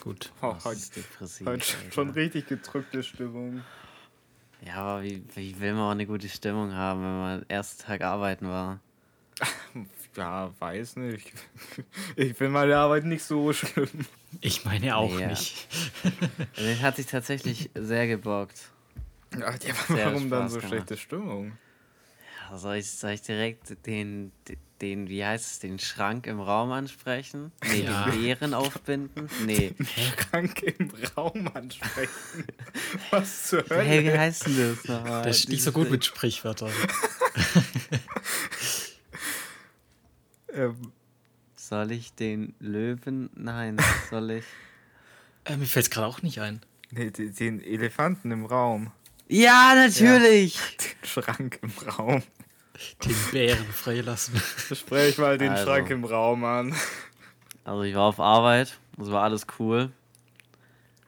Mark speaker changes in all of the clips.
Speaker 1: Gut.
Speaker 2: Oh,
Speaker 3: Das
Speaker 2: heute
Speaker 3: ist depressiv.
Speaker 2: heute schon richtig gedrückte Stimmung.
Speaker 3: Ja, aber wie, wie will man auch eine gute Stimmung haben, wenn man ersten Tag arbeiten war?
Speaker 2: Ja, weiß nicht. Ich finde meine Arbeit nicht so schlimm.
Speaker 1: Ich meine auch
Speaker 3: Ja.
Speaker 1: nicht.
Speaker 3: Also, Den hat sich tatsächlich sehr gebockt.
Speaker 2: Ach, ja, warum dann so
Speaker 3: gemacht.
Speaker 2: schlechte Stimmung?
Speaker 3: Ja, soll, ich, soll ich direkt den, den, wie heißt es, den Schrank im Raum ansprechen? Nee,
Speaker 1: Ja.
Speaker 3: den Bären aufbinden? Nee.
Speaker 2: Krank im Raum ansprechen. Was zur Hölle?
Speaker 3: Hey, wie heißt denn das nochmal?
Speaker 1: Das ist nicht so gut mit Sprichwörtern.
Speaker 2: Ähm,
Speaker 3: Soll ich den Löwen? Nein, soll ich.
Speaker 1: Äh, mir fällt es gerade auch nicht ein.
Speaker 2: nee, den- den Elefanten im Raum.
Speaker 3: Ja, natürlich!
Speaker 2: Den Schrank im Raum.
Speaker 1: Den Bären freilassen.
Speaker 2: Sprech mal den
Speaker 3: Also.
Speaker 2: Schrank im Raum an.
Speaker 3: Also ich war auf Arbeit, das war alles cool.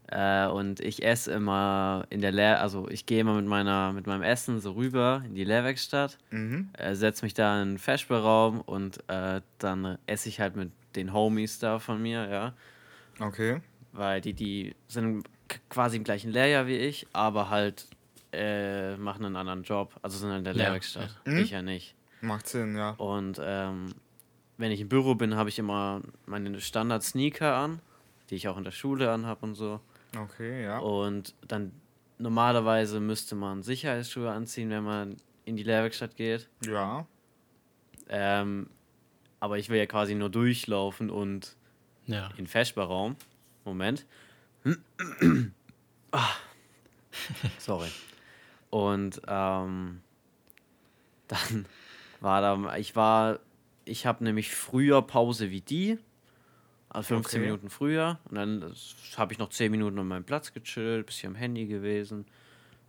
Speaker 3: Äh, und ich esse immer in der Lehr, also ich gehe immer mit meiner, mit meinem Essen so rüber in die Lehrwerkstatt,
Speaker 2: Mhm.
Speaker 3: äh, setze mich da in den Feschberaum und äh, dann esse ich halt mit den Homies da von mir, ja.
Speaker 2: Okay.
Speaker 3: Weil die, die sind quasi im gleichen Lehrjahr wie ich, aber halt äh, machen einen anderen Job, also sind in der
Speaker 1: Ja,
Speaker 3: Lehrwerkstatt.
Speaker 2: Mhm.
Speaker 3: Ich ja nicht.
Speaker 2: Macht Sinn, ja.
Speaker 3: Und ähm, wenn ich im Büro bin, habe ich immer meine Standard-Sneaker an, die ich auch in der Schule anhabe und so.
Speaker 2: Okay, ja.
Speaker 3: Und dann normalerweise müsste man Sicherheitsschuhe anziehen, wenn man in die Lehrwerkstatt geht.
Speaker 2: Ja.
Speaker 3: Ähm, aber ich will ja quasi nur durchlaufen und
Speaker 1: Ja.
Speaker 3: in den Feschbarraum. Moment. ah. Sorry. Und ähm, dann war da, ich war, ich habe nämlich früher Pause wie die, also 15
Speaker 2: Okay.
Speaker 3: Minuten früher. Und dann habe ich noch 10 Minuten an meinem Platz gechillt, bisschen am Handy gewesen,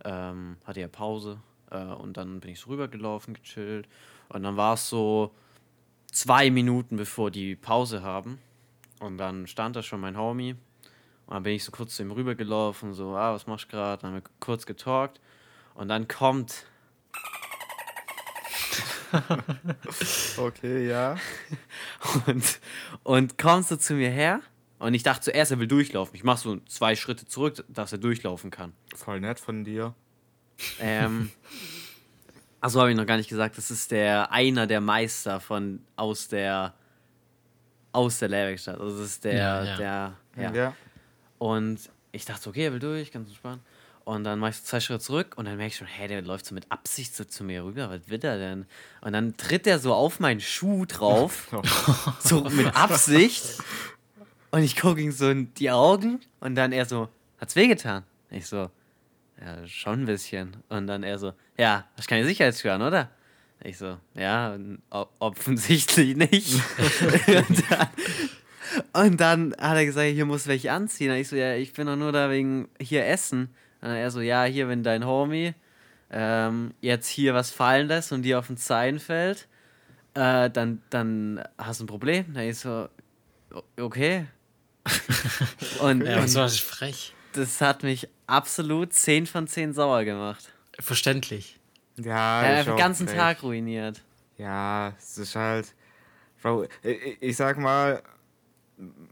Speaker 3: ähm, hatte ja Pause. Äh, und dann bin ich so rübergelaufen, gechillt. Und dann war es so zwei Minuten bevor die Pause haben. Und dann stand da schon mein Homie. Und dann bin ich so kurz zu ihm rübergelaufen, so, ah, was machst du gerade? Dann haben wir kurz getalkt. Und dann kommt,
Speaker 2: Okay, ja.
Speaker 3: und, und kommt so zu mir her. Und ich dachte zuerst, er will durchlaufen. Ich mache so zwei Schritte zurück, dass er durchlaufen kann.
Speaker 2: Voll nett von dir.
Speaker 3: Ähm, also habe ich noch gar nicht gesagt, das ist der einer der Meister von aus der aus der Lehrwerkstatt. Also das ist der,
Speaker 1: Ja, ja.
Speaker 3: der, ja.
Speaker 2: Ja.
Speaker 3: Und ich dachte, okay, er will durch, ganz entspannt. Und dann mache ich so zwei Schritte zurück und dann merke ich schon, hey, der läuft so mit Absicht so zu mir rüber. Was will er denn? Und dann tritt er so auf meinen Schuh drauf, so mit Absicht. Und ich gucke ihm so in die Augen und dann er so, hat's wehgetan? Ich so, ja, schon ein bisschen. Und dann er so, ja, hast keine Sicherheitsschuhe an, oder? Ich so, ja, offensichtlich nicht. und, dann, und dann hat er gesagt, hier muss welche anziehen. Und ich so, ja, ich bin doch nur da wegen hier essen. Und er so, ja, hier, wenn dein Homie ähm, jetzt hier was fallen lässt und dir auf den Zehen fällt, äh, dann, dann hast du ein Problem. Und ich so, okay. und,
Speaker 1: Ja,
Speaker 3: und
Speaker 1: war das frech?
Speaker 3: das hat mich absolut 10 von 10 sauer gemacht.
Speaker 1: Verständlich.
Speaker 2: Ja,
Speaker 3: Er
Speaker 2: ist
Speaker 3: hat den ganzen
Speaker 2: frech.
Speaker 3: Tag ruiniert.
Speaker 2: Ja, es ist halt. Bro, ich, ich sag mal,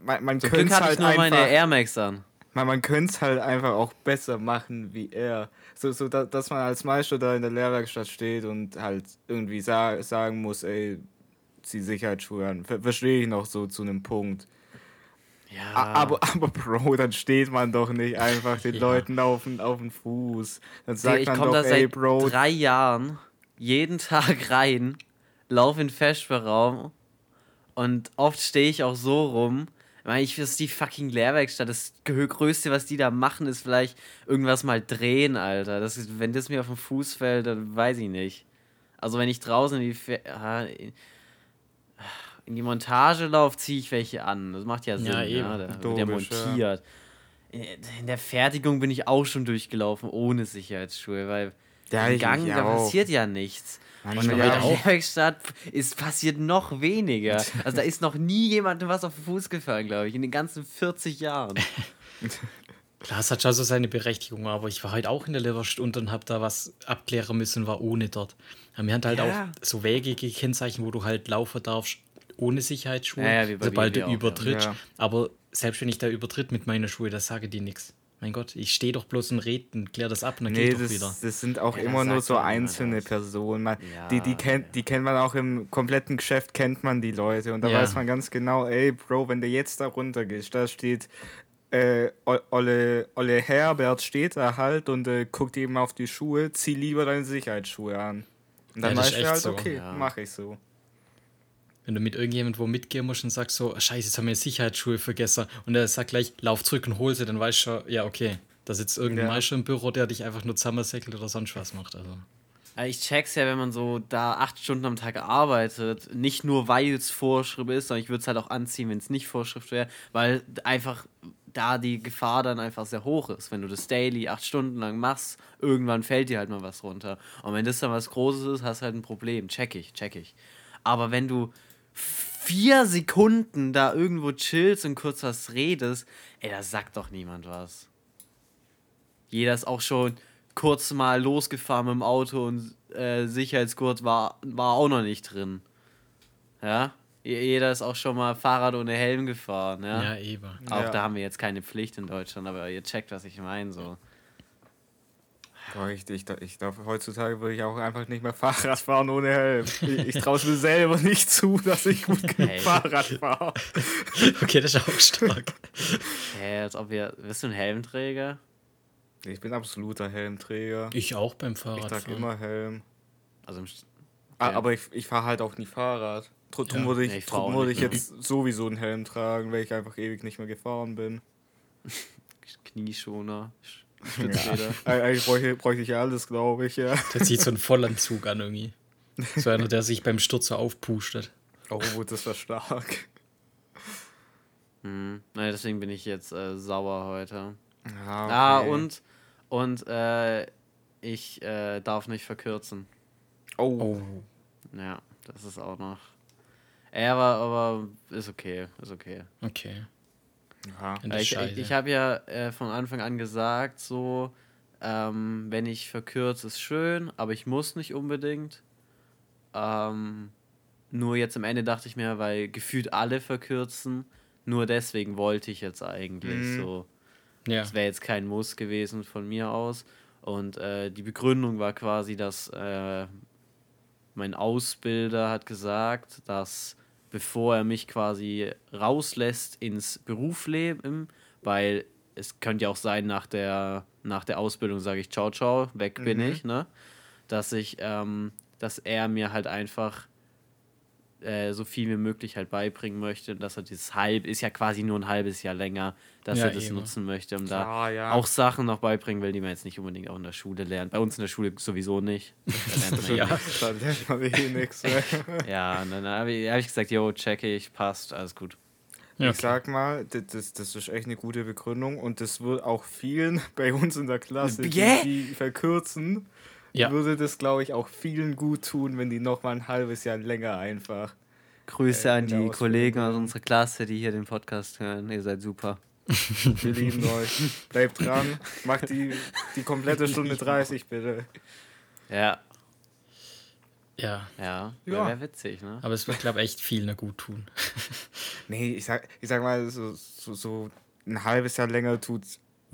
Speaker 2: man, man
Speaker 3: Zum
Speaker 2: könnte
Speaker 3: Glück
Speaker 2: es
Speaker 3: hatte
Speaker 2: halt
Speaker 3: ich nur meine
Speaker 2: einfach,
Speaker 3: Air Max an.
Speaker 2: Man, man könnte es halt einfach auch besser machen wie er. So, so da, dass man als Meister da in der Lehrwerkstatt steht und halt irgendwie sa sagen muss, ey, zieh Sicherheitsschuhe an. Ver Verstehe ich noch so zu einem Punkt.
Speaker 3: Ja,
Speaker 2: Aber, aber Bro, dann steht man doch nicht einfach den
Speaker 1: Ja.
Speaker 2: Leuten auf den, auf den Fuß. Dann sagt
Speaker 3: ich
Speaker 2: man
Speaker 3: komme
Speaker 2: doch,
Speaker 3: da
Speaker 2: ey,
Speaker 3: seit
Speaker 2: Bro,
Speaker 3: drei Jahren jeden Tag rein, laufe in den Feschberaum und oft stehe ich auch so rum. Ich meine, ich das ist die fucking Lehrwerkstatt. Das Größte, was die da machen, ist vielleicht irgendwas mal drehen, Alter. Das ist, wenn das mir auf den Fuß fällt, dann weiß ich nicht. Also wenn ich draußen in die, Fe ah, in die Montage laufe, ziehe ich welche an. Das macht ja Sinn.
Speaker 1: Ja,
Speaker 3: Ja,
Speaker 1: eben.
Speaker 3: Da wird ja
Speaker 2: Logisch, ja.
Speaker 3: montiert. In der Fertigung bin ich auch schon durchgelaufen ohne Sicherheitsschuhe, weil
Speaker 2: Ja,
Speaker 3: im Gang, da passiert ja nichts. In
Speaker 2: ja,
Speaker 3: der
Speaker 1: auch.
Speaker 3: Werkstatt ist passiert noch weniger. Also da ist noch nie jemandem was auf den Fuß gefallen, glaube ich, in den ganzen 40 Jahren.
Speaker 1: Klar, es hat schon so seine Berechtigung, aber ich war halt auch in der Leverstunde und habe da was abklären müssen, war ohne dort. Aber wir haben halt
Speaker 3: Ja.
Speaker 1: auch so Wege gekennzeichnet, wo du halt laufen darfst, ohne Sicherheitsschuhe,
Speaker 3: Ja, ja,
Speaker 1: sobald du
Speaker 3: auch, ja.
Speaker 1: übertritt.
Speaker 2: Ja.
Speaker 1: Aber selbst wenn ich da übertritt mit meinen Schuhen, da sage die nichts. Mein Gott, ich stehe doch bloß und rede und klär das ab und dann
Speaker 2: Nee,
Speaker 1: geht doch
Speaker 2: das,
Speaker 1: wieder.
Speaker 2: das sind auch
Speaker 3: Ja,
Speaker 2: immer nur so einzelne. Personen. Man,
Speaker 3: Ja,
Speaker 2: die, die, kennt,
Speaker 3: ja.
Speaker 2: die kennt man auch im kompletten Geschäft, kennt man die Leute. Und da
Speaker 1: Ja.
Speaker 2: weiß man ganz genau, ey, Bro, wenn du jetzt da runter gehst, da steht äh, Olle, Olle Herbert steht da halt und äh, guckt eben auf die Schuhe, zieh lieber deine Sicherheitsschuhe an. Und dann
Speaker 1: Ja,
Speaker 2: weißt du halt,
Speaker 1: so.
Speaker 2: okay,
Speaker 3: Ja.
Speaker 2: mach ich so.
Speaker 1: Wenn du mit irgendjemandem wo mitgehen musst und sagst so, scheiße, jetzt haben wir Sicherheitsschuhe vergessen und er sagt gleich, lauf zurück und hol sie, dann weißt du schon, ja, okay, da sitzt irgendein
Speaker 2: Ja.
Speaker 1: Meister im Büro, der dich einfach nur zusammensäckelt oder sonst was macht. Also.
Speaker 3: Ja, Ich check's ja, wenn man so da acht Stunden am Tag arbeitet, nicht nur weil es Vorschrift ist, sondern ich würde es halt auch anziehen, wenn es nicht Vorschrift wäre, weil einfach da die Gefahr dann einfach sehr hoch ist. Wenn du das daily acht Stunden lang machst, irgendwann fällt dir halt mal was runter. Und wenn das dann was Großes ist, hast du halt ein Problem. Check ich, check ich. Aber wenn du vier Sekunden da irgendwo chillst und kurz was redest, ey, da sagt doch niemand was. Jeder ist auch schon kurz mal losgefahren mit dem Auto und äh, Sicherheitsgurt war, war auch noch nicht drin. Ja? Je- Jeder ist auch schon mal Fahrrad ohne Helm gefahren. Ja?
Speaker 1: Ja, eben.
Speaker 3: Auch
Speaker 2: Ja.
Speaker 3: da haben wir jetzt keine Pflicht in Deutschland, aber ihr checkt, was ich meine. So.
Speaker 2: Boah, ich, ich, ich glaube, heutzutage würde ich auch einfach nicht mehr Fahrrad fahren ohne Helm. Ich, ich traue es mir selber nicht zu, dass ich gut genug
Speaker 3: Hey.
Speaker 2: Fahrrad fahre.
Speaker 1: Okay, das ist auch stark.
Speaker 3: Hä, als ob wir. Bist du ein Helmträger?
Speaker 2: Ich bin absoluter Helmträger.
Speaker 1: Ich auch beim
Speaker 2: Ich trage immer Helm.
Speaker 3: Also im St-
Speaker 2: Ah. Aber ich, ich fahre halt auch nie Fahrrad. Drum
Speaker 1: Ja.
Speaker 2: würde ich,
Speaker 3: Nee, ich
Speaker 2: drum würde ich
Speaker 3: mehr.
Speaker 2: jetzt sowieso einen Helm tragen, weil ich einfach ewig nicht mehr gefahren bin.
Speaker 3: Knieschoner, Sch-
Speaker 2: Ja.
Speaker 3: Stützräder.
Speaker 2: Eig- Eigentlich bräuchte, bräuchte ich alles, glaube ich, ja.
Speaker 1: Der zieht so einen Vollanzug an irgendwie. So einer, der sich beim Sturz so aufpustet.
Speaker 2: Oh, das war stark.
Speaker 3: Hm. Naja, deswegen bin ich jetzt äh, sauer heute.
Speaker 2: Ja,
Speaker 3: Ah,
Speaker 2: okay.
Speaker 3: und, und äh, ich äh, darf nicht verkürzen.
Speaker 2: Oh,
Speaker 1: Oh.
Speaker 3: Ja, das ist auch noch. Ja, aber, aber ist okay, ist okay.
Speaker 1: Okay.
Speaker 2: Ja.
Speaker 3: Ich,
Speaker 1: scheiße.
Speaker 3: ich habe ja äh, von Anfang an gesagt, so, ähm, wenn ich verkürze, ist schön, aber ich muss nicht unbedingt. Ähm, nur jetzt am Ende dachte ich mir, weil gefühlt alle verkürzen, nur deswegen wollte ich jetzt eigentlich
Speaker 2: Mhm.
Speaker 3: so.
Speaker 1: ja.
Speaker 3: Das wäre jetzt kein Muss gewesen von mir aus. Und äh, die Begründung war quasi, dass äh, mein Ausbilder hat gesagt, dass bevor er mich quasi rauslässt ins Berufsleben, weil es könnte ja auch sein, nach der, nach der Ausbildung sage ich ciao, ciao, weg bin
Speaker 2: Mhm.
Speaker 3: ich, ne? Dass ich, ähm, dass er mir halt einfach äh, so viel wie möglich halt beibringen möchte und dass er dieses halb, ist ja quasi nur ein halbes Jahr länger, dass
Speaker 1: Ja,
Speaker 3: er das
Speaker 1: eben.
Speaker 3: nutzen möchte, um da
Speaker 2: Klar, ja.
Speaker 3: auch Sachen noch beibringen will, die man jetzt nicht unbedingt auch in der Schule lernt. Bei uns in der Schule sowieso nicht. Da lernt man
Speaker 1: Ja.
Speaker 2: Da lernt man eh nichts mehr.
Speaker 3: Ja, und dann habe ich, hab ich gesagt, yo, check ich, passt, alles gut.
Speaker 1: Ja,
Speaker 2: Ich sag mal, das, das, das ist echt eine gute Begründung und das wird auch vielen bei uns in der Klasse, die, die verkürzen,
Speaker 1: Ja.
Speaker 2: würde das, glaube ich, auch vielen gut tun, wenn die noch mal ein halbes Jahr länger einfach.
Speaker 3: Grüße
Speaker 2: Äh,
Speaker 3: an die
Speaker 2: Ausbildung
Speaker 3: Kollegen aus unserer Klasse, die hier den Podcast hören. Ihr seid super.
Speaker 2: Wir lieben euch. Bleibt dran. Macht die, die komplette Stunde 30, bitte.
Speaker 3: Ja,
Speaker 1: ja.
Speaker 3: ja,
Speaker 2: Ja.
Speaker 3: wäre wär witzig, ne?
Speaker 1: Aber es wird, glaube ich, echt vielen gut tun.
Speaker 2: Nee, ich sag, ich sag mal, so, so, so ein halbes Jahr länger tut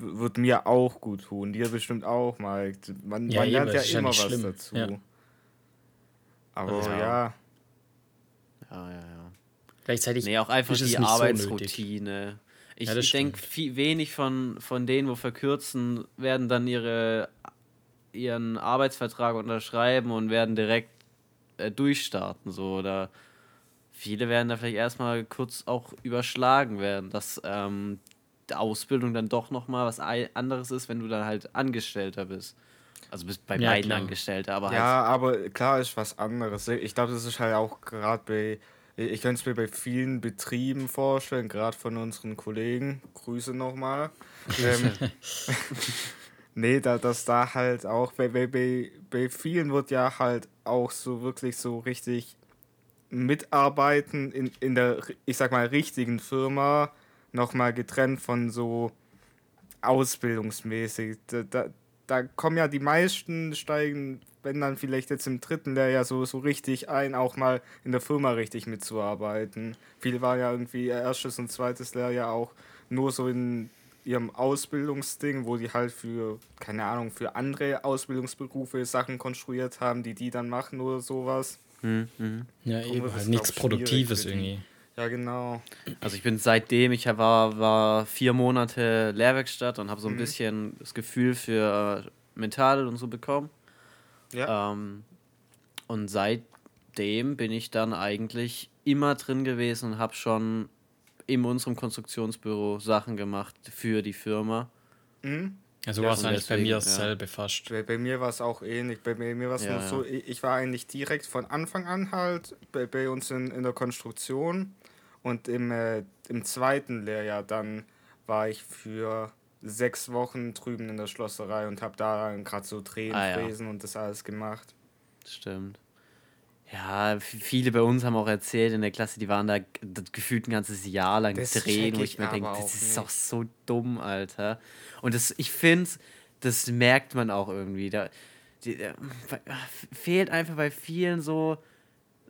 Speaker 2: wird mir auch gut tun. Dir bestimmt auch, Mike. Man,
Speaker 1: Ja,
Speaker 2: man
Speaker 1: eben,
Speaker 2: lernt ja immer was
Speaker 1: schlimm.
Speaker 2: dazu.
Speaker 1: Ja.
Speaker 2: Aber
Speaker 3: Also,
Speaker 2: ja.
Speaker 3: ja. Ja, ja.
Speaker 1: Gleichzeitig
Speaker 3: Nee, auch einfach die
Speaker 1: nicht so
Speaker 3: Arbeitsroutine. ich
Speaker 1: Ja,
Speaker 3: ich denke, wenig von, von denen, wo verkürzen, werden dann ihre, ihren Arbeitsvertrag unterschreiben und werden direkt äh, durchstarten. So. Oder viele werden da vielleicht erstmal kurz auch überschlagen werden, dass ähm, die Ausbildung dann doch nochmal was anderes ist, wenn du dann halt Angestellter bist. Also bist bei
Speaker 1: Ja,
Speaker 3: beiden
Speaker 1: klar.
Speaker 3: Angestellter, aber halt.
Speaker 2: Ja, aber klar ist was anderes. Ich glaube, das ist halt auch gerade bei, ich könnte es mir bei vielen Betrieben vorstellen, gerade von unseren Kollegen. Grüße nochmal. ähm, nee, da, dass da halt auch, bei, bei, bei, bei vielen wird ja halt auch so wirklich so richtig mitarbeiten in, in der, ich sag mal, richtigen Firma nochmal getrennt von so ausbildungsmäßig. Da, da, da kommen ja die meisten steigen, wenn dann vielleicht jetzt im dritten Lehrjahr so, so richtig ein, auch mal in der Firma richtig mitzuarbeiten. Viele waren ja irgendwie erstes und zweites Lehrjahr auch nur so in ihrem Ausbildungsding, wo die halt für, keine Ahnung, für andere Ausbildungsberufe Sachen konstruiert haben, die die dann machen oder sowas.
Speaker 3: Hm, hm.
Speaker 1: Ja,
Speaker 2: Darum
Speaker 1: eben, halt nichts Produktives irgendwie.
Speaker 2: Ja, genau.
Speaker 3: Also ich bin seitdem, ich war, war vier Monate Lehrwerkstatt und habe so ein
Speaker 2: Mhm.
Speaker 3: bisschen das Gefühl für äh, Metall und so bekommen.
Speaker 2: Ja.
Speaker 3: Ähm, und seitdem bin ich dann eigentlich immer drin gewesen und habe schon in unserem Konstruktionsbüro Sachen gemacht für die Firma.
Speaker 2: Mhm.
Speaker 1: Also
Speaker 3: Ja,
Speaker 1: war es eigentlich bei
Speaker 3: deswegen,
Speaker 1: mir
Speaker 3: ja.
Speaker 1: dasselbe fast.
Speaker 2: Bei, bei mir war es auch ähnlich. Bei, bei mir war es
Speaker 3: Ja,
Speaker 2: nur
Speaker 3: ja.
Speaker 2: so, ich, ich war eigentlich direkt von Anfang an halt bei, bei uns in, in der Konstruktion und im, äh, im zweiten Lehrjahr dann war ich für sechs Wochen drüben in der Schlosserei und habe da gerade so Tränen
Speaker 3: Ah, ja.
Speaker 2: und das alles gemacht.
Speaker 3: Stimmt. Ja, viele bei uns haben auch erzählt in der Klasse, die waren da gefühlt ein ganzes Jahr lang
Speaker 2: Das
Speaker 3: drehen, wo
Speaker 2: ich
Speaker 3: mir denke, das ist
Speaker 2: nicht.
Speaker 3: doch so dumm, Alter. Und das, ich finde, das merkt man auch irgendwie. Da, die, da, fehlt einfach bei vielen so,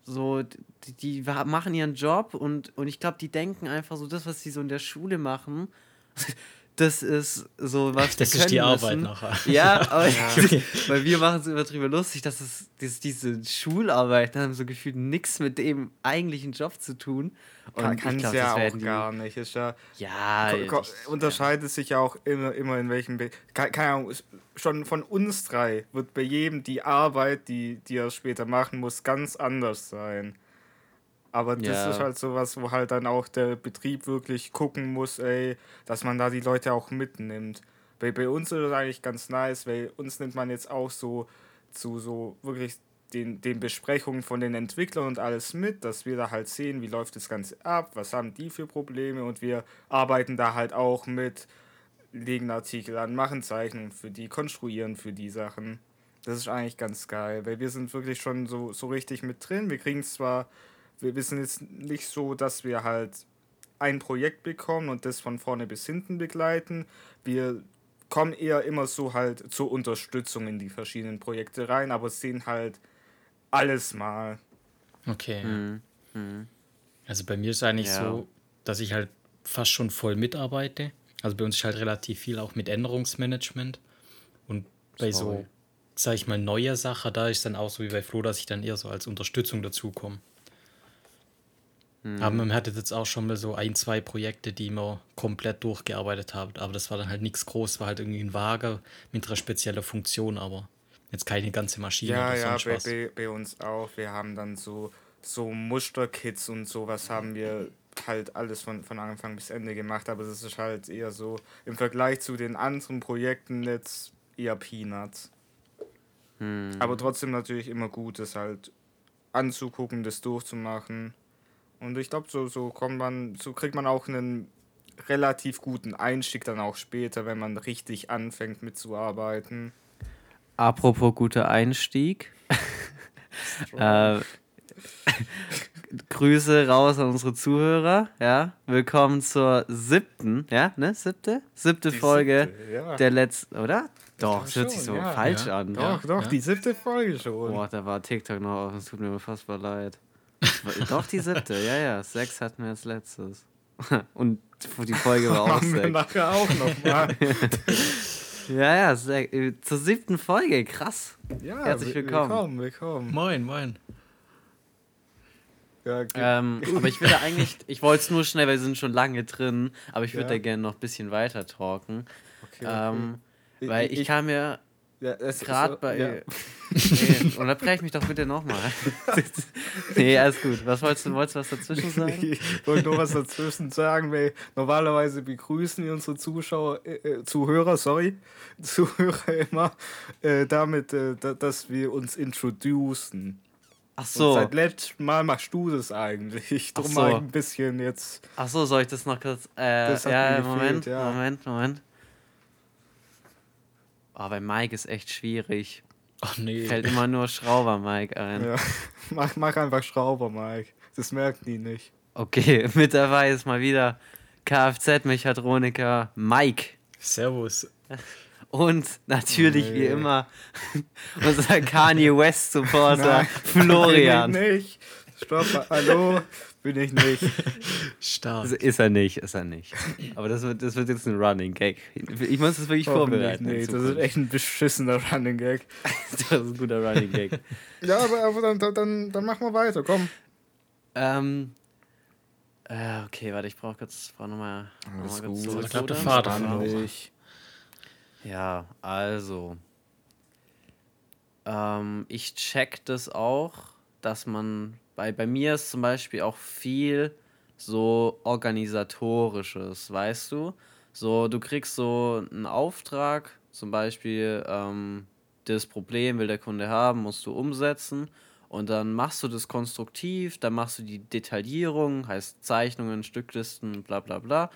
Speaker 3: so die, die machen ihren Job und, und ich glaube, die denken einfach so, das, was sie so in der Schule machen, das ist so was.
Speaker 1: Das ist die Arbeit nachher.
Speaker 3: Ja, aber weil wir machen es immer drüber lustig, dass es dass diese Schularbeiten haben so gefühlt nichts mit dem eigentlichen Job zu tun. Und
Speaker 2: Kann,
Speaker 3: ich
Speaker 2: kann es ja
Speaker 3: das
Speaker 2: auch gar nicht. Ist ja,
Speaker 3: Ja,
Speaker 2: ko- ko-
Speaker 3: ich-
Speaker 2: unterscheidet sich ja auch immer, immer in welchem. Be keine, keine Ahnung, schon von uns drei wird bei jedem die Arbeit, die, die er später machen muss, ganz anders sein. Aber das
Speaker 3: Ja.
Speaker 2: ist halt sowas, wo halt dann auch der Betrieb wirklich gucken muss, ey, dass man da die Leute auch mitnimmt. Bei, bei uns ist das eigentlich ganz nice, weil uns nimmt man jetzt auch so zu so wirklich den, den Besprechungen von den Entwicklern und alles mit, dass wir da halt sehen, wie läuft das Ganze ab, was haben die für Probleme und wir arbeiten da halt auch mit, legen Artikel an, machen Zeichnungen für die, konstruieren für die Sachen. Das ist eigentlich ganz geil, weil wir sind wirklich schon so, so richtig mit drin. Wir kriegen zwar, wir wissen jetzt nicht so, dass wir halt ein Projekt bekommen und das von vorne bis hinten begleiten. Wir kommen eher immer so halt zur Unterstützung in die verschiedenen Projekte rein, aber sehen halt alles mal.
Speaker 1: Okay.
Speaker 3: Mhm. Mhm.
Speaker 1: Also bei mir ist eigentlich
Speaker 3: Ja.
Speaker 1: so, dass ich halt fast schon voll mitarbeite. Also bei uns ist halt relativ viel auch mit Änderungsmanagement. Und bei so,
Speaker 3: Sorry.
Speaker 1: sag ich mal, neuer Sache, da ist dann auch so wie bei Flo, dass ich dann eher so als Unterstützung dazukomme.
Speaker 3: Mhm.
Speaker 1: Aber man hatte jetzt auch schon mal so ein, zwei Projekte, die wir komplett durchgearbeitet haben. Aber das war dann halt nichts groß, war halt irgendwie ein Wager mit einer speziellen Funktion, aber jetzt keine ganze Maschine
Speaker 2: Ja,
Speaker 1: oder
Speaker 2: ja, bei, bei, bei uns auch. Wir haben dann so, so Musterkits und sowas haben wir halt alles von, von Anfang bis Ende gemacht, aber das ist halt eher so im Vergleich zu den anderen Projekten jetzt eher Peanuts.
Speaker 3: Mhm.
Speaker 2: Aber trotzdem natürlich immer gut, das halt anzugucken, das durchzumachen. Und ich glaube, so, so kommt man, so kriegt man auch einen relativ guten Einstieg dann auch später, wenn man richtig anfängt mitzuarbeiten.
Speaker 3: Apropos guter Einstieg. äh, Grüße raus an unsere Zuhörer. Ja, willkommen zur siebten, ja, ne, siebte, siebte
Speaker 2: Die
Speaker 3: Folge
Speaker 2: siebte, ja.
Speaker 3: der letzten, oder? Doch, es hört sich
Speaker 2: schon,
Speaker 3: so
Speaker 2: ja.
Speaker 3: falsch
Speaker 1: Ja.
Speaker 3: an.
Speaker 2: Doch, doch, die siebte Folge schon.
Speaker 3: Boah, da war TikTok noch auf, es tut mir unfassbar leid. Doch, die siebte, ja, ja. Sechs hatten wir als letztes. Und die Folge war auch
Speaker 2: Machen wir
Speaker 3: sechs.
Speaker 2: nachher auch nochmal.
Speaker 3: Ja, ja, sech, äh, zur siebten Folge, krass.
Speaker 2: ja,
Speaker 3: Herzlich
Speaker 2: wi-
Speaker 3: willkommen.
Speaker 2: Willkommen, willkommen.
Speaker 1: Moin, moin.
Speaker 2: Ja,
Speaker 3: Ähm, aber ich würde eigentlich, ich wollte es nur schnell, weil wir sind schon lange drin, aber ich würde
Speaker 2: Ja.
Speaker 3: da gerne noch ein bisschen weiter talken.
Speaker 2: okay,
Speaker 3: Ähm,
Speaker 2: okay.
Speaker 3: weil ich, kam mir
Speaker 2: ja, es-
Speaker 3: gerade
Speaker 2: so-
Speaker 3: bei.
Speaker 2: Ja.
Speaker 3: Nee, unterbrech mich doch bitte nochmal. nee, alles gut. Was wolltest du, wolltest du was dazwischen sagen?
Speaker 2: Ich wollte nur was dazwischen sagen, weil normalerweise begrüßen wir unsere Zuschauer, äh, äh, Zuhörer, sorry, Zuhörer immer äh, damit, äh, da, dass wir uns introducen.
Speaker 3: Ach
Speaker 2: Und
Speaker 3: so,
Speaker 2: seit letztem Mal machst du das eigentlich.
Speaker 3: Ach
Speaker 2: Drum
Speaker 3: so.
Speaker 2: mal ein bisschen jetzt.
Speaker 3: ach so, soll ich das noch kurz. Äh,
Speaker 2: Das
Speaker 3: ja, Moment,
Speaker 2: gefehlt, ja.
Speaker 3: Moment, Moment. Oh, bei Mike ist echt schwierig.
Speaker 1: Ach nee.
Speaker 3: Fällt immer nur Schrauber Mike ein.
Speaker 2: Ja. Mach, mach einfach Schrauber, Mike. Das merken die nicht.
Speaker 3: Okay, mit dabei ist mal wieder Kfz-Mechatroniker Mike.
Speaker 1: Servus.
Speaker 3: Und natürlich wie
Speaker 2: Nee.
Speaker 3: immer unser Kanye West Supporter
Speaker 2: Nein,
Speaker 3: Florian.
Speaker 2: Ich nicht. Stopp, hallo, bin ich nicht.
Speaker 1: Stark.
Speaker 3: Also Ist er nicht, ist er nicht. Aber das wird, das wird jetzt ein Running Gag. Ich muss das wirklich
Speaker 2: Hoffentlich
Speaker 3: vorbereiten.
Speaker 2: Nee, das ist echt ein beschissener Running Gag.
Speaker 3: das ist ein guter Running Gag.
Speaker 2: Ja, aber, aber dann, dann- dann, machen wir weiter, komm.
Speaker 3: ähm, äh, okay, warte, ich brauche kurz, brauch nochmal noch mal kurz
Speaker 2: gut.
Speaker 3: zurück.
Speaker 1: Da klappt der? Vater.
Speaker 3: Ja, also. Ähm, ich check das auch, dass man. Bei, bei mir ist zum Beispiel auch viel so organisatorisches, weißt du? So, du kriegst so einen Auftrag, zum Beispiel, ähm, das Problem will der Kunde haben, musst du umsetzen. Und dann machst du das konstruktiv, dann machst du die Detaillierung, heißt Zeichnungen, Stücklisten, bla bla bla.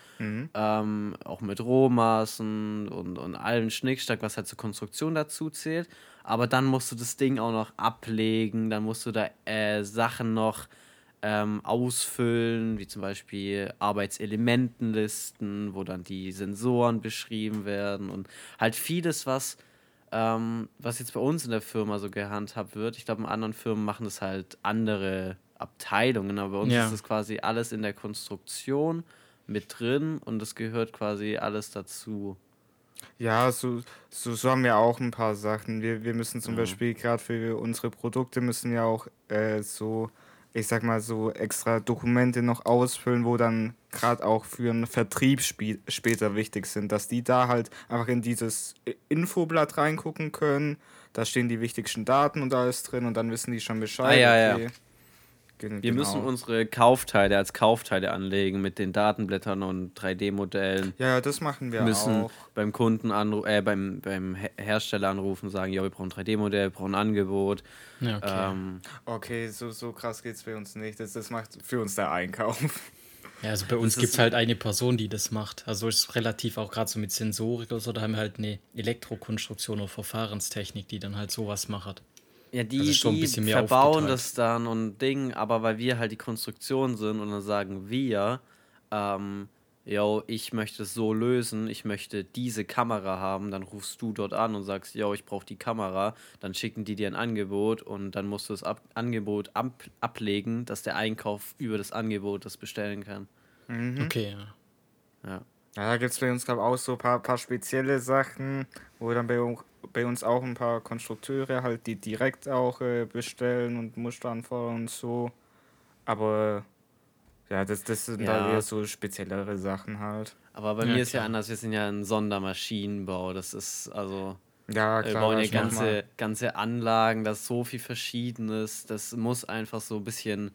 Speaker 3: Ähm, auch mit Rohmaßen und, und allen Schnickschnack, was halt zur Konstruktion dazu zählt. Aber dann musst du das Ding auch noch ablegen, dann musst du da äh, Sachen noch ähm, ausfüllen, wie zum Beispiel Arbeitselementenlisten, wo dann die Sensoren beschrieben werden und halt vieles, was, ähm, was jetzt bei uns in der Firma so gehandhabt wird. Ich glaube, in anderen Firmen machen das halt andere Abteilungen, aber bei uns
Speaker 1: Ja.
Speaker 3: ist das quasi alles in der Konstruktion mit drin und es gehört quasi alles dazu.
Speaker 2: Ja, so, so, so haben wir auch ein paar Sachen. Wir, wir müssen zum Beispiel gerade für unsere Produkte müssen ja auch äh, so, ich sag mal so extra Dokumente noch ausfüllen, wo dann gerade auch für einen Vertrieb spie- später wichtig sind, dass die da halt einfach in dieses I- Infoblatt reingucken können. Da stehen die wichtigsten Daten und alles drin und dann wissen die schon Bescheid.
Speaker 3: Ah, ja, ja.
Speaker 2: Okay. Gen-
Speaker 3: Wir müssen unsere Kaufteile als Kaufteile anlegen mit den Datenblättern und 3D-Modellen.
Speaker 2: Ja, das machen wir
Speaker 3: müssen
Speaker 2: auch.
Speaker 3: beim Kunden anru äh, beim, beim Her- Hersteller anrufen, sagen, ja, wir brauchen ein 3D-Modell, wir brauchen ein Angebot.
Speaker 1: Ja, okay.
Speaker 3: Ähm,
Speaker 2: Okay, so, so krass geht's bei uns nicht. Das, das macht für uns der Einkauf.
Speaker 1: Ja, also bei uns gibt es halt eine Person, die das macht. Also ist relativ auch gerade so mit Sensorik oder so, da haben wir halt eine Elektrokonstruktion oder Verfahrenstechnik, die dann halt sowas macht.
Speaker 3: Ja, die,
Speaker 1: Also schon ein
Speaker 3: die
Speaker 1: bisschen mehr
Speaker 3: verbauen
Speaker 1: aufgeteilt.
Speaker 3: das dann und Ding, aber weil wir halt die Konstruktion sind und dann sagen wir, ähm, yo, ich möchte es so lösen, ich möchte diese Kamera haben, dann rufst du dort an und sagst, yo, ich brauche die Kamera, dann schicken die dir ein Angebot und dann musst du das Ab Angebot ab ablegen, dass der Einkauf über das Angebot das bestellen kann.
Speaker 1: Okay, ja.
Speaker 3: Ja.
Speaker 2: Ja, da gibt es bei uns, glaube ich, auch so ein paar, paar spezielle Sachen, wo dann bei, un- bei uns auch ein paar Konstrukteure halt die direkt auch äh, bestellen und Muster anfordern und so. Aber ja, das, das sind
Speaker 3: Ja.
Speaker 2: da eher so speziellere Sachen halt.
Speaker 3: Aber bei
Speaker 1: Ja,
Speaker 3: mir ist ja
Speaker 1: klar.
Speaker 3: anders, wir sind ja ein Sondermaschinenbau. Das ist also,
Speaker 2: Ja,
Speaker 3: wir
Speaker 2: klar.
Speaker 3: bauen ja ganze, ganze Anlagen, das ist so viel Verschiedenes. Das muss einfach so ein bisschen,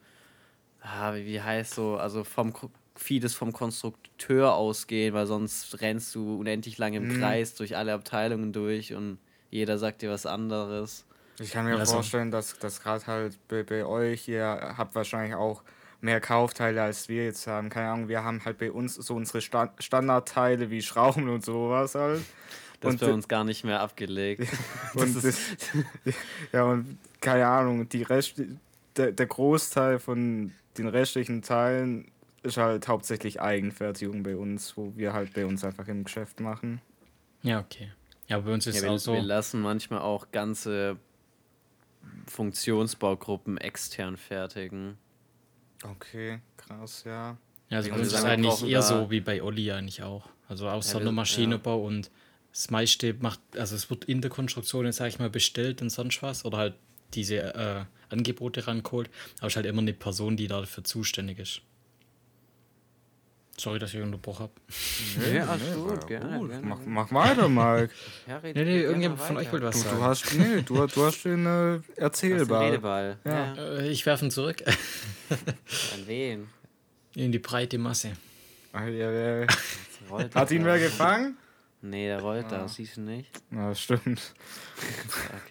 Speaker 3: ah, wie, wie heißt so, also vom vieles vom Konstrukteur ausgehen, weil sonst rennst du unendlich lange im
Speaker 2: Mhm.
Speaker 3: Kreis durch alle Abteilungen durch und jeder sagt dir was anderes.
Speaker 2: Ich kann mir
Speaker 1: Also-
Speaker 2: vorstellen, dass das gerade halt bei, bei euch, ihr habt wahrscheinlich auch mehr Kaufteile als wir jetzt haben. Keine Ahnung, wir haben halt bei uns so unsere Sta Standardteile wie Schrauben und sowas halt.
Speaker 3: Das
Speaker 2: Und,
Speaker 3: ist bei uns gar nicht mehr abgelegt.
Speaker 2: Und
Speaker 3: Das
Speaker 2: das, ja, und keine Ahnung, die Rest, der, der Großteil von den restlichen Teilen ist halt hauptsächlich Eigenfertigung bei uns, wo wir halt bei uns einfach im Geschäft machen.
Speaker 1: Ja, okay. Ja, bei uns ist
Speaker 3: Ja,
Speaker 1: es
Speaker 3: wir,
Speaker 1: auch so.
Speaker 3: wir lassen manchmal auch ganze Funktionsbaugruppen extern fertigen.
Speaker 2: Okay, krass, ja.
Speaker 1: Ja, also
Speaker 3: Ja,
Speaker 1: bei uns ist es eigentlich eher so wie bei Olli eigentlich auch. Also auch
Speaker 3: wir-
Speaker 1: Sondermaschinenbau und das meiste macht, also es wird in der Konstruktion, jetzt sag ich mal, bestellt und sonst was oder halt diese äh, Angebote rangeholt, aber es ist halt immer eine Person, die dafür zuständig ist. Sorry, dass ich unterbrochen habe.
Speaker 3: Ja, alles
Speaker 2: war
Speaker 3: gut, gerne, gerne.
Speaker 2: Mach, mach weiter, Mike.
Speaker 3: Ja,
Speaker 1: Nee, nee, irgendjemand von euch wollte was
Speaker 2: Du, du
Speaker 1: sagen.
Speaker 2: hast, nee, du, du hast den äh,
Speaker 3: Das ist ein
Speaker 2: Erzählbar.
Speaker 3: Redeball.
Speaker 2: Ja.
Speaker 3: Ja.
Speaker 1: Äh, ich werfe ihn zurück
Speaker 3: An wen?
Speaker 1: in die breite Masse.
Speaker 2: Ah, ja, ja. Hat ihn wer gefangen?
Speaker 3: Nee, der rollt da, siehst du nicht?
Speaker 2: Na, stimmt.
Speaker 3: Fuck.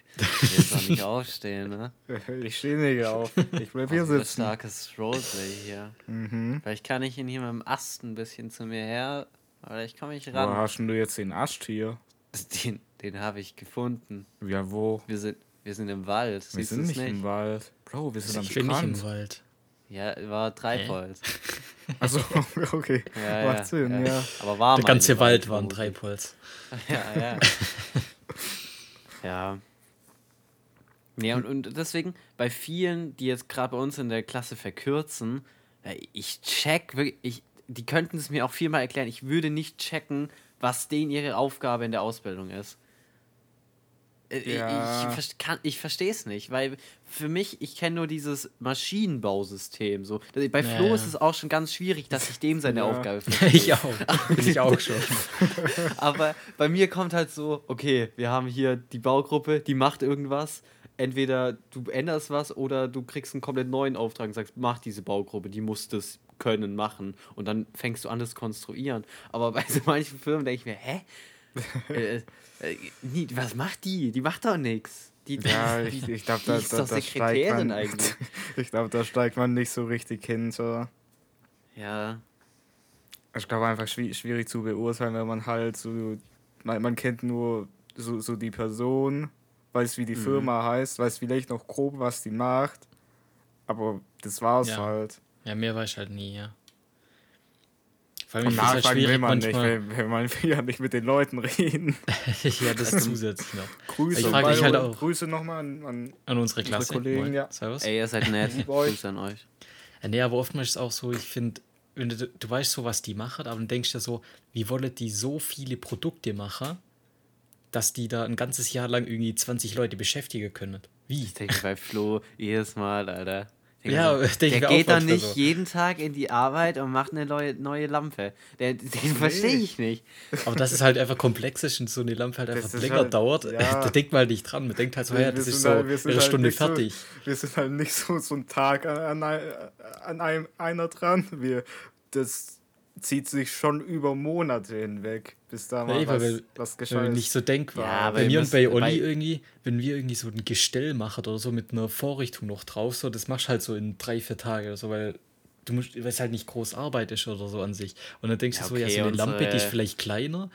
Speaker 3: Will doch nicht aufstehen, ne?
Speaker 2: Ich stehe nicht auf. Ich bleib hier
Speaker 3: Oh, so ein
Speaker 2: sitzen.
Speaker 3: starkes Roleplay hier.
Speaker 2: Mhm.
Speaker 3: Vielleicht kann ich ihn hier mit dem Ast ein bisschen zu mir her, aber ich komme nicht
Speaker 2: Wo
Speaker 3: ran.
Speaker 2: hast denn du jetzt den Ast hier?
Speaker 3: Den, den habe ich gefunden.
Speaker 2: Ja, wo?
Speaker 3: Wir sind, wir sind im Wald.
Speaker 2: Wir sind
Speaker 3: du's
Speaker 2: nicht, im Wald. Bro, wir sind am
Speaker 1: Ich bin nicht im
Speaker 2: Strand.
Speaker 1: Wald.
Speaker 3: Ja, war Treibholz.
Speaker 2: Also, okay.
Speaker 3: Ja,
Speaker 2: Macht
Speaker 3: ja,
Speaker 2: Sinn, ja.
Speaker 3: Aber war
Speaker 1: Der ganze Wald waren. Treibholz.
Speaker 3: Ja, ja. ja. Ja, und, und deswegen, bei vielen, die jetzt gerade bei uns in der Klasse verkürzen, äh, ich check wirklich, ich, die könnten es mir auch viermal erklären, ich würde nicht checken, was denen ihre Aufgabe in der Ausbildung ist. Äh,
Speaker 2: Ja.
Speaker 3: Ich, ich, kann- ich verstehe es nicht, weil für mich, ich kenne nur dieses Maschinenbausystem. So. Bei Flo
Speaker 1: Ja,
Speaker 3: ist es auch schon ganz schwierig, dass ich dem seine
Speaker 2: Ja.
Speaker 3: Aufgabe verstehe.
Speaker 1: ich auch. ich auch schon.
Speaker 3: Aber bei mir kommt halt so, okay, wir haben hier die Baugruppe, die macht irgendwas. Entweder du änderst was oder du kriegst einen komplett neuen Auftrag und sagst, mach diese Baugruppe, die muss das können, machen. Und dann fängst du an, das konstruieren. Aber bei so manchen Firmen denke ich mir, hä? äh, äh, was macht die? Die macht doch nichts. Die,
Speaker 2: Ja, ich, ich glaube,
Speaker 3: die
Speaker 2: da,
Speaker 3: ist
Speaker 2: da,
Speaker 3: doch
Speaker 2: da steigt
Speaker 3: Sekretärin
Speaker 2: man,
Speaker 3: eigentlich.
Speaker 2: ich glaube, da steigt man nicht so richtig hin. So.
Speaker 3: Ja,
Speaker 2: Ich glaube einfach schwi- schwierig zu beurteilen, wenn man halt so, man, man kennt nur so, so die Person, weiß wie die
Speaker 3: Mhm.
Speaker 2: Firma heißt, weiß vielleicht noch grob, was die macht, aber das war's
Speaker 1: Ja.
Speaker 2: halt.
Speaker 1: Ja, mehr weiß ich halt nie, ja. Vor allem, es halt
Speaker 2: nachfragen will
Speaker 1: schwierig
Speaker 2: man nicht,
Speaker 1: manchmal.
Speaker 2: wenn, wenn man will ja nicht mit den Leuten reden.
Speaker 1: ja, das zusätzlich noch.
Speaker 2: Grüße,
Speaker 1: Ich frag mich halt auch.
Speaker 2: Grüße nochmal an, an
Speaker 1: An unsere Klasse.
Speaker 2: Kollegen,
Speaker 1: Moin.
Speaker 2: ja.
Speaker 1: Servus.
Speaker 3: ey, ihr seid nett. Grüße an euch.
Speaker 1: Ja, nee, aber oftmals ist es auch so, ich finde, wenn du, du weißt so, was die machen, aber dann denkst du dir so, wie wollen die so viele Produkte machen, dass die da ein ganzes Jahr lang irgendwie 20 Leute beschäftigen können? Wie?
Speaker 3: Ich denke bei Flo jedes Mal, Alter.
Speaker 1: Ja,
Speaker 3: so, der geht doch
Speaker 1: manchmal
Speaker 3: nicht
Speaker 1: so.
Speaker 3: jeden Tag in die Arbeit und macht eine neue, neue Lampe. Der, den verstehe ich nicht.
Speaker 1: Aber dass es halt einfach komplex ist und so eine Lampe halt einfach
Speaker 2: ist
Speaker 1: länger
Speaker 2: halt-
Speaker 1: dauert,
Speaker 2: ja.
Speaker 1: da denkt man halt nicht dran. Man denkt halt so, ja, das ist
Speaker 2: sind
Speaker 1: so
Speaker 2: halt-
Speaker 1: eine
Speaker 2: halt
Speaker 1: Stunde
Speaker 2: so-
Speaker 1: fertig.
Speaker 2: Wir sind halt nicht so, so ein Tag an, an, an einem, einer dran. Wir, das zieht sich schon über Monate hinweg, bis da mal
Speaker 1: Ja,
Speaker 2: was,
Speaker 1: weil,
Speaker 2: was gescheit
Speaker 1: man nicht so denkt,
Speaker 3: Ja,
Speaker 1: bei mir und bei Olli irgendwie, wenn wir irgendwie so ein Gestell machen oder so mit einer Vorrichtung noch drauf, so, das machst du halt so in drei, vier Tage oder so, weil du musst, weil es halt nicht groß Arbeit ist oder so an sich. Und dann denkst
Speaker 3: Ja,
Speaker 1: du so, ja,
Speaker 3: okay,
Speaker 1: so eine Lampe, die ist vielleicht kleiner,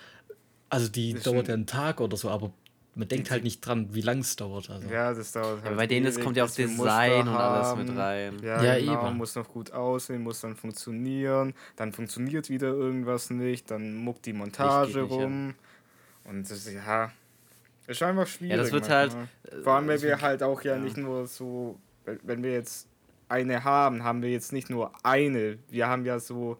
Speaker 1: also die dauert ja einen Tag oder so, aber man denkt halt nicht dran, wie lang es dauert. Also.
Speaker 2: Ja, das dauert halt.
Speaker 3: aber bei denen, das
Speaker 2: ewig,
Speaker 3: kommt ja auch Design und alles mit rein.
Speaker 2: Ja,
Speaker 1: Ja,
Speaker 2: genau,
Speaker 1: eben.
Speaker 2: muss noch gut aussehen, muss dann funktionieren, dann funktioniert wieder irgendwas nicht, dann muckt die Montage
Speaker 3: nicht, ja.
Speaker 2: rum. Und das, ja, ist einfach schwierig.
Speaker 3: das wird halt,
Speaker 2: manchmal. Vor allem, wenn wir halt auch ja,
Speaker 3: ja.
Speaker 2: nicht nur so, wenn- wenn wir jetzt eine haben, haben wir jetzt nicht nur eine. Wir haben ja so,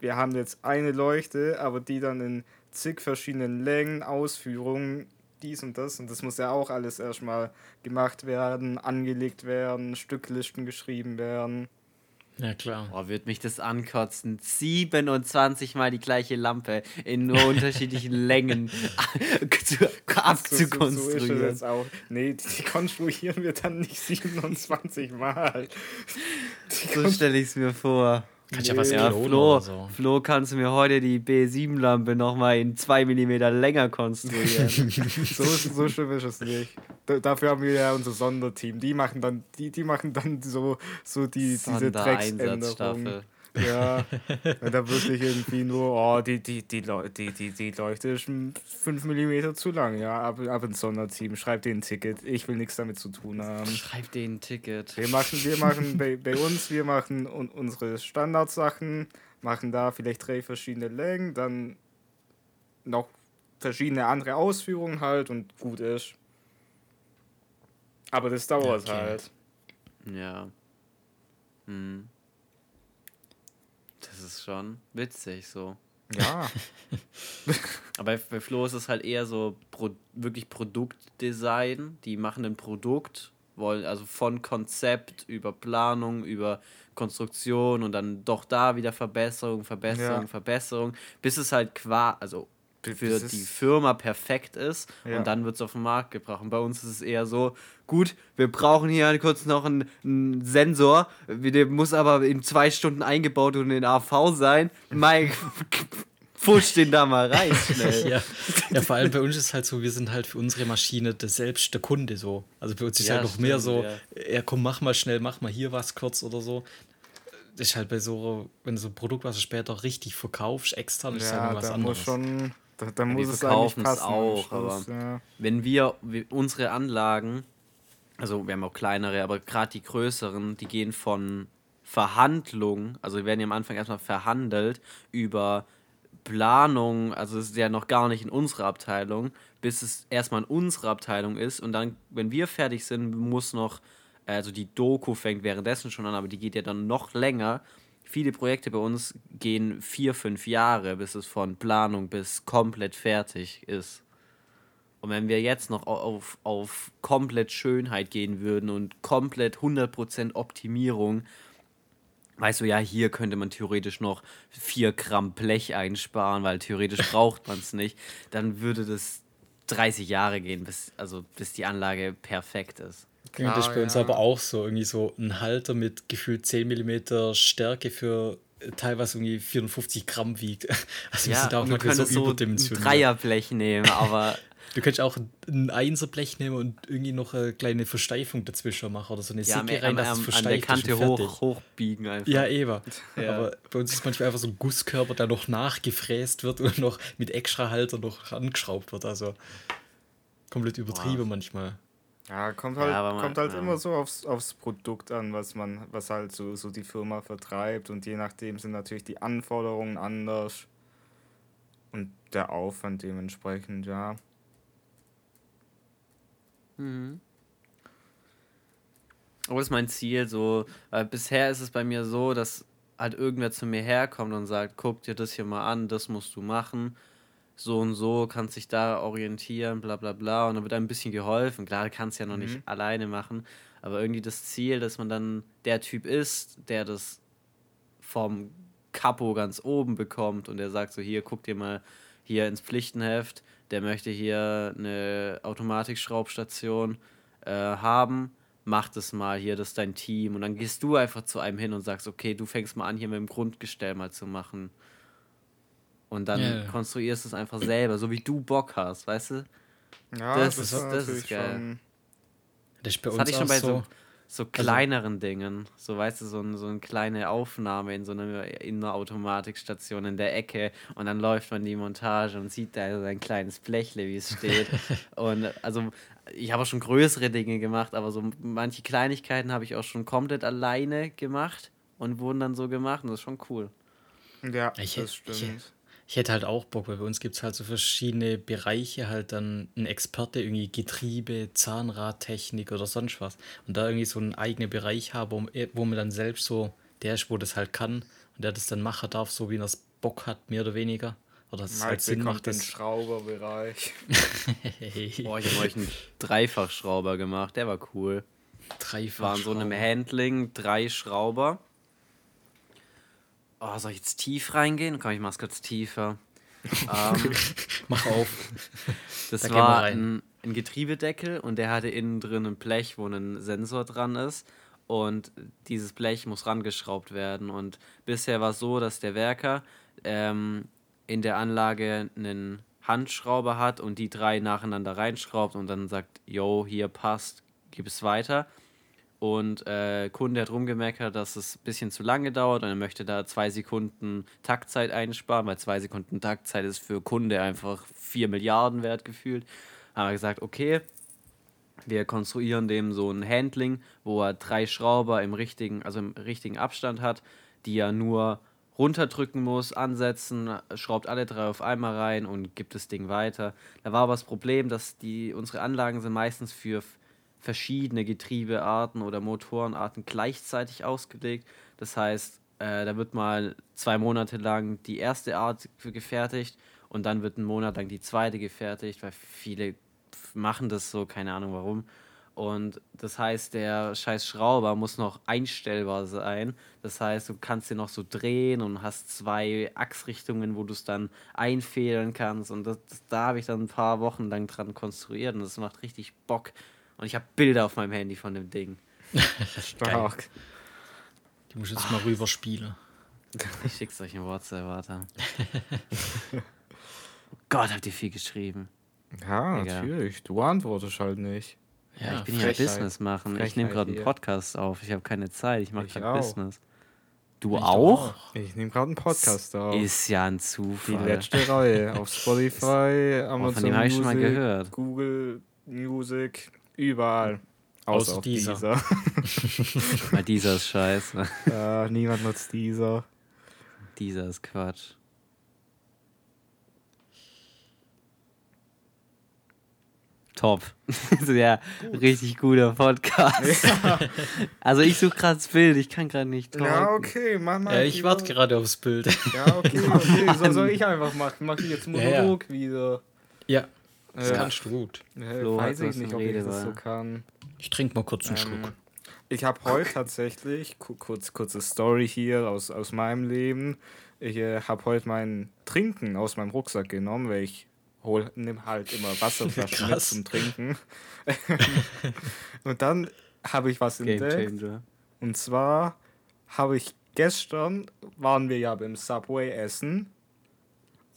Speaker 2: wir haben jetzt eine Leuchte, aber die dann in zig verschiedenen Längen, Ausführungen, dies und das. Und das muss ja auch alles erstmal gemacht werden, angelegt werden, Stücklisten geschrieben werden.
Speaker 1: Ja, klar.
Speaker 3: Boah, wird mich das ankotzen. 27 mal die gleiche Lampe in nur unterschiedlichen Längen zu,
Speaker 2: So, so, so ist es
Speaker 3: abzukonstruieren.
Speaker 2: jetzt auch. Nee, die, die konstruieren wir dann nicht 27 Mal. Die
Speaker 3: So stelle ich es mir vor.
Speaker 1: Kann ich ja was
Speaker 3: Ja, Flo,
Speaker 1: oder so.
Speaker 3: Flo, kannst du mir heute die B7-Lampe nochmal in 2 mm länger konstruieren?
Speaker 2: So, so schlimm ist es nicht. Da, dafür haben wir ja unser Sonderteam. Die machen dann, die, die machen dann so, so die, diese Drecksänderung. Ja, da wirklich irgendwie nur, oh, die, die, die, die, die, die Leuchte ist 5 mm zu lang. Ja, ab, ab ins Sonderteam. Schreibt denen ein Ticket. Ich will nichts damit zu tun haben.
Speaker 3: Schreib denen ein Ticket.
Speaker 2: Wir machen, wir machen bei, bei uns, wir machen un, unsere Standardsachen, machen da vielleicht drei verschiedene Längen, dann noch verschiedene andere Ausführungen halt und gut ist. Aber das dauert
Speaker 1: Okay.
Speaker 2: halt.
Speaker 3: Ja. Hm. Das ist schon witzig so.
Speaker 2: Ja.
Speaker 3: Aber bei Flo ist es halt eher so Pro wirklich Produktdesign. Die machen ein Produkt, wollen also von Konzept über Planung, über Konstruktion und dann doch da wieder Verbesserung, Verbesserung,
Speaker 2: Ja.
Speaker 3: Verbesserung, bis es halt qua, also für die Firma perfekt ist
Speaker 2: Ja.
Speaker 3: und dann wird es auf den Markt gebracht. Und bei uns ist es eher so, gut, wir brauchen hier kurz noch einen, einen Sensor, der muss aber in zwei Stunden eingebaut und in AV sein. Mike, pfusch den da mal rein, schnell.
Speaker 1: Ja. ja, vor allem bei uns ist es halt so, wir sind halt für unsere Maschine der selbst der Kunde so. Also bei uns ist
Speaker 3: Ja,
Speaker 1: halt noch mehr
Speaker 3: stimmt,
Speaker 1: so, ja. komm, mach mal schnell, mach mal hier was kurz oder so. Das ist halt bei so, wenn du so ein Produkt, was du später richtig verkaufst, extern, ist halt
Speaker 2: ja,
Speaker 1: noch was anderes.
Speaker 2: muss schon, da, da
Speaker 3: die
Speaker 2: muss es eigentlich passen.
Speaker 3: auch,
Speaker 2: Schluss,
Speaker 3: aber-
Speaker 2: ja.
Speaker 3: Wenn wir, unsere Anlagen, also wir haben auch kleinere, aber gerade die größeren, die gehen von Verhandlung, also werden ja am Anfang erstmal verhandelt über Planung, also es ist ja noch gar nicht in unserer Abteilung, bis es erstmal in unserer Abteilung ist und dann, wenn wir fertig sind, muss noch, also die Doku fängt währenddessen schon an, aber die geht ja dann noch länger. Viele Projekte bei uns gehen vier, fünf Jahre, bis es von Planung bis komplett fertig ist. Und wenn wir jetzt noch auf, auf komplett Schönheit gehen würden und komplett 100% Optimierung, weißt du, ja, hier könnte man theoretisch noch 4 Gramm Blech einsparen, weil theoretisch braucht man es nicht, dann würde das 30 Jahre gehen, bis, also bis die Anlage perfekt ist.
Speaker 1: Ja, das ist bei uns aber auch so. Irgendwie so ein Halter mit gefühlt 10 mm Stärke für äh, teilweise irgendwie 54 Gramm wiegt. Also wir
Speaker 3: ja,
Speaker 1: sind auch
Speaker 3: manchmal so überdimensioniert. Ein Dreierblech nehmen, aber
Speaker 1: Du könntest auch ein Einserblech nehmen und irgendwie noch eine kleine Versteifung dazwischen machen oder so eine
Speaker 3: ja, Säge rein, dass es versteift an der Kante hoch, hochbiegen einfach.
Speaker 1: Ja, eben. Ja. Aber bei uns ist manchmal einfach so ein Gusskörper, der noch nachgefräst wird und noch mit extra Halter noch angeschraubt wird. Also komplett übertrieben wow. manchmal.
Speaker 2: Ja, kommt halt, ja, man, kommt halt ja. immer so aufs, aufs Produkt an, was man, was halt so, so die Firma vertreibt und je nachdem sind natürlich die Anforderungen anders und der Aufwand dementsprechend, ja.
Speaker 3: Mhm. Aber das ist mein Ziel, so, weil bisher ist es bei mir so, dass halt irgendwer zu mir herkommt und sagt, guck dir das hier mal an, das musst du machen, so und so, kannst dich da orientieren, bla bla bla, und dann wird ein bisschen geholfen. Klar, du kannst ja noch mhm. nicht alleine machen, aber irgendwie das Ziel, dass man dann der Typ ist, der das vom Kapo ganz oben bekommt und der sagt so, hier, guck dir mal hier ins Pflichtenheft, der möchte hier eine Automatikschraubstation äh, haben, mach das mal hier, das ist dein Team. Und dann gehst du einfach zu einem hin und sagst, okay, du fängst mal an, hier mit dem Grundgestell mal zu machen. Und dann yeah. konstruierst du es einfach selber, so wie du Bock hast, weißt du? Ja, das, das ist, das ist geil. Schon... Das, ist bei das hatte ich schon bei so, so so also kleineren also, Dingen. So, weißt du, so, ein, so eine kleine Aufnahme in so einer, in einer Automatikstation in der Ecke und dann läuft man die Montage und sieht da sein kleines Blechle, wie es steht. und also, ich habe auch schon größere Dinge gemacht, aber so manche Kleinigkeiten habe ich auch schon komplett alleine gemacht und wurden dann so gemacht und das ist schon cool.
Speaker 2: Ja, ich, das stimmt. Ich,
Speaker 1: ich hätte halt auch Bock, weil bei uns gibt es halt so verschiedene Bereiche, halt dann ein Experte, irgendwie Getriebe, Zahnradtechnik oder sonst was. Und da irgendwie so einen eigenen Bereich habe, wo man dann selbst so der ist, wo das halt kann und der das dann machen darf, so wie er es Bock hat, mehr oder weniger. Oder dass es halt Sinn macht.
Speaker 2: Den Schrauberbereich.
Speaker 3: Boah, ich habe euch einen Dreifachschrauber gemacht, der war cool. Dreifach. Waren so einem Handling drei Schrauber Oh, soll ich jetzt tief reingehen? Komm, ich mach's kurz tiefer. ähm,
Speaker 1: Mach auf.
Speaker 3: Das da war ein, ein, Getriebedeckel und der hatte innen drin ein Blech, wo ein Sensor dran ist. Und dieses Blech muss rangeschraubt werden. Und bisher war es so, dass der Werker ähm, in der Anlage einen Handschrauber hat und die drei nacheinander reinschraubt und dann sagt, yo, hier passt, gib es weiter. Und äh, Kunde hat rumgemeckert, dass es ein bisschen zu lange dauert und er möchte da zwei Sekunden Taktzeit einsparen, weil zwei Sekunden Taktzeit ist für Kunde einfach 4 Milliarden wert gefühlt. Haben wir gesagt, okay, wir konstruieren dem so ein Handling, wo er drei Schrauber im richtigen, also im richtigen Abstand hat, die er nur runterdrücken muss, ansetzen, schraubt alle drei auf einmal rein und gibt das Ding weiter. Da war aber das Problem, dass die unsere Anlagen sind meistens für verschiedene Getriebearten oder Motorenarten gleichzeitig ausgelegt. Das heißt, äh, da wird mal zwei Monate lang die erste Art gefertigt und dann wird ein Monat lang die zweite gefertigt, weil viele machen das so, keine Ahnung warum. Und das heißt, der scheiß Schrauber muss noch einstellbar sein. Das heißt, du kannst den noch so drehen und hast zwei Achsrichtungen, wo du es dann einfädeln kannst. Und das, das da habe ich dann ein paar Wochen lang dran konstruiert und das macht richtig Bock. Und ich habe Bilder auf meinem Handy von dem Ding.
Speaker 1: Stark. Die muss ich jetzt Ach. mal rüberspielen.
Speaker 3: Ich schick's euch in WhatsApp, warte. oh Gott, habt ihr viel geschrieben.
Speaker 2: Ja, Egal. natürlich. Du antwortest halt nicht.
Speaker 3: Ja, ich bin hier Business machen. Frechheit ich nehme gerade einen Podcast auf. Ich habe keine Zeit. Ich mache gerade Business. Du ich auch?
Speaker 2: auch? Ich nehme gerade einen Podcast auf.
Speaker 3: Ist ja ein Zufall.
Speaker 2: Die letzte Reihe auf Spotify, Amazon oh, von dem
Speaker 3: Music, ich schon mal gehört.
Speaker 2: Google Music, Überall. Außer,
Speaker 1: Außer
Speaker 2: auf
Speaker 1: dieser.
Speaker 2: dieser.
Speaker 3: Weil dieser ist scheiße.
Speaker 2: äh, niemand nutzt dieser.
Speaker 3: Dieser ist Quatsch. Top. Das ist ja richtig guter Podcast. Also ich suche gerade das Bild, ich kann gerade nicht talken.
Speaker 2: Ja, okay, mach mal.
Speaker 1: Äh, ich warte gerade aufs Bild.
Speaker 2: Ja, okay, okay. So soll ich einfach machen. Mach ich jetzt
Speaker 1: Ja, ja.
Speaker 2: Monolog wieder.
Speaker 1: ja, das
Speaker 2: Ja.
Speaker 1: kannst du gut.
Speaker 2: Äh,
Speaker 3: Flo
Speaker 2: weiß ich nicht, ob ich das
Speaker 3: Redewahl.
Speaker 2: so kann.
Speaker 1: Ich trinke mal kurz einen
Speaker 2: Ähm,
Speaker 1: Schluck.
Speaker 2: Ich habe heute tatsächlich, ku- kurz, kurze Story hier aus, aus meinem Leben. Ich äh, habe heute mein Trinken aus meinem Rucksack genommen, weil ich hol, nimm halt immer Wasserflaschen mit zum Trinken. Und dann habe ich was
Speaker 3: Game
Speaker 2: entdeckt.
Speaker 3: Changer.
Speaker 2: Und zwar habe ich gestern, waren wir ja beim Subway essen.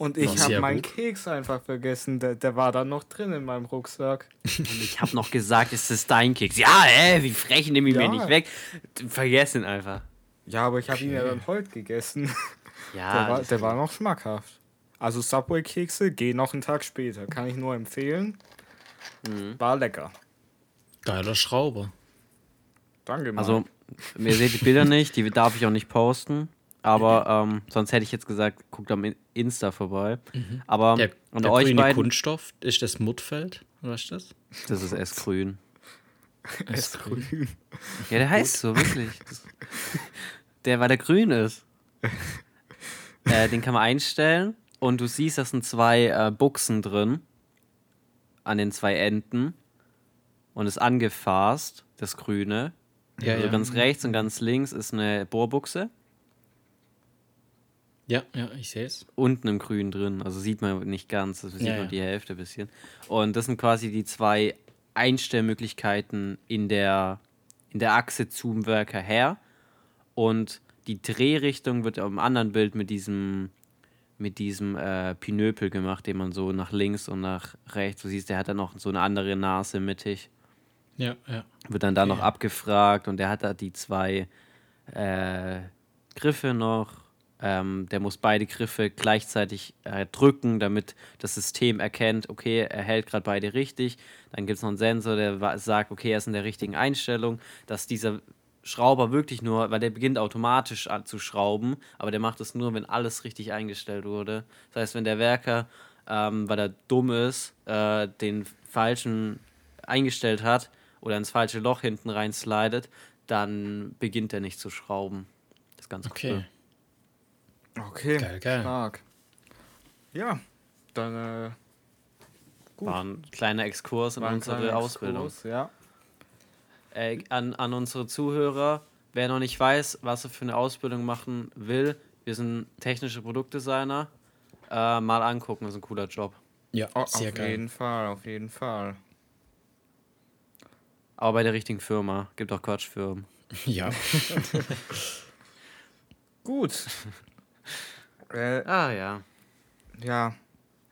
Speaker 2: Und ich habe meinen
Speaker 1: gut.
Speaker 2: Keks einfach vergessen. Der, der war dann noch drin in meinem Rucksack.
Speaker 3: Und ich habe noch gesagt, es ist dein Keks. Ja, ey, wie frech, nimm ihn
Speaker 2: Ja.
Speaker 3: mir nicht weg. Vergessen ihn einfach.
Speaker 2: Ja, aber ich habe ihn ja dann heute gegessen.
Speaker 3: Ja,
Speaker 2: Der war, der war noch schmackhaft. Also Subway-Kekse gehen noch einen Tag später. Kann ich nur empfehlen.
Speaker 3: Mhm.
Speaker 2: War lecker.
Speaker 1: Geiler Schrauber.
Speaker 2: Danke, Marc.
Speaker 3: Also, ihr seht die Bilder nicht, die darf ich auch nicht posten. Aber ähm, sonst hätte ich jetzt gesagt, guckt am In- Insta vorbei. Aber
Speaker 1: Der,
Speaker 3: an
Speaker 1: der
Speaker 3: euch
Speaker 1: grüne
Speaker 3: beiden,
Speaker 1: Kunststoff, ist das Muttfeld? Was ist das?
Speaker 3: das ist S-Grün.
Speaker 2: es grün.
Speaker 3: Ja, der heißt so, wirklich. Das, der, weil der grün ist. äh, den kann man einstellen und du siehst, da sind zwei äh, Buchsen drin. An den zwei Enden. Und ist angefasst, das Grüne.
Speaker 1: Ja,
Speaker 3: also
Speaker 1: ja.
Speaker 3: ganz rechts und ganz links ist eine Bohrbuchse.
Speaker 1: Ja, ja, ich sehe es.
Speaker 3: unten im Grün drin. Also sieht man nicht ganz, also sieht
Speaker 1: Ja,
Speaker 3: nur
Speaker 1: ja.
Speaker 3: die Hälfte ein bisschen. Und das sind quasi die zwei Einstellmöglichkeiten in der, in der Achse zum Werker her. Und die Drehrichtung wird am anderen Bild mit diesem, mit diesem äh, Pinöpel gemacht, den man so nach links und nach rechts, du siehst, der hat dann noch so eine andere Nase mittig
Speaker 1: Ja, ja.
Speaker 3: wird dann da noch
Speaker 1: Okay.
Speaker 3: abgefragt und der hat da die zwei äh, Griffe noch. Ähm, der muss beide Griffe gleichzeitig äh, drücken, damit das System erkennt, okay, er hält gerade beide richtig. Dann gibt es noch einen Sensor, der sagt, okay, er ist in der richtigen Einstellung, dass dieser Schrauber wirklich nur, weil der beginnt automatisch zu schrauben, aber der macht es nur, wenn alles richtig eingestellt wurde. Das heißt, wenn der Werker, ähm, weil er dumm ist, äh, den falschen eingestellt hat oder ins falsche Loch hinten rein slidet, dann beginnt er nicht zu schrauben. Das ist ganz
Speaker 1: Okay.
Speaker 3: cool.
Speaker 2: Okay.
Speaker 1: Geil, geil.
Speaker 2: Stark. Ja, dann äh, gut.
Speaker 3: War ein kleiner Exkurs in unsere
Speaker 2: kleiner
Speaker 3: Ausbildung.
Speaker 2: Exkurs, Ja.
Speaker 3: Äh, an, an unsere Zuhörer, wer noch nicht weiß, was er für eine Ausbildung machen will, wir sind technische Produktdesigner. Äh, mal angucken, ist ein cooler Job.
Speaker 1: Ja,
Speaker 2: Oh,
Speaker 1: sehr
Speaker 2: auf
Speaker 1: geil.
Speaker 2: jeden Fall, auf jeden Fall.
Speaker 3: Aber bei der richtigen Firma. Gibt auch Quatschfirmen.
Speaker 1: Ja.
Speaker 2: Gut. äh,
Speaker 3: Ah ja.
Speaker 2: ja,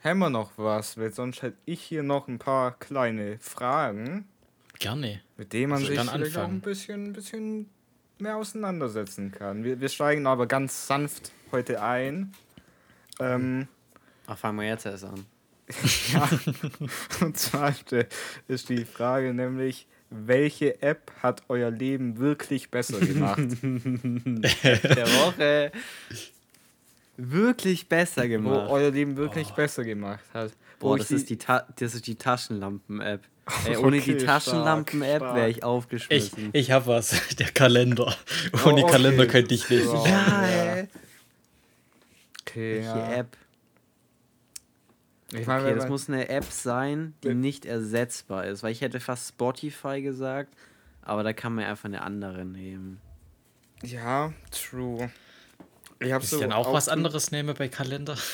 Speaker 2: haben wir noch was? Weil sonst hätte ich hier noch ein paar kleine Fragen,
Speaker 1: Gerne.
Speaker 2: mit denen man
Speaker 1: ich
Speaker 2: sich
Speaker 1: dann
Speaker 2: vielleicht auch ein bisschen, ein bisschen mehr auseinandersetzen kann. Wir, wir steigen aber ganz sanft heute ein. Ähm,
Speaker 3: Ach, fangen wir jetzt erst an.
Speaker 2: ja, und zwar ist die- ist die Frage nämlich, welche App hat euer Leben wirklich besser gemacht?
Speaker 3: Der Woche wirklich besser
Speaker 2: wo
Speaker 3: gemacht.
Speaker 2: euer Leben wirklich besser gemacht hat. Wo
Speaker 3: Boah,
Speaker 2: ich
Speaker 3: das
Speaker 2: die-
Speaker 3: ist die, Ta das ist die Taschenlampen-App. Ey, ohne die
Speaker 2: Okay,
Speaker 3: Taschenlampen-App
Speaker 2: stark,
Speaker 3: wäre ich
Speaker 1: Ich,
Speaker 3: aufgeschmissen.
Speaker 1: ich hab was. Der Kalender.
Speaker 2: Oh,
Speaker 1: Ohne
Speaker 2: okay.
Speaker 1: Kalender könnte ich nicht.
Speaker 2: Ja.
Speaker 3: ja,
Speaker 2: ja.
Speaker 3: ey.
Speaker 2: Okay,
Speaker 3: Welche
Speaker 2: ja.
Speaker 3: App?
Speaker 2: Ich meine,
Speaker 3: Okay, das muss eine App sein, die nicht ersetzbar ist. Weil ich hätte fast Spotify gesagt, aber da kann man einfach eine andere nehmen.
Speaker 2: ja, true. Ich habe so
Speaker 1: dann auch was anderes nehmen bei Kalender?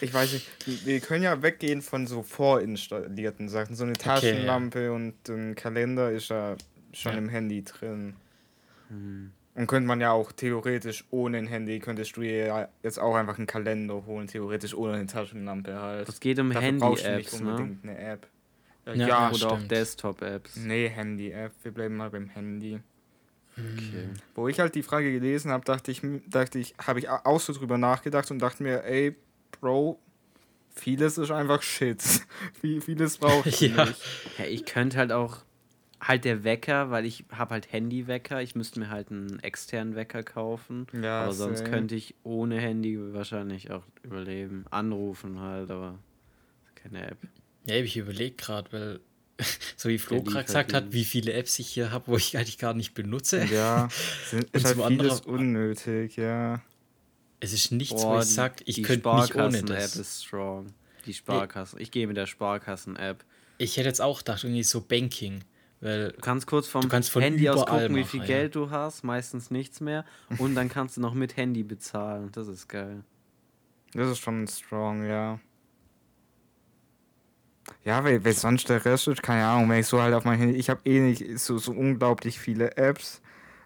Speaker 2: Ich weiß nicht, wir können ja weggehen von so vorinstallierten Sachen. So eine Taschenlampe und ein Kalender ist ja schon
Speaker 1: Ja.
Speaker 2: im Handy drin.
Speaker 3: Hm.
Speaker 2: Und könnte man ja auch theoretisch ohne ein Handy, könntest du dir ja jetzt auch einfach einen Kalender holen, theoretisch ohne eine Taschenlampe halt.
Speaker 3: Es geht um Handy-Apps, ne?
Speaker 2: unbedingt eine App.
Speaker 1: Ja,
Speaker 2: Ja,
Speaker 1: ja,
Speaker 3: Oder auch
Speaker 1: stimmt.
Speaker 3: Desktop-Apps.
Speaker 2: nee, Handy-App. Wir bleiben mal beim Handy.
Speaker 3: Okay.
Speaker 2: Wo ich halt die Frage gelesen habe, dachte ich, dachte ich, habe ich auch so drüber nachgedacht und dachte mir, ey, Bro, vieles ist einfach Shit. Vieles braucht du
Speaker 1: Ja.
Speaker 2: nicht.
Speaker 3: Ja, ich könnte halt auch halt der Wecker, weil ich habe halt Handywecker. Ich müsste mir halt einen externen Wecker kaufen.
Speaker 2: Ja,
Speaker 3: aber sonst
Speaker 2: same.
Speaker 3: könnte ich ohne Handy wahrscheinlich auch überleben. Anrufen halt, aber keine App.
Speaker 1: Ja, ich überlege gerade, weil, so wie Flo gerade gesagt hat, wie viele Apps ich hier habe, wo ich eigentlich gar nicht benutze.
Speaker 2: Ja, sind, ist halt vieles
Speaker 1: anderen-
Speaker 2: unnötig, ja.
Speaker 1: Es ist nichts,
Speaker 3: Boah,
Speaker 1: wo ich sage, ich
Speaker 3: die
Speaker 1: könnte nicht ohne
Speaker 3: Sparkassen-App
Speaker 1: das.
Speaker 3: ist strong. Die Sparkassen. Ich gehe mit der Sparkassen-App.
Speaker 1: Ich hätte jetzt auch gedacht, irgendwie so Banking, weil
Speaker 3: Du kannst kurz vom
Speaker 1: kannst
Speaker 3: Handy aus gucken, wie
Speaker 1: machen,
Speaker 3: viel
Speaker 1: ja.
Speaker 3: Geld du hast. Meistens nichts mehr. Und dann kannst du noch mit Handy bezahlen. Das ist geil.
Speaker 2: Das ist schon strong, ja. Ja, weil, weil sonst der Rest ist, keine Ahnung, wenn ich so halt auf mein Handy, ich habe eh nicht so, so unglaublich viele Apps,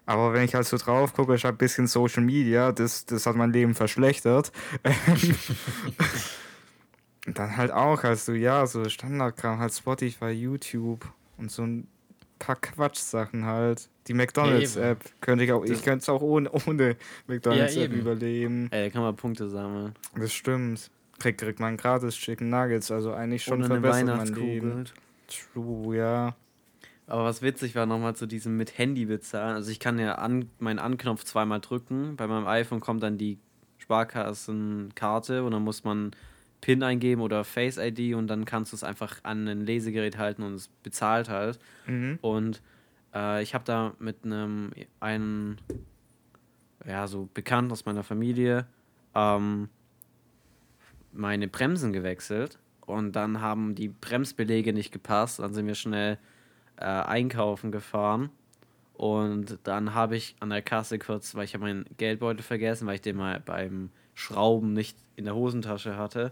Speaker 2: aber wenn ich halt so drauf gucke, ich habe ein bisschen Social Media, das, das hat mein Leben verschlechtert. Dann halt auch, also ja, so Standardkram, halt Spotify, YouTube und so ein paar Quatschsachen halt. Die McDonalds-App könnte ich auch, ich könnte es auch ohne, ohne McDonalds-App
Speaker 1: eben.
Speaker 2: überleben.
Speaker 3: Ey, da kann man Punkte sammeln.
Speaker 2: Das stimmt. Krieg, kriegt man gratis Chicken Nuggets, also eigentlich schon
Speaker 3: Ohne
Speaker 2: verbessert
Speaker 3: Weihnachtskugel.
Speaker 2: Leben. True, ja.
Speaker 3: Aber was witzig war nochmal zu diesem mit Handy bezahlen. Also ich kann ja an, meinen Anknopf zweimal drücken. Bei meinem iPhone kommt dann die Sparkassenkarte und dann muss man PIN eingeben oder Face ID und dann kannst du es einfach an ein Lesegerät halten und es bezahlt halt.
Speaker 2: Mhm.
Speaker 3: Und äh, ich habe da mit einem einen ja so bekannt aus meiner Familie ähm, meine Bremsen gewechselt und dann haben die Bremsbeläge nicht gepasst. Dann sind wir schnell äh, einkaufen gefahren und dann habe ich an der Kasse kurz, weil ich habe meinen Geldbeutel vergessen, weil ich den mal beim Schrauben nicht in der Hosentasche hatte.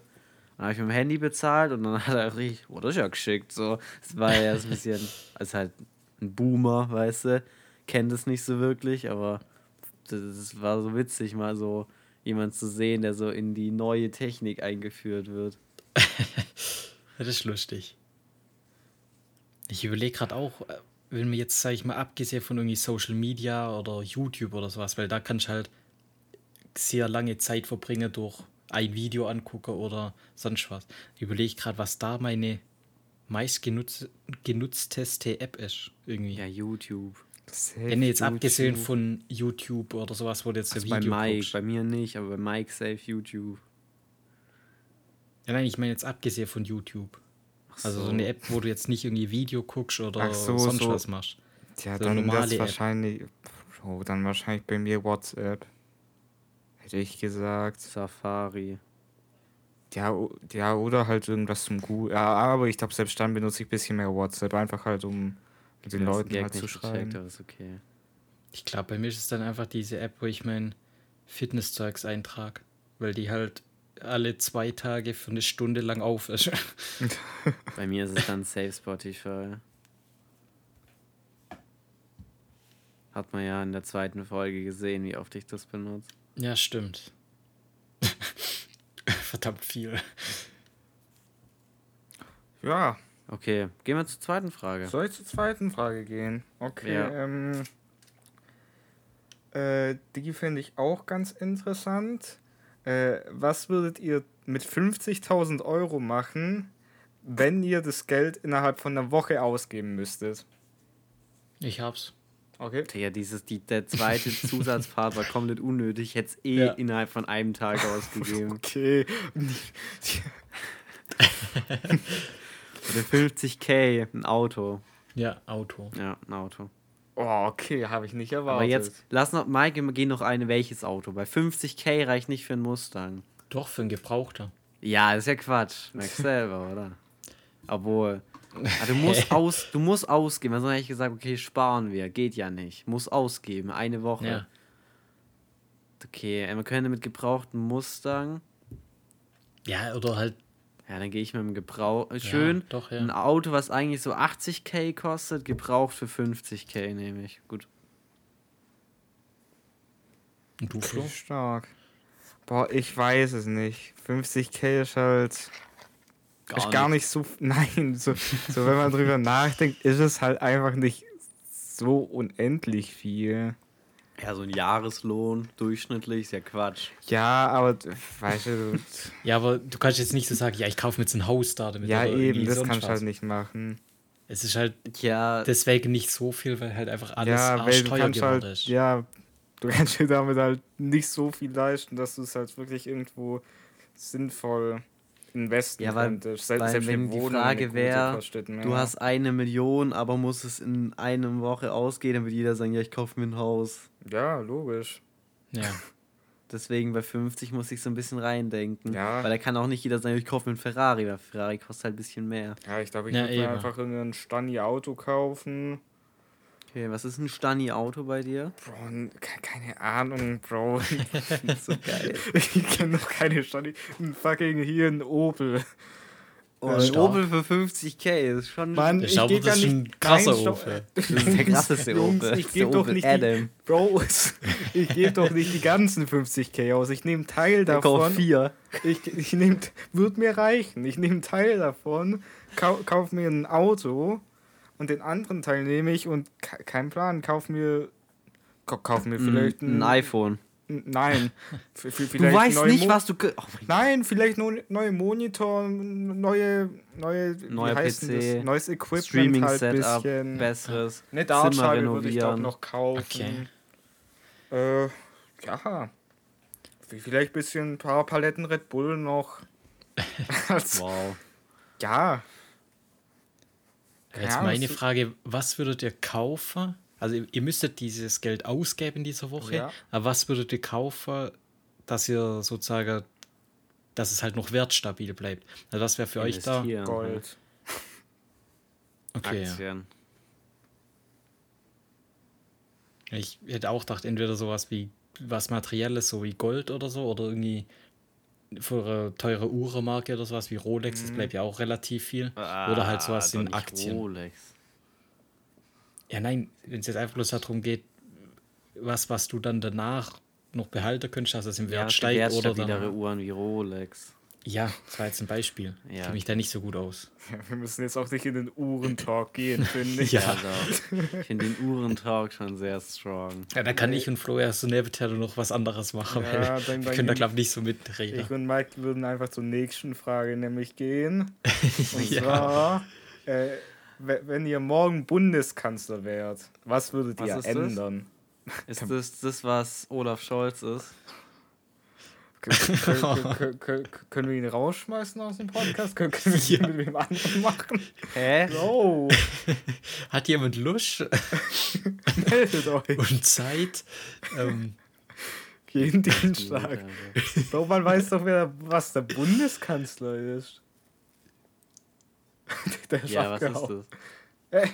Speaker 3: Dann habe ich mit dem Handy bezahlt und dann hat er richtig, oh, das ist ja geschickt. So, es war ja so ein bisschen, als halt ein Boomer, weißt du, kennt es nicht so wirklich, aber das war so witzig, mal so jemand zu sehen, der so in die neue Technik eingeführt wird.
Speaker 1: Das ist lustig. Ich überlege gerade auch, äh, wenn wir jetzt, sag ich mal, abgesehen von irgendwie Social Media oder YouTube oder sowas, weil da kannst du halt sehr lange Zeit verbringen durch ein Video angucken oder sonst was. Ich überlege gerade, was da meine meistgenutzteste App ist. Irgendwie.
Speaker 3: Ja, YouTube.
Speaker 2: Safe
Speaker 1: Wenn jetzt abgesehen
Speaker 2: YouTube.
Speaker 1: von YouTube oder sowas, wo du jetzt
Speaker 3: Also
Speaker 1: ein
Speaker 3: bei
Speaker 1: Video
Speaker 3: Mike,
Speaker 1: guckst.
Speaker 3: bei mir nicht, aber bei Mike safe YouTube.
Speaker 1: Ja, nein, ich meine jetzt abgesehen von YouTube. Also so eine App, wo du jetzt nicht irgendwie Video guckst oder
Speaker 2: Ach so,
Speaker 1: sonst
Speaker 2: so.
Speaker 1: was machst.
Speaker 2: Ja,
Speaker 1: so
Speaker 2: dann
Speaker 1: normale
Speaker 2: das
Speaker 1: App.
Speaker 2: wahrscheinlich. Bro, dann wahrscheinlich bei mir WhatsApp. Hätte ich gesagt.
Speaker 3: Safari.
Speaker 2: Ja, ja oder halt irgendwas zum Gut. Ja, aber ich glaube, selbst dann benutze ich ein bisschen mehr WhatsApp. Einfach halt, um den Leuten
Speaker 3: Gag
Speaker 2: halt zu
Speaker 3: gecheckt,
Speaker 2: schreiben.
Speaker 3: ist okay.
Speaker 1: Ich glaube, bei mir ist es dann einfach diese App, wo ich mein Fitnesszeugs eintrage. Weil die halt alle zwei Tage für eine Stunde lang auf ist.
Speaker 3: Bei mir ist es dann Safe Spotify. Hat man ja in der zweiten Folge gesehen, wie oft ich das benutze.
Speaker 1: ja, stimmt. Verdammt viel.
Speaker 2: Ja,
Speaker 3: Okay, gehen wir zur zweiten Frage.
Speaker 2: Soll ich zur zweiten Frage gehen? Okay,
Speaker 3: Ja.
Speaker 2: ähm. Äh, die finde ich auch ganz interessant. Äh, was würdet ihr mit 50.000 Euro machen, wenn ihr das Geld innerhalb von einer Woche ausgeben müsstet?
Speaker 1: Ich hab's.
Speaker 2: Okay.
Speaker 3: Ja, dieses, die, der zweite Zusatzpart war komplett unnötig. Ich hätte es eh
Speaker 1: Ja.
Speaker 3: innerhalb von einem Tag ausgegeben.
Speaker 2: Okay.
Speaker 3: Oder 50k, ein Auto.
Speaker 1: Ja, Auto.
Speaker 3: Ja, ein Auto.
Speaker 2: Oh, okay, habe ich nicht erwartet.
Speaker 3: Aber jetzt, lass noch, Mike, wir gehen noch eine, welches Auto? Bei 50k reicht nicht für einen Mustang.
Speaker 1: Doch, für einen Gebrauchter.
Speaker 3: Ja, das ist ja Quatsch. Merkst selber, oder? Obwohl. Ah, du musst aus, du musst ausgeben. Also hätte ich gesagt, okay, sparen wir. Geht ja nicht. Muss ausgeben. Eine Woche.
Speaker 1: Ja.
Speaker 3: Okay, äh, man könnte mit gebrauchten Mustang.
Speaker 1: Ja, oder halt.
Speaker 3: Ja, dann gehe ich mit dem Gebrauch. äh, Schön.
Speaker 1: doch, ja.
Speaker 3: Ein Auto, was eigentlich so 80k kostet, gebraucht für 50k nehme ich. Gut.
Speaker 1: Und du, Flo?
Speaker 2: Stark. Boah, ich weiß es nicht. 50k ist halt. ist gar nicht so. Nein, so, so wenn man drüber nachdenkt, ist es halt einfach nicht so unendlich viel.
Speaker 3: Ja, so ein Jahreslohn durchschnittlich ist ja Quatsch.
Speaker 2: Ja, aber weißt du,
Speaker 1: Ja, aber du kannst jetzt nicht so sagen, ja, ich kaufe mir jetzt ein Haus da damit.
Speaker 2: ja eben, das kannst du halt nicht machen.
Speaker 1: Es ist halt
Speaker 3: Ja,
Speaker 1: deswegen nicht so viel, weil halt einfach alles
Speaker 2: Ja, weil du
Speaker 1: arschteuer
Speaker 2: kannst
Speaker 1: geworden
Speaker 2: halt,
Speaker 1: ist.
Speaker 2: ja, du kannst dir damit halt nicht so viel leisten, dass du es halt wirklich irgendwo sinnvoll investen
Speaker 3: Ja, weil-
Speaker 2: könntest. Sel-
Speaker 3: weil
Speaker 2: selbst
Speaker 3: wenn die Frage
Speaker 2: gute
Speaker 3: wär,
Speaker 2: kostet mehr.
Speaker 3: du hast eine Million, aber musst es in einer Woche ausgehen, dann wird jeder sagen, ja, ich kaufe mir ein Haus.
Speaker 2: Ja, logisch.
Speaker 1: Ja.
Speaker 3: Deswegen bei 50 muss ich so ein bisschen reindenken.
Speaker 2: Ja.
Speaker 3: Weil da kann auch nicht jeder sagen, ich kaufe mir einen Ferrari, weil Ferrari kostet halt ein bisschen mehr.
Speaker 2: Ja, ich glaube, ich
Speaker 1: Ja,
Speaker 2: würde mir einfach irgendein Stani-Auto kaufen.
Speaker 3: Okay, was ist ein Stani-Auto bei dir?
Speaker 2: Bro, keine Ahnung, Bro.
Speaker 3: so geil.
Speaker 2: ich kenne noch keine Stani. Ein fucking hier ein Opel.
Speaker 3: Oh, ein
Speaker 1: stark.
Speaker 3: Opel für 50k ist schon.
Speaker 2: Mann,
Speaker 1: Ich
Speaker 2: ich
Speaker 1: glaube,
Speaker 2: gebe
Speaker 1: das
Speaker 2: ja
Speaker 1: ist
Speaker 2: nicht.
Speaker 1: ein krasser. Opel.
Speaker 3: Das ist der krasseste
Speaker 2: Jungs,
Speaker 3: Opel.
Speaker 2: Ich gebe doch
Speaker 3: Opel
Speaker 2: nicht
Speaker 3: Adam.
Speaker 2: die, Bro, ich gebe doch nicht die ganzen 50k aus. Ich nehme Teil davon.
Speaker 3: vier.
Speaker 2: Ich, ich nehme, wird mir reichen. Ich nehme Teil davon, kau, kauf mir ein Auto und den anderen Teil nehme ich und ke- kein Plan, kauf mir, kau- kauf mir vielleicht
Speaker 3: Ein, ein iPhone.
Speaker 2: Nein, V- v-
Speaker 3: Du
Speaker 2: vielleicht
Speaker 3: weißt
Speaker 2: neue
Speaker 3: nicht,
Speaker 2: Mo-
Speaker 3: was du. Oh
Speaker 2: Nein, vielleicht nur neue Monitor, neue, neue, denn
Speaker 3: PC,
Speaker 2: das? neues Equipment halt
Speaker 3: Streaming-Setup,
Speaker 2: bisschen.
Speaker 3: besseres.
Speaker 2: Eine
Speaker 3: Zimmer
Speaker 2: Dartscheibe würde ich auch
Speaker 3: renovieren.
Speaker 2: noch kaufen. Äh, ja. Vielleicht ein bisschen ein paar Paletten Red Bull noch.
Speaker 3: Wow.
Speaker 2: Ja.
Speaker 1: Jetzt
Speaker 2: Ja,
Speaker 1: meine Frage, was würdet ihr kaufen? Also ihr, ihr müsstet dieses Geld ausgeben in dieser Woche,
Speaker 2: Ja.
Speaker 1: aber was würdet ihr kaufen, dass ihr sozusagen, dass es halt noch wertstabil bleibt? Also was wäre für euch da?
Speaker 2: Gold.
Speaker 1: Okay, ja.
Speaker 3: Aktien.
Speaker 1: Ich hätte auch gedacht, entweder sowas wie was Materielles, so wie Gold oder so, oder irgendwie für eine teure Uhrenmarke oder sowas wie Rolex, das bleibt ja auch relativ viel. oder halt sowas
Speaker 3: Ah,
Speaker 1: in Aktien.
Speaker 3: Rolex.
Speaker 1: Ja, nein, wenn es jetzt einfach bloß darum geht, was, was du dann danach noch behalten könntest, dass es im Wert
Speaker 3: Ja,
Speaker 1: steigt oder dann.
Speaker 3: Uhren wie Rolex.
Speaker 1: Ja, das war jetzt ein Beispiel. Ich
Speaker 3: Ja.
Speaker 1: kenne mich da nicht so gut aus.
Speaker 2: Ja, wir müssen jetzt auch nicht in den Uhrentalk gehen, finde ich.
Speaker 1: Ja.
Speaker 3: Also, ich finde den Uhrentalk schon sehr strong.
Speaker 1: Ja, da kann ich und Flo erst so nebenher noch was anderes machen,
Speaker 2: Ja,
Speaker 1: weil
Speaker 2: dann-
Speaker 1: wir
Speaker 2: dann
Speaker 1: können da, glaube ich, nicht so mitreden.
Speaker 2: Ich und Mike würden einfach zur nächsten Frage nämlich gehen. Und
Speaker 1: Ja.
Speaker 2: zwar, äh, we- wenn ihr morgen Bundeskanzler wärt, was würdet
Speaker 3: Was
Speaker 2: ihr
Speaker 3: ist das?
Speaker 2: ändern?
Speaker 3: Ist das das, was Olaf Scholz ist?
Speaker 2: Kön- kön- kön- kön- Können wir ihn rausschmeißen aus dem Podcast? Können können wir ihn mit wem anderen machen?
Speaker 3: Hä?
Speaker 2: Oh,
Speaker 1: Hat jemand Lust
Speaker 2: meldet euch.
Speaker 1: und Zeit? ähm,
Speaker 2: Jeden Dienstag. Doch, man weiß doch, wer, was der Bundeskanzler ist. der ist
Speaker 3: Ja, was ist das?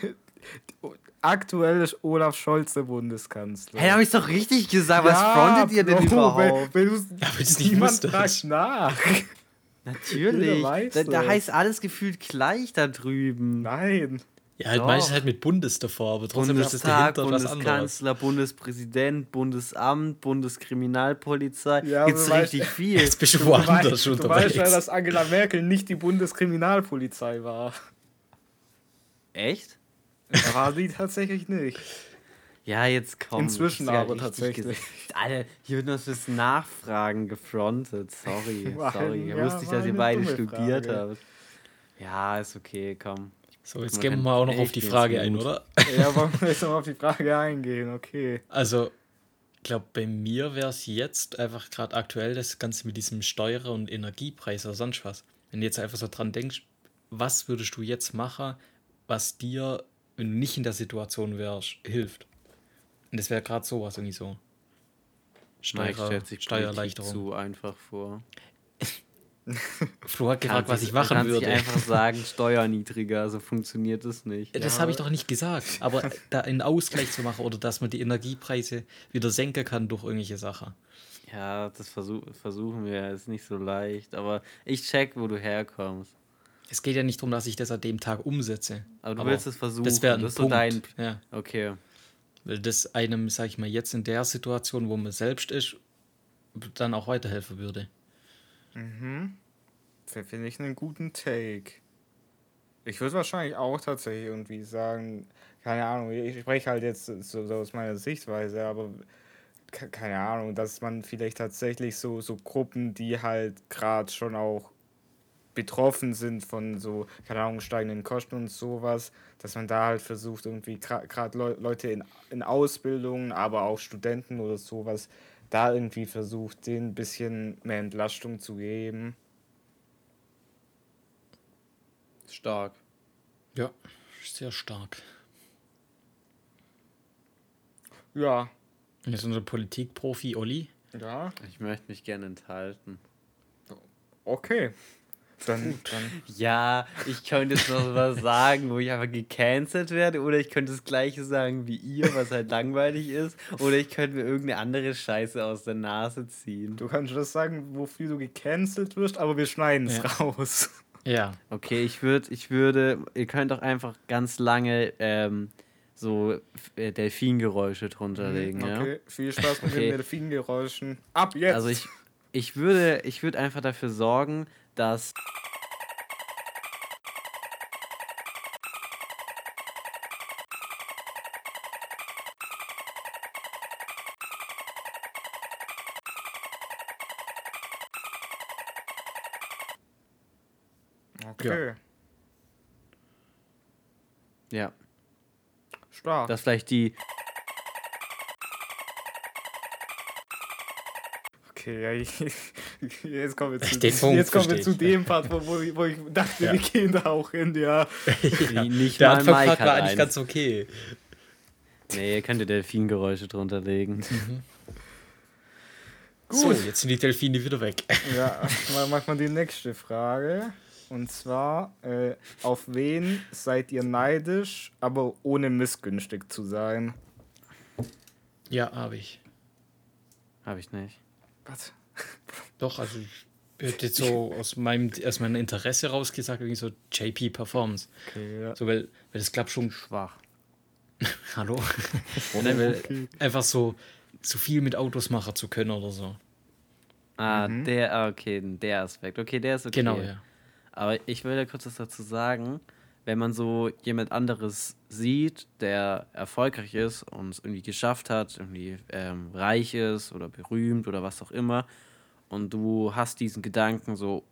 Speaker 2: Aktuell ist Olaf Scholz der Bundeskanzler.
Speaker 3: Hä, hab ich's doch richtig gesagt. Was frontet ihr denn
Speaker 2: Bro,
Speaker 3: überhaupt?
Speaker 2: Wenn, wenn
Speaker 1: Ja, nicht
Speaker 2: niemand fragt nach.
Speaker 3: Natürlich. Da, da heißt alles gefühlt gleich da drüben.
Speaker 2: Nein.
Speaker 1: ja, halt meistens halt mit Bundes davor, aber trotzdem ist das
Speaker 3: Bundestag,
Speaker 1: dahinter was anderes.
Speaker 3: Bundeskanzler, Bundespräsident, Bundesamt, Bundeskriminalpolizei.
Speaker 2: Ja,
Speaker 3: Gibt's
Speaker 2: aber weißt-
Speaker 3: richtig viel.
Speaker 1: Jetzt bist du woanders
Speaker 2: weißt,
Speaker 1: schon
Speaker 2: du weißt ja, dass Angela Merkel nicht die Bundeskriminalpolizei war.
Speaker 3: Echt?
Speaker 2: War sie tatsächlich nicht.
Speaker 3: Ja, jetzt komm.
Speaker 2: Inzwischen
Speaker 3: das ja
Speaker 2: aber tatsächlich.
Speaker 3: Alter, hier wird noch fürs Nachfragen gefrontet. Sorry,
Speaker 2: War
Speaker 3: sorry.
Speaker 2: ein-
Speaker 3: Ich
Speaker 2: ja,
Speaker 3: wusste nicht,
Speaker 2: war
Speaker 3: dass ihr beide studiert
Speaker 2: Frage.
Speaker 3: habt. Ja, ist okay, komm.
Speaker 1: So, jetzt gehen wir mal auch noch auf die Frage ein, oder?
Speaker 2: Ja, wollen wir jetzt noch auf die Frage eingehen, okay.
Speaker 1: Also, ich glaube, bei mir wäre es jetzt einfach gerade aktuell das Ganze mit diesem Steuer- und Energiepreis oder sonst was. Wenn du jetzt einfach so dran denkst, was würdest du jetzt machen, was dir, wenn du nicht in der Situation wärst, hilft? Und das wäre gerade sowas irgendwie so. Steuer, Steuererleichterung.
Speaker 3: zu einfach vor.
Speaker 1: Flo hat gefragt, was ich machen
Speaker 3: nicht
Speaker 1: würde.
Speaker 3: einfach sagen, Steuerniedriger, so funktioniert das nicht.
Speaker 1: Ja, Das habe ich doch nicht gesagt. Aber da einen Ausgleich zu machen oder dass man die Energiepreise wieder senken kann durch irgendwelche Sachen.
Speaker 3: Ja, das versuch, versuchen wir, ist nicht so leicht, aber ich check, wo du herkommst.
Speaker 1: Es geht ja nicht darum, dass ich das an dem Tag umsetze.
Speaker 3: Aber du willst es versuchen.
Speaker 1: Das wäre ein
Speaker 3: das
Speaker 1: Punkt.
Speaker 3: dein.
Speaker 1: Ja.
Speaker 3: Okay.
Speaker 1: Weil das einem, sag ich mal, jetzt in der Situation, wo man selbst ist, dann auch weiterhelfen würde.
Speaker 2: Finde ich einen guten Take. Ich würde wahrscheinlich auch tatsächlich irgendwie sagen, keine Ahnung, ich spreche halt jetzt so, so aus meiner Sichtweise, aber ke- keine Ahnung, dass man vielleicht tatsächlich so, so Gruppen, die halt gerade schon auch betroffen sind von so, keine Ahnung, steigenden Kosten und sowas, dass man da halt versucht, irgendwie gerade Le Leute in, in Ausbildung, aber auch Studenten oder sowas, da irgendwie versucht, denen ein bisschen mehr Entlastung zu geben.
Speaker 3: Stark.
Speaker 1: Ja, sehr stark.
Speaker 2: Ja.
Speaker 1: Und jetzt unser Politikprofi Olli.
Speaker 2: Ja.
Speaker 3: Ich möchte mich gerne enthalten.
Speaker 2: Okay. Dann, dann.
Speaker 3: Ja, ich könnte jetzt noch was sagen, wo ich einfach gecancelt werde, oder ich könnte das gleiche sagen wie ihr, was halt langweilig ist, oder ich könnte mir irgendeine andere Scheiße aus der Nase ziehen.
Speaker 2: Du kannst das sagen, wofür du gecancelt wirst, aber wir schneiden es
Speaker 1: Ja.
Speaker 2: raus.
Speaker 1: Ja.
Speaker 3: Okay, ich würde, ich würde, ihr könnt auch einfach ganz lange ähm, so äh, Delfingeräusche drunter legen, ja.
Speaker 2: Okay, viel Spaß mit
Speaker 3: Okay.
Speaker 2: den Delfingeräuschen. Ab jetzt!
Speaker 3: Also ich, ich würde, ich würde einfach dafür sorgen, dass
Speaker 2: okay.
Speaker 3: ja,
Speaker 2: Stark.
Speaker 3: dass vielleicht die
Speaker 2: okay, ja, ich, jetzt kommen wir zu,
Speaker 1: Den Punkt
Speaker 2: jetzt kommen wir zu dem Part, wo, wo, ich, wo ich dachte,
Speaker 1: Ja.
Speaker 2: wir gehen da auch hin, ja.
Speaker 3: nicht
Speaker 1: Der
Speaker 3: hat
Speaker 1: war eigentlich ganz okay.
Speaker 3: Nee, ihr könnt ihr Delfingeräusche drunter legen.
Speaker 1: So, jetzt sind die Delfine wieder weg.
Speaker 2: Ja, mal macht man die nächste Frage. Und zwar, äh, auf wen seid ihr neidisch, aber ohne missgünstig zu sein?
Speaker 1: Ja, habe ich.
Speaker 3: Habe ich nicht.
Speaker 2: Was?
Speaker 1: Doch, also ich hätte jetzt so aus meinem, aus meinem Interesse rausgesagt, irgendwie so JP Performance.
Speaker 2: Okay, ja.
Speaker 1: So, weil, weil das klappt schon.
Speaker 3: Schwach.
Speaker 1: Hallo?
Speaker 2: Oh,
Speaker 1: Nein, weil
Speaker 2: okay.
Speaker 1: einfach so, so viel mit Autos machen zu können oder so.
Speaker 3: Ah, der, ah, okay, der Aspekt. Okay, der ist okay.
Speaker 1: Genau, ja.
Speaker 3: Aber ich will ja kurz was dazu sagen. Wenn man so jemand anderes sieht, der erfolgreich ist und es irgendwie geschafft hat, irgendwie ähm, reich ist oder berühmt oder was auch immer, und du hast diesen Gedanken so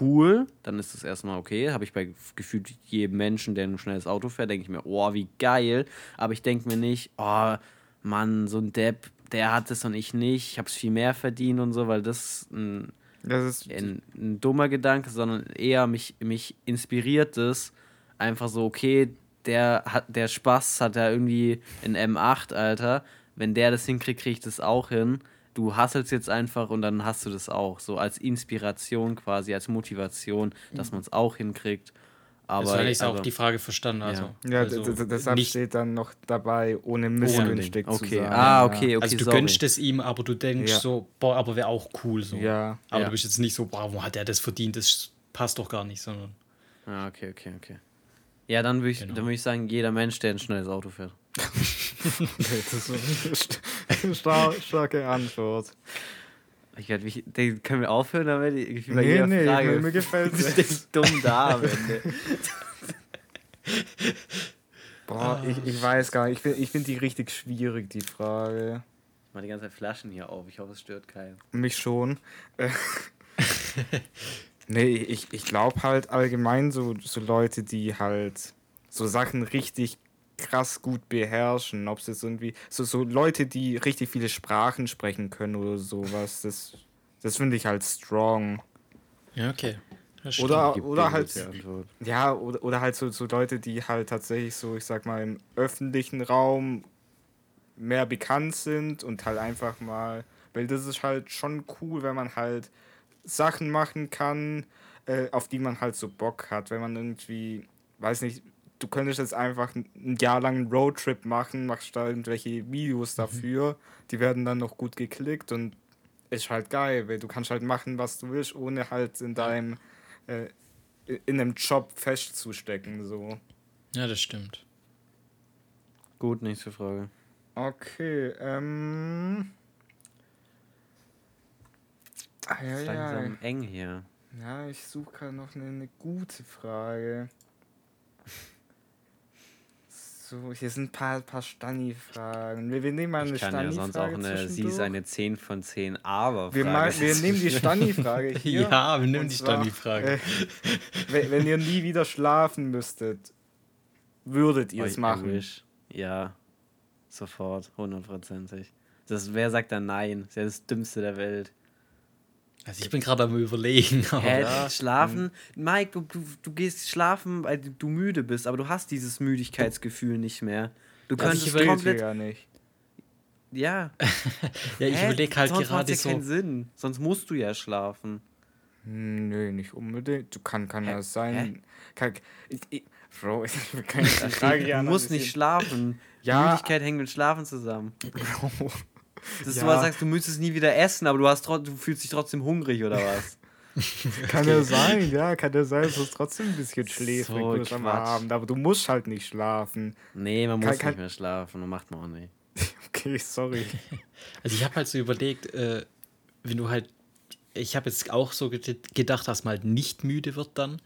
Speaker 3: cool, dann ist das erstmal okay. Habe ich bei gefühlt jedem Menschen, der ein schnelles Auto fährt, denke ich mir, oh, wie geil. Aber ich denke mir nicht, oh, Mann, so ein Depp, der hat es und ich nicht. Ich habe es viel mehr verdient und so, weil das ein
Speaker 2: Das ist,
Speaker 3: ein, ein dummer Gedanke, sondern eher mich, mich inspiriert es einfach so, okay, der hat der Spaß hat ja irgendwie in M8, Alter. Wenn der das hinkriegt, kriege ich das auch hin. Du hasselst jetzt einfach und dann hast du das auch. So als Inspiration quasi, als Motivation, dass man es auch hinkriegt. Aber,
Speaker 1: Das habe ich auch
Speaker 3: aber-
Speaker 1: die Frage verstanden. Also,
Speaker 2: ja,
Speaker 1: also
Speaker 2: deshalb
Speaker 1: nicht,
Speaker 2: steht dann noch dabei, ohne missgünstig zu
Speaker 3: Okay,
Speaker 2: sein.
Speaker 3: ah, okay, okay,
Speaker 1: also du
Speaker 3: sorry.
Speaker 1: gönnst es ihm, aber du denkst
Speaker 2: Ja.
Speaker 1: so, boah, aber wäre auch cool so.
Speaker 2: Ja.
Speaker 1: Aber
Speaker 3: Ja.
Speaker 1: du bist jetzt nicht so, boah, wo hat er das verdient? Das passt doch gar nicht, sondern.
Speaker 3: Ah, okay, okay, okay. Ja, dann würde ich,
Speaker 1: Genau.
Speaker 3: dann würd ich sagen, jeder Mensch, der ein schnelles Auto fährt.
Speaker 2: Das ist eine star starke Antwort.
Speaker 3: Ich werd mich, den können wir aufhören damit? Ich
Speaker 2: Nee, nee,
Speaker 3: Frage.
Speaker 2: mir- mir gefällt's
Speaker 3: Du stehst dumm da am Ende.
Speaker 2: Boah, ich, ich weiß gar nicht. Ich finde ich find die richtig schwierig, die Frage.
Speaker 3: Ich mach die ganze Zeit Flaschen hier auf. Ich hoffe, es stört keinen.
Speaker 2: Mich schon. Nee, ich, ich glaube halt allgemein so, so Leute, die halt so Sachen richtig krass gut beherrschen. Ob es jetzt irgendwie. So, so Leute, die richtig viele Sprachen sprechen können oder sowas. Das, das finde ich halt strong.
Speaker 1: Ja, okay.
Speaker 2: Oder, oder halt. Ja, oder, oder halt so, so Leute, die halt tatsächlich so, ich sag mal, im öffentlichen Raum mehr bekannt sind und halt einfach mal, weil das ist halt schon cool, wenn man halt Sachen machen kann, äh, auf die man halt so Bock hat, wenn man irgendwie, weiß nicht, du könntest jetzt einfach ein Jahr lang einen Roadtrip machen, machst da irgendwelche Videos dafür, die werden dann noch gut geklickt und ist halt geil, weil du kannst halt machen, was du willst, ohne halt in deinem äh, in einem Job festzustecken, so.
Speaker 1: Ja, das stimmt.
Speaker 3: Gut, nächste Frage.
Speaker 2: Okay, ähm. Ah, ja,
Speaker 3: Ist
Speaker 2: ja.
Speaker 3: langsam eng hier.
Speaker 2: ja, ich suche gerade noch eine, eine gute Frage. So, hier sind ein paar, paar Stani-Fragen. Wir, wir nehmen mal eine
Speaker 3: Ich kann ja sonst auch
Speaker 2: Stani-Frage
Speaker 3: eine, sie ist eine 10 von 10, aber
Speaker 2: Wir, ma- wir nehmen die Stani-Frage hier.
Speaker 1: Ja, wir nehmen die Stani-Frage.
Speaker 2: Äh, wenn, ihr nie wieder schlafen müsstet, würdet ihr es machen?
Speaker 3: Ja, sofort, hundertprozentig. Das, wer sagt dann nein? Das ist ja das Dümmste der Welt.
Speaker 1: Also ich bin gerade am überlegen. Aber
Speaker 3: Hä,
Speaker 2: ja.
Speaker 3: schlafen? Mike, du, du, du gehst schlafen, weil du- müde bist, aber du hast dieses Müdigkeitsgefühl nicht mehr. Du
Speaker 1: Also
Speaker 3: könntest
Speaker 1: ich
Speaker 2: Geht
Speaker 3: komplett.
Speaker 2: ja nicht.
Speaker 3: Ja.
Speaker 1: ja, ich überlege halt
Speaker 3: Sonst
Speaker 1: gerade
Speaker 3: ja
Speaker 1: so.
Speaker 3: keinen Sinn. Sonst musst du ja schlafen.
Speaker 2: Hm, Nö, nicht unbedingt. Du kann, kann
Speaker 3: Hä?
Speaker 2: ja sein. Kann, ich, ich, Bro, ich kann die Frage
Speaker 3: du musst nicht schlafen.
Speaker 2: Ja.
Speaker 3: Müdigkeit hängt mit Schlafen zusammen.
Speaker 2: Bro.
Speaker 3: Das ist
Speaker 2: Ja.
Speaker 3: so, als sagst, du müsstest nie wieder essen, aber du, hast du fühlst dich trotzdem hungrig oder was?
Speaker 2: Kann ja sein, ja, kann ja sein, dass es trotzdem ein bisschen schläfrig
Speaker 3: So
Speaker 2: am. Abend, aber du musst halt nicht schlafen.
Speaker 3: Nee, man
Speaker 2: Kann-
Speaker 3: muss
Speaker 2: kann-
Speaker 3: nicht mehr schlafen. Und macht man auch nicht.
Speaker 2: Okay, sorry.
Speaker 1: Also ich habe halt so überlegt, äh, wenn du halt, ich habe jetzt auch so ged- gedacht, dass man halt nicht müde wird dann.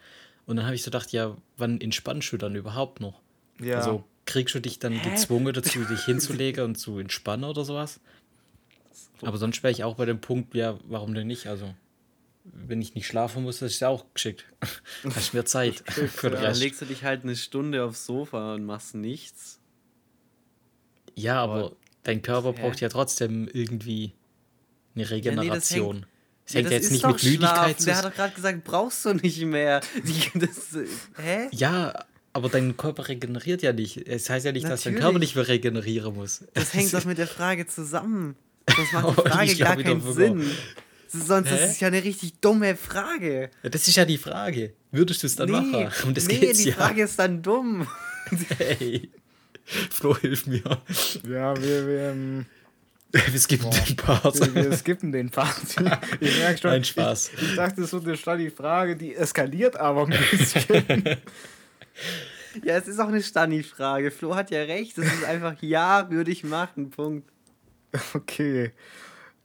Speaker 1: Und dann habe ich so gedacht, ja, wann entspannst du dann überhaupt noch?
Speaker 2: Ja.
Speaker 1: Also kriegst du dich dann
Speaker 3: Hä?
Speaker 1: gezwungen dazu, dich hinzulegen und zu entspannen oder sowas? Aber sonst wäre ich auch bei dem Punkt, ja, warum denn nicht? Also, wenn ich nicht schlafen muss, das ist ja auch geschickt. Hast mehr Zeit für den
Speaker 3: Dann legst du dich halt eine Stunde aufs Sofa und machst nichts.
Speaker 1: Ja, aber dein Körper
Speaker 3: Hä?
Speaker 1: braucht ja trotzdem irgendwie eine
Speaker 3: nee, das
Speaker 1: Regeneration.
Speaker 3: hängt-
Speaker 1: Es
Speaker 3: Ja,
Speaker 1: hängt
Speaker 3: das
Speaker 1: jetzt nicht mit Müdigkeit
Speaker 3: Schlafen. Der hat
Speaker 1: zu.
Speaker 3: doch gerade gesagt, brauchst du nicht mehr. Das, hä?
Speaker 1: Ja, aber dein Körper regeneriert ja nicht. Es heißt ja nicht, dass dein
Speaker 3: Natürlich.
Speaker 1: Körper nicht mehr regenerieren muss.
Speaker 3: Das hängt doch mit der Frage zusammen. Das macht
Speaker 1: Oh,
Speaker 3: die Frage gar keinen. Sinn. Sonst,
Speaker 1: Hä?
Speaker 3: ist ja eine richtig dumme Frage.
Speaker 1: Ja, das ist ja die Frage. Würdest du es dann machen? Um das
Speaker 3: nee
Speaker 1: geht's
Speaker 3: die
Speaker 1: ja.
Speaker 3: Frage ist dann dumm.
Speaker 1: Hey. Flo, hilf mir.
Speaker 2: Ja, wir, wir, ähm,
Speaker 1: Wir skippen den Part.
Speaker 2: wir, wir skippen den Part. Ich merke schon,
Speaker 1: Nein, Spaß.
Speaker 2: Ich, ich dachte, es wird eine Stani-Frage, die eskaliert aber ein bisschen.
Speaker 3: Ja, es ist auch eine Stani-Frage. Flo hat ja recht. Das ist einfach ja, würde ich machen. Punkt.
Speaker 2: Okay.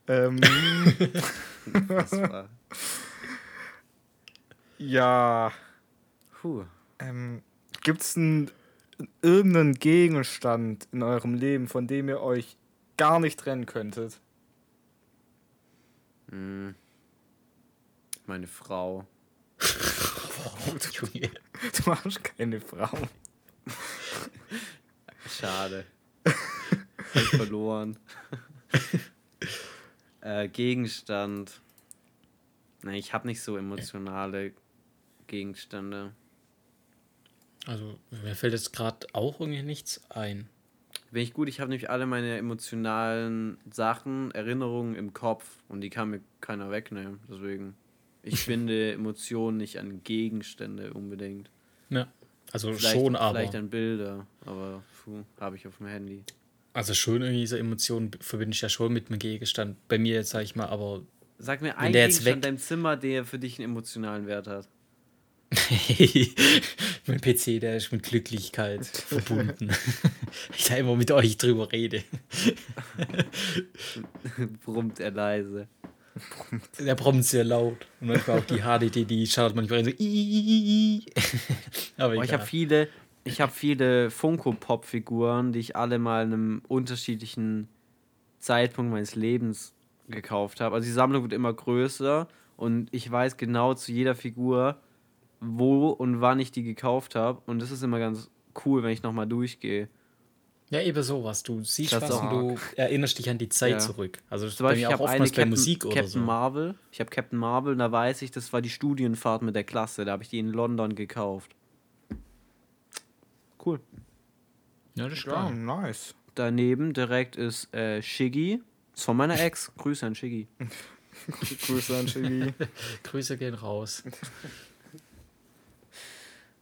Speaker 2: Ähm,
Speaker 3: Das war.
Speaker 2: ja.
Speaker 3: Puh.
Speaker 2: Ähm, Gibt es irgendeinen Gegenstand in eurem Leben, von dem ihr euch gar nicht trennen könntet?
Speaker 3: Hm. Meine Frau.
Speaker 1: Junge.
Speaker 2: Du hast keine Frau.
Speaker 3: Schade. Ich verloren. äh, Gegenstand. Nee, ich habe nicht so emotionale Gegenstände.
Speaker 1: Also, mir fällt jetzt gerade auch irgendwie nichts ein.
Speaker 3: Bin ich gut, ich habe nämlich alle meine emotionalen Sachen, Erinnerungen im Kopf und die kann mir keiner wegnehmen. Deswegen, ich finde Emotionen nicht an Gegenstände unbedingt.
Speaker 1: Ja. Also
Speaker 3: Vielleicht,
Speaker 1: schon, aber.
Speaker 3: vielleicht an Bilder, aber habe ich auf dem Handy.
Speaker 1: Also schon irgendwie diese Emotionen verbinde ich ja schon mit einem Gegenstand. Bei mir jetzt, sag ich mal, aber
Speaker 3: Sag mir
Speaker 1: Wenn
Speaker 3: einen
Speaker 1: der jetzt
Speaker 3: Gegenstand in deinem Zimmer, der für dich einen emotionalen Wert hat.
Speaker 1: mein PC, der ist mit Glücklichkeit verbunden. ich da immer mit euch drüber rede.
Speaker 3: Brummt er leise.
Speaker 1: Der brummt sehr laut. Und manchmal auch die HDD, die schaut manchmal rein so. Aber
Speaker 3: Oh, ich habe viele, ich habe viele Funko-Pop-Figuren, die ich alle mal in einem unterschiedlichen Zeitpunkt meines Lebens gekauft habe. Also die Sammlung wird immer größer und ich weiß genau zu jeder Figur, wo und wann ich die gekauft habe. Und das ist immer ganz cool, wenn ich nochmal durchgehe.
Speaker 1: Ja, eben sowas. Du siehst
Speaker 3: Das
Speaker 1: was
Speaker 3: auch.
Speaker 1: und du erinnerst dich an die Zeit
Speaker 3: Ja.
Speaker 1: zurück. Also das
Speaker 3: Zum
Speaker 1: bei
Speaker 3: Beispiel, ich habe eine Captain,
Speaker 1: Musik oder
Speaker 3: Captain
Speaker 1: so.
Speaker 3: Marvel. Ich habe Captain Marvel, und da weiß ich, das war die Studienfahrt mit der Klasse. Da habe ich die in London gekauft. Cool.
Speaker 1: Ja, das ist
Speaker 2: Ja,
Speaker 1: geil.
Speaker 2: nice.
Speaker 3: Daneben direkt ist äh, Shiggy. Ist von meiner Ex. Grüße an Shiggy.
Speaker 2: Grüße an Chili.
Speaker 1: Grüße gehen raus.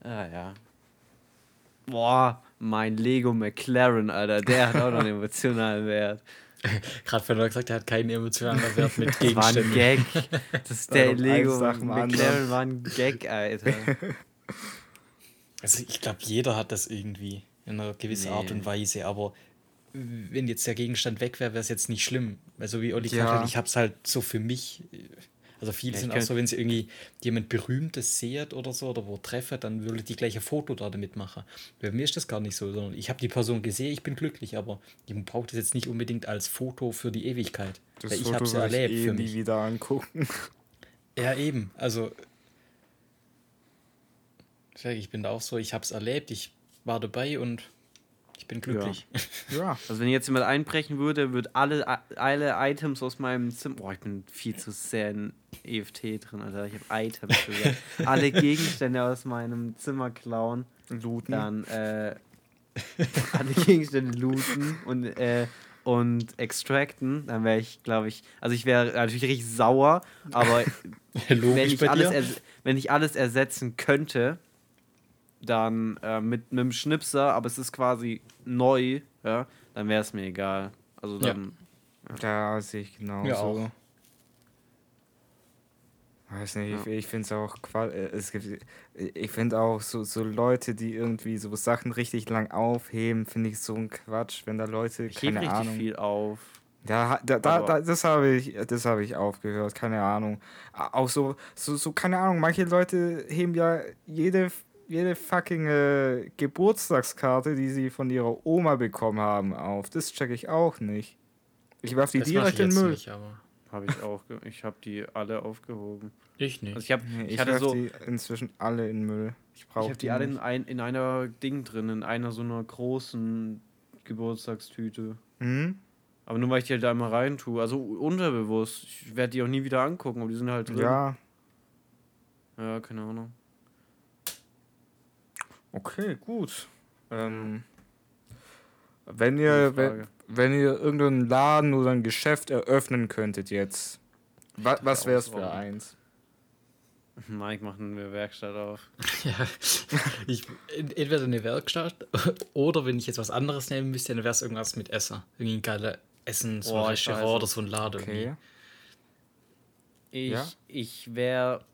Speaker 3: Ah ja. Boah, mein Lego McLaren, Alter. Der hat auch noch einen emotionalen Wert.
Speaker 1: Gerade wenn er gesagt hat, er hat keinen emotionalen Wert mit
Speaker 3: Das war ein
Speaker 1: Gegenständen.
Speaker 3: Gag. Das der
Speaker 2: kommt
Speaker 3: Lego McLaren war ein Gag, Alter.
Speaker 1: Also ich glaube, jeder hat das irgendwie in einer gewissen Art
Speaker 3: Nee.
Speaker 1: und Weise, aber wenn jetzt der Gegenstand weg wäre, wäre es jetzt nicht schlimm. Weil so wie Olli
Speaker 2: Ja.
Speaker 1: gesagt hat, ich habe es halt so für mich. Also viele
Speaker 3: Ja,
Speaker 1: sind auch so, wenn sie irgendwie jemand Berühmtes sehen oder so oder wo treffen, dann würde die gleich ein Foto da damit machen. Bei mir ist das gar nicht so, sondern ich habe die Person gesehen, ich bin glücklich, aber ich brauche das jetzt nicht unbedingt als Foto für die Ewigkeit.
Speaker 2: Das
Speaker 1: weil ich habe es
Speaker 2: will ich
Speaker 1: erlebt
Speaker 2: eh
Speaker 1: für
Speaker 2: nie
Speaker 1: mich.
Speaker 2: wieder angucken.
Speaker 1: Ja, eben. Also, ich bin da auch so, ich habe es erlebt, ich war dabei und ich bin glücklich.
Speaker 2: Ja.
Speaker 3: Also wenn jetzt jemand einbrechen würde, würde alle, alle Items aus meinem Zimmer. Boah, ich bin viel zu sehr in EFT drin, Alter. Ich habe Items gesagt. alle Gegenstände aus meinem Zimmer klauen,
Speaker 2: Looten.
Speaker 3: dann äh, alle Gegenstände looten und, äh, und extracten, dann wäre ich, glaube ich, also ich wäre natürlich richtig sauer, aber wenn ich, alles wenn ich alles ersetzen könnte, dann äh, mit einem Schnipser, aber es ist quasi neu, ja, dann wäre es mir egal. Also
Speaker 1: Ja.
Speaker 3: dann,
Speaker 2: Da sehe ich genau
Speaker 1: Ja,
Speaker 2: so.
Speaker 1: auch.
Speaker 2: Weiß nicht, ich,
Speaker 3: Ja.
Speaker 2: ich finde es auch äh, es gibt ich finde auch so, so Leute, die irgendwie so Sachen richtig lang aufheben, finde ich so ein Quatsch, wenn da Leute
Speaker 3: ich
Speaker 2: keine
Speaker 3: richtig
Speaker 2: Ahnung.
Speaker 3: viel auf.
Speaker 2: Da, da, da, da das habe ich das habe ich aufgehört, keine Ahnung. Auch so so, so keine Ahnung, manche Leute heben ja jede jede fucking äh, Geburtstagskarte, die sie von ihrer Oma bekommen haben, auf. Das check ich auch nicht. Ich werf die
Speaker 1: Das
Speaker 2: direkt in den Müll.
Speaker 1: nicht, aber
Speaker 3: Habe ich auch. Ich habe die alle aufgehoben.
Speaker 1: ich nicht.
Speaker 3: Also ich habe
Speaker 2: Nee,
Speaker 3: ich
Speaker 2: Ich,
Speaker 3: hatte so
Speaker 2: die inzwischen alle in Müll. Ich
Speaker 3: ich
Speaker 2: brauche
Speaker 3: habe die alle in, ein, in einer Ding drin, in einer so einer großen Geburtstagstüte.
Speaker 2: Hm?
Speaker 3: Aber nur weil ich die halt da einmal rein tue. Also unterbewusst. Ich werde die auch nie wieder angucken, aber die sind halt drin.
Speaker 2: Ja,
Speaker 3: Ja, keine Ahnung.
Speaker 2: Okay, gut. Ähm, wenn ihr wenn, wenn ihr irgendeinen Laden oder ein Geschäft eröffnen könntet jetzt, wa, was wär's für
Speaker 3: Ausrauben.
Speaker 2: eins?
Speaker 3: Mike macht eine Werkstatt auf.
Speaker 1: Ja, ich, ent- entweder eine Werkstatt oder wenn ich jetzt was anderes nehmen müsste, dann wäre es irgendwas mit Essen. Irgendwie ein geiler Essen, so ein
Speaker 3: Boah, ich
Speaker 1: Restaurant oder so ein Laden.
Speaker 2: Okay.
Speaker 3: Ich,
Speaker 2: Ja?
Speaker 3: ich wäre,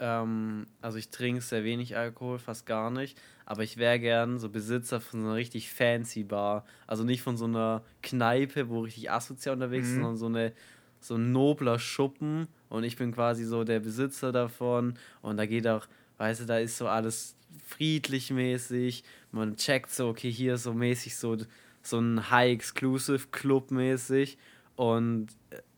Speaker 3: ähm, also ich trinke sehr wenig Alkohol, fast gar nicht, aber ich wäre gern so Besitzer von so einer richtig fancy Bar. Also nicht von so einer Kneipe, wo richtig asozial unterwegs ist,
Speaker 2: Mhm.
Speaker 3: sondern so eine so ein nobler Schuppen und ich bin quasi so der Besitzer davon und da geht auch, weißt du, da ist so alles friedlich mäßig, man checkt so, okay, hier ist so mäßig so, so ein High-Exclusive-Club mäßig und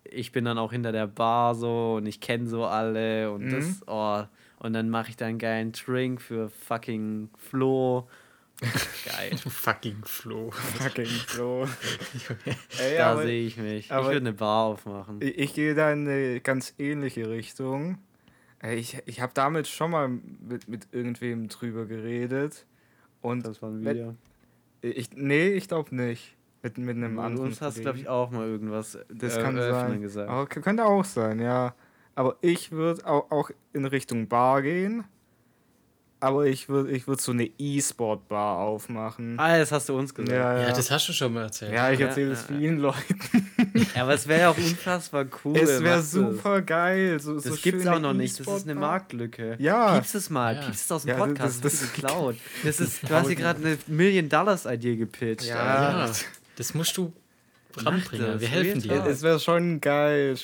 Speaker 3: ich bin dann auch hinter der Bar so und ich kenne so alle und
Speaker 2: Mhm.
Speaker 3: das, oh, und dann mache ich da einen geilen Drink für fucking Flo. Geil.
Speaker 1: Fucking Flo.
Speaker 2: Fucking Flo. Ey,
Speaker 3: da sehe ich mich. Ich würde eine Bar aufmachen.
Speaker 2: ich, ich gehe da in eine ganz ähnliche Richtung. Ich, ich habe damit schon mal mit, mit irgendwem drüber geredet. Und
Speaker 3: Das waren wir.
Speaker 2: ich, nee, ich glaube nicht. Mit, mit einem
Speaker 3: Mit
Speaker 2: anderen.
Speaker 3: uns hast du, glaube ich, auch mal irgendwas
Speaker 2: Das
Speaker 3: äh,
Speaker 2: kann sein.
Speaker 3: gesagt.
Speaker 2: Aber k- könnte auch sein, ja. Aber ich würde auch, auch in Richtung Bar gehen. Aber ich würde ich würd so eine E-Sport-Bar aufmachen.
Speaker 3: Ah, das hast du uns gesagt.
Speaker 2: ja,
Speaker 1: Ja,
Speaker 2: ja.
Speaker 1: das hast du schon mal erzählt.
Speaker 2: ja, ich erzähle
Speaker 3: ja,
Speaker 2: es
Speaker 3: ja.
Speaker 2: vielen Leuten.
Speaker 3: Ja, aber es wäre ja auch unfassbar cool.
Speaker 2: es wäre
Speaker 3: mach das.
Speaker 2: super geil. So,
Speaker 3: Das
Speaker 2: so
Speaker 3: gibt's
Speaker 2: schöne
Speaker 3: auch noch nicht. Das ist eine. Marktlücke.
Speaker 2: Ja.
Speaker 3: Piepst es mal.
Speaker 1: Ja.
Speaker 3: Piepst es aus dem
Speaker 2: Ja, das-
Speaker 3: Podcast. Das,
Speaker 2: das-
Speaker 3: ist geklaut. Das ist, du hast hier gerade eine Million-Dollars-Idee gepitcht.
Speaker 2: Ja.
Speaker 1: Das musst du ranbringen.
Speaker 3: das,
Speaker 1: Wir helfen dir.
Speaker 2: Es wäre schon geil.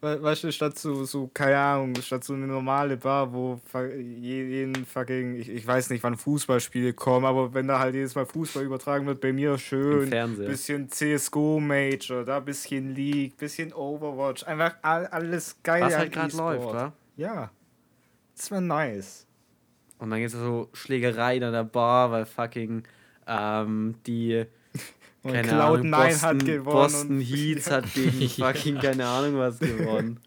Speaker 2: Weißt du, statt so, so, keine Ahnung, statt so eine normale Bar, wo jeden fucking, ich, ich weiß nicht, wann Fußballspiele kommen, aber wenn da halt jedes Mal Fußball übertragen wird, bei mir schön. Bisschen CSGO Major, da bisschen League, bisschen Overwatch, einfach all, alles geil.
Speaker 3: Was halt gerade läuft, wa?
Speaker 2: Ja. Das wäre nice.
Speaker 3: Und dann gibt es so Schlägereien an der Bar, weil fucking ähm, die keine
Speaker 2: Cloud9
Speaker 3: Ahnung,
Speaker 2: hat
Speaker 3: Boston,
Speaker 2: gewonnen.
Speaker 3: Boston Heats hat gegen fucking keine Ahnung was gewonnen.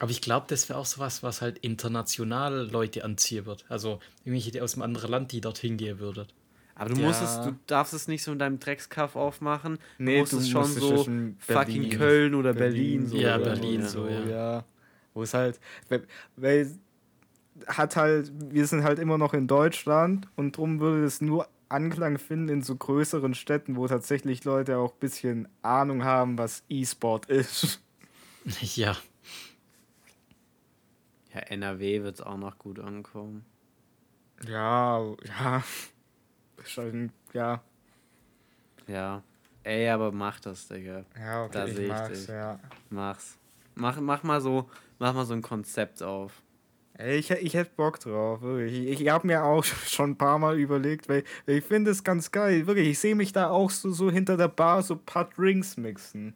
Speaker 1: Aber ich glaube, das wäre auch sowas, was halt international Leute anziehen wird. Also irgendwelche die aus einem anderen Land, die dorthin gehen würden.
Speaker 3: Aber du
Speaker 2: Ja.
Speaker 3: musst es, du darfst es nicht so in deinem Dreckskaff aufmachen. Du
Speaker 2: Nee,
Speaker 3: musst
Speaker 2: du
Speaker 3: es schon
Speaker 2: musst
Speaker 3: so fucking
Speaker 2: Berlin-
Speaker 3: Köln oder Berlin, so.
Speaker 1: Ja,
Speaker 3: oder
Speaker 1: Berlin
Speaker 3: so.
Speaker 1: so, ja.
Speaker 2: ja. Wo es halt, weil, weil hat halt, wir sind halt immer noch in Deutschland und drum würde es nur Anklang finden in so größeren Städten, wo tatsächlich Leute auch ein bisschen Ahnung haben, was E-Sport ist.
Speaker 1: Ja,
Speaker 3: Ja, NRW wird es auch noch gut ankommen.
Speaker 2: Ja, ja. Ein- Ja,
Speaker 3: Ja. Ey, aber mach das, Digga.
Speaker 2: ja, okay,
Speaker 3: Da
Speaker 2: ich
Speaker 3: seh ich
Speaker 2: mag's,
Speaker 3: dich.
Speaker 2: ja.
Speaker 3: Mach's. Mach, mach, mal so, mach mal so ein Konzept auf.
Speaker 2: Ey, ich, ich hätte Bock drauf, wirklich. Ich, ich habe mir auch schon ein paar Mal überlegt, weil, weil ich finde es ganz geil, wirklich. Ich sehe mich da auch so, so hinter der Bar so ein paar Drinks mixen.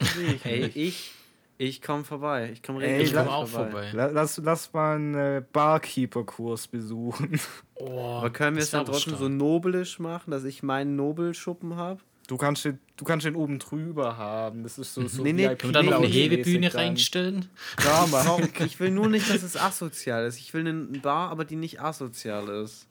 Speaker 2: Ich
Speaker 3: Ey, ich, ich komme vorbei. Ich komme
Speaker 1: komme
Speaker 2: la-
Speaker 1: auch vorbei.
Speaker 2: La- Lass, lass mal einen äh, Barkeeper-Kurs besuchen.
Speaker 1: Oh,
Speaker 3: Aber können wir es dann trotzdem so
Speaker 1: stark.
Speaker 3: nobelisch machen, dass ich meinen Nobelschuppen habe?
Speaker 2: Du kannst den, du kannst den oben drüber haben. Das ist so, so
Speaker 3: Nee, nee,
Speaker 1: Können wir da noch eine Hebebühne reinstellen?
Speaker 2: Ja, Mann.
Speaker 3: Ich will nur nicht, dass es asozial ist. Ich will eine Bar, aber die nicht asozial ist.